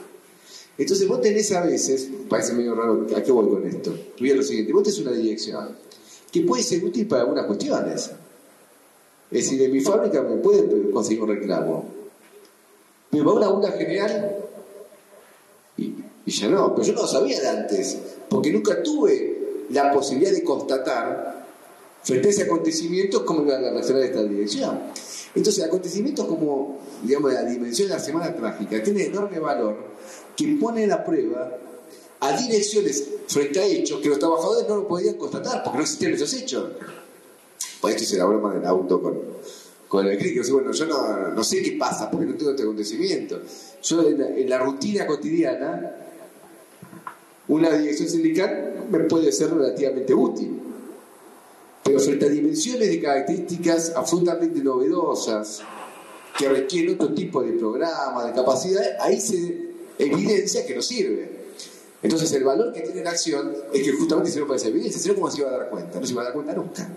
Entonces vos tenés a veces, parece medio raro, ¿a qué voy con esto? Tuviera lo siguiente, vos tenés una dirección que puede ser útil para algunas cuestiones. Es decir, en mi fábrica me puede conseguir un reclamo. Pero va una aula general y, ya no, pero yo no lo sabía de antes, porque nunca tuve la posibilidad de constatar frente a ese acontecimiento cómo iba a relacionar esta dirección. Entonces, acontecimientos como, digamos, la dimensión de la semana trágica tiene enorme valor que pone a prueba a direcciones frente a hechos que los trabajadores no lo podían constatar porque no existían esos hechos. Por esto hice la broma del auto con, con el crítico. Bueno, yo no, no, sé qué pasa porque no tengo este acontecimiento. Yo en la rutina cotidiana, una dirección sindical me puede ser relativamente útil. Pero frente a dimensiones de características absolutamente novedosas, que requieren otro tipo de programa, de capacidad, ahí se evidencia que no sirve. Entonces el valor que tiene la acción es que justamente sirve para esa evidencia, si no, ¿cómo se iba a dar cuenta? No se iba a dar cuenta nunca.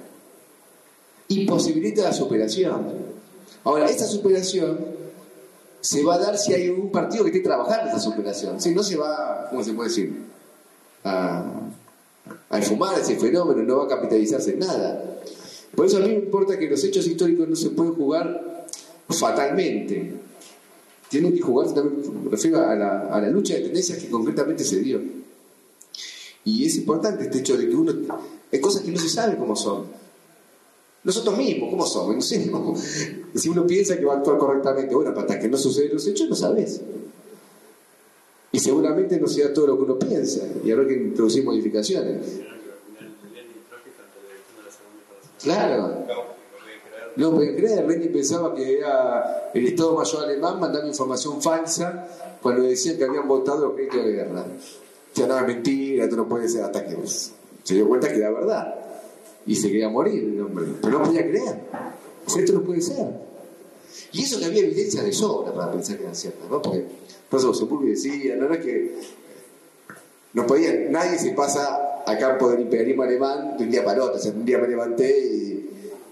Imposibilita la superación. Ahora, esta superación se va a dar si hay un partido que esté trabajando esa superación. Si no se va, ¿cómo se puede decir? A, a esfumar ese fenómeno, no va a capitalizarse en nada. Por eso a mí me importa que los hechos históricos no se pueden jugar fatalmente. Tienen que jugarse también, me refiero a la, lucha de tendencias que concretamente se dio. Y es importante este hecho de que uno. Hay cosas que no se sabe cómo son. Nosotros mismos, ¿cómo somos? No sé. Si uno piensa que va a actuar correctamente, bueno, hasta que no suceden los hechos, no sabes. Seguramente no sea todo lo que uno piensa, y habrá que introducir modificaciones. Claro. No pueden creer, Lenin pensaba que era el Estado Mayor alemán mandando información falsa cuando decían que habían votado los créditos de guerra. Ya no, es mentira, esto no puede ser, hasta que se dio cuenta que era verdad. Y se quería morir el hombre. Pero no podía creer. Esto no puede ser. Y eso que había evidencia de sobra para pensar que era cierto, ¿no? Porque por eso Sepulveda decía, no era que no podía, nadie se pasa a campo del imperialismo alemán de un día para otro. O sea, un día me levanté y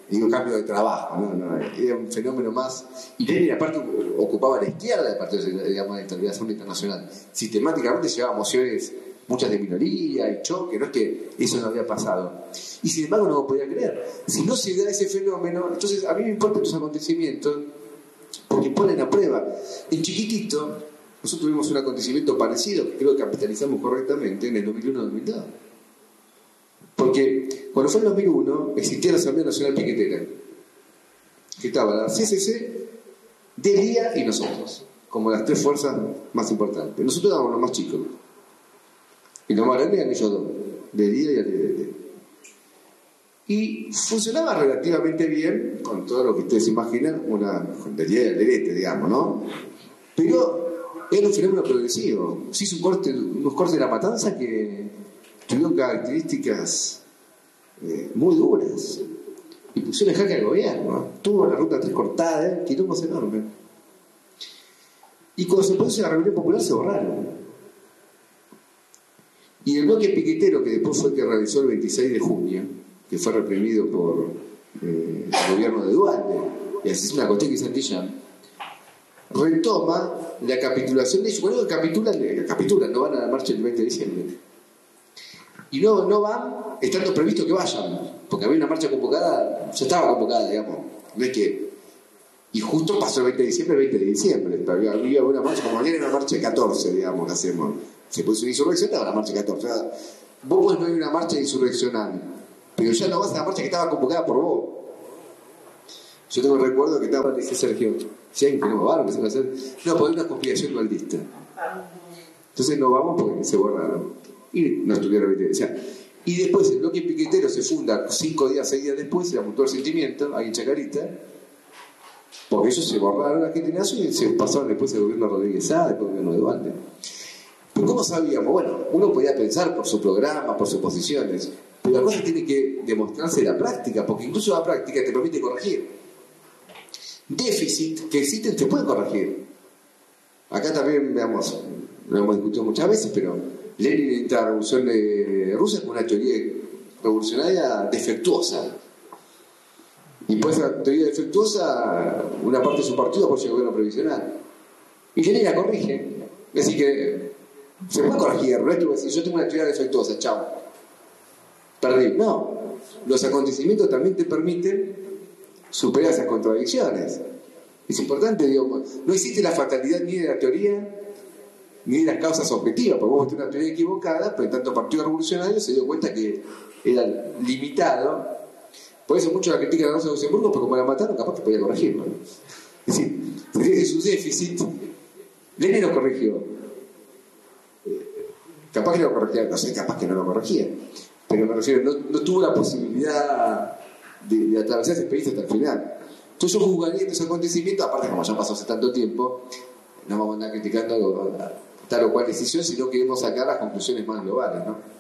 digo cambio de trabajo, ¿no? no era un fenómeno más. Y Lenin, aparte, ocupaba la izquierda del Partido digamos, de Estabilización Internacional. Sistemáticamente llevaba mociones, muchas de minoría y choque, no es que eso no había pasado. Y sin embargo, no lo podía creer. Si no se da ese fenómeno, entonces a mí me importan los acontecimientos porque ponen a prueba. En chiquitito, nosotros tuvimos un acontecimiento parecido que creo que capitalizamos correctamente en el 2001-2002. Porque cuando fue en 2001 existía la Asamblea Nacional Piquetera, que estaba la CCC, Delia y nosotros, como las tres fuerzas más importantes. Nosotros éramos los más chicos. Y los más grandes eran ellos dos, Delia y ADD. Y funcionaba relativamente bien, con todo lo que ustedes imaginan, una Delia y Alderete, digamos, ¿no? Pero era un fenómeno progresivo. Se hizo un corte, unos cortes de la matanza que tuvieron características eh, muy duras y pusieron en jaque al gobierno. Tuvo la ruta tres cortada, ¿eh? quilombos enormes. Y cuando se produce la rebelión popular se borraron. Y el bloque piquetero, que después fue el que realizó el 26 de junio, que fue reprimido por eh, el gobierno de Duarte, y así es una cuestión que Santillán, retoma la capitulación de ellos. Bueno, capitulan, capitulan, no van a la marcha el 20 de diciembre. Y no, no van estando previsto que vayan, porque había una marcha convocada, ya estaba convocada, digamos. No es que. Y justo pasó el 20 de diciembre, el 20 de diciembre. Había, había una marcha, como mañana era una marcha de 14, digamos, que hacemos. Se puede una insurrección, estaba la marcha de 14. O sea, vos no a una marcha insurreccional, pero ya no vas a la marcha que estaba convocada por vos. Yo tengo el recuerdo que estaba, dice Sergio, si hay que no va a hacer. No, por una conspiración dualdista. Entonces no vamos porque se borraron. Y no estuvieron evidencia. Y después el bloque piquetero se funda cinco días, seis días después, se apuntó el sentimiento, ahí en Chacarita, porque ellos se borraron la gente y se pasaron después el gobierno Rodríguez Sá, el gobierno de Duarte. Pero ¿cómo sabíamos? Bueno, uno podía pensar por su programa, por sus posiciones, pero la cosa tiene que demostrarse la práctica, porque incluso la práctica te permite corregir. Déficit que existen se puede corregir. Acá también, veamos, lo hemos discutido muchas veces, pero Lenin entra la revolución de Rusia con una teoría revolucionaria defectuosa. Y por esa teoría defectuosa, una parte de su partido apoya el gobierno previsional. Y Lenin la corrige. Decir, que se puede corregir. No es que yo tengo una teoría defectuosa, chao. Perdí. No. Los acontecimientos también te permiten superar esas contradicciones. Es importante, digo, no existe la fatalidad ni de la teoría ni de las causas objetivas, porque vos tenés una teoría equivocada, pero en tanto Partido Revolucionario se dio cuenta que era limitado. Por eso muchos la critican a Rosa Luxemburgo, porque como la mataron, capaz que podía corregirlo. Es decir, desde su déficit, Lenin lo corrigió. Capaz que lo corregía, no sé, capaz que no lo corregía. Pero me refiero, no, tuvo la posibilidad de, atravesar ese país hasta el final. Entonces yo jugaría estos acontecimientos, aparte como ya pasó hace tanto tiempo, no vamos a andar criticando tal o cual decisión, sino queremos sacar las conclusiones más globales, ¿no?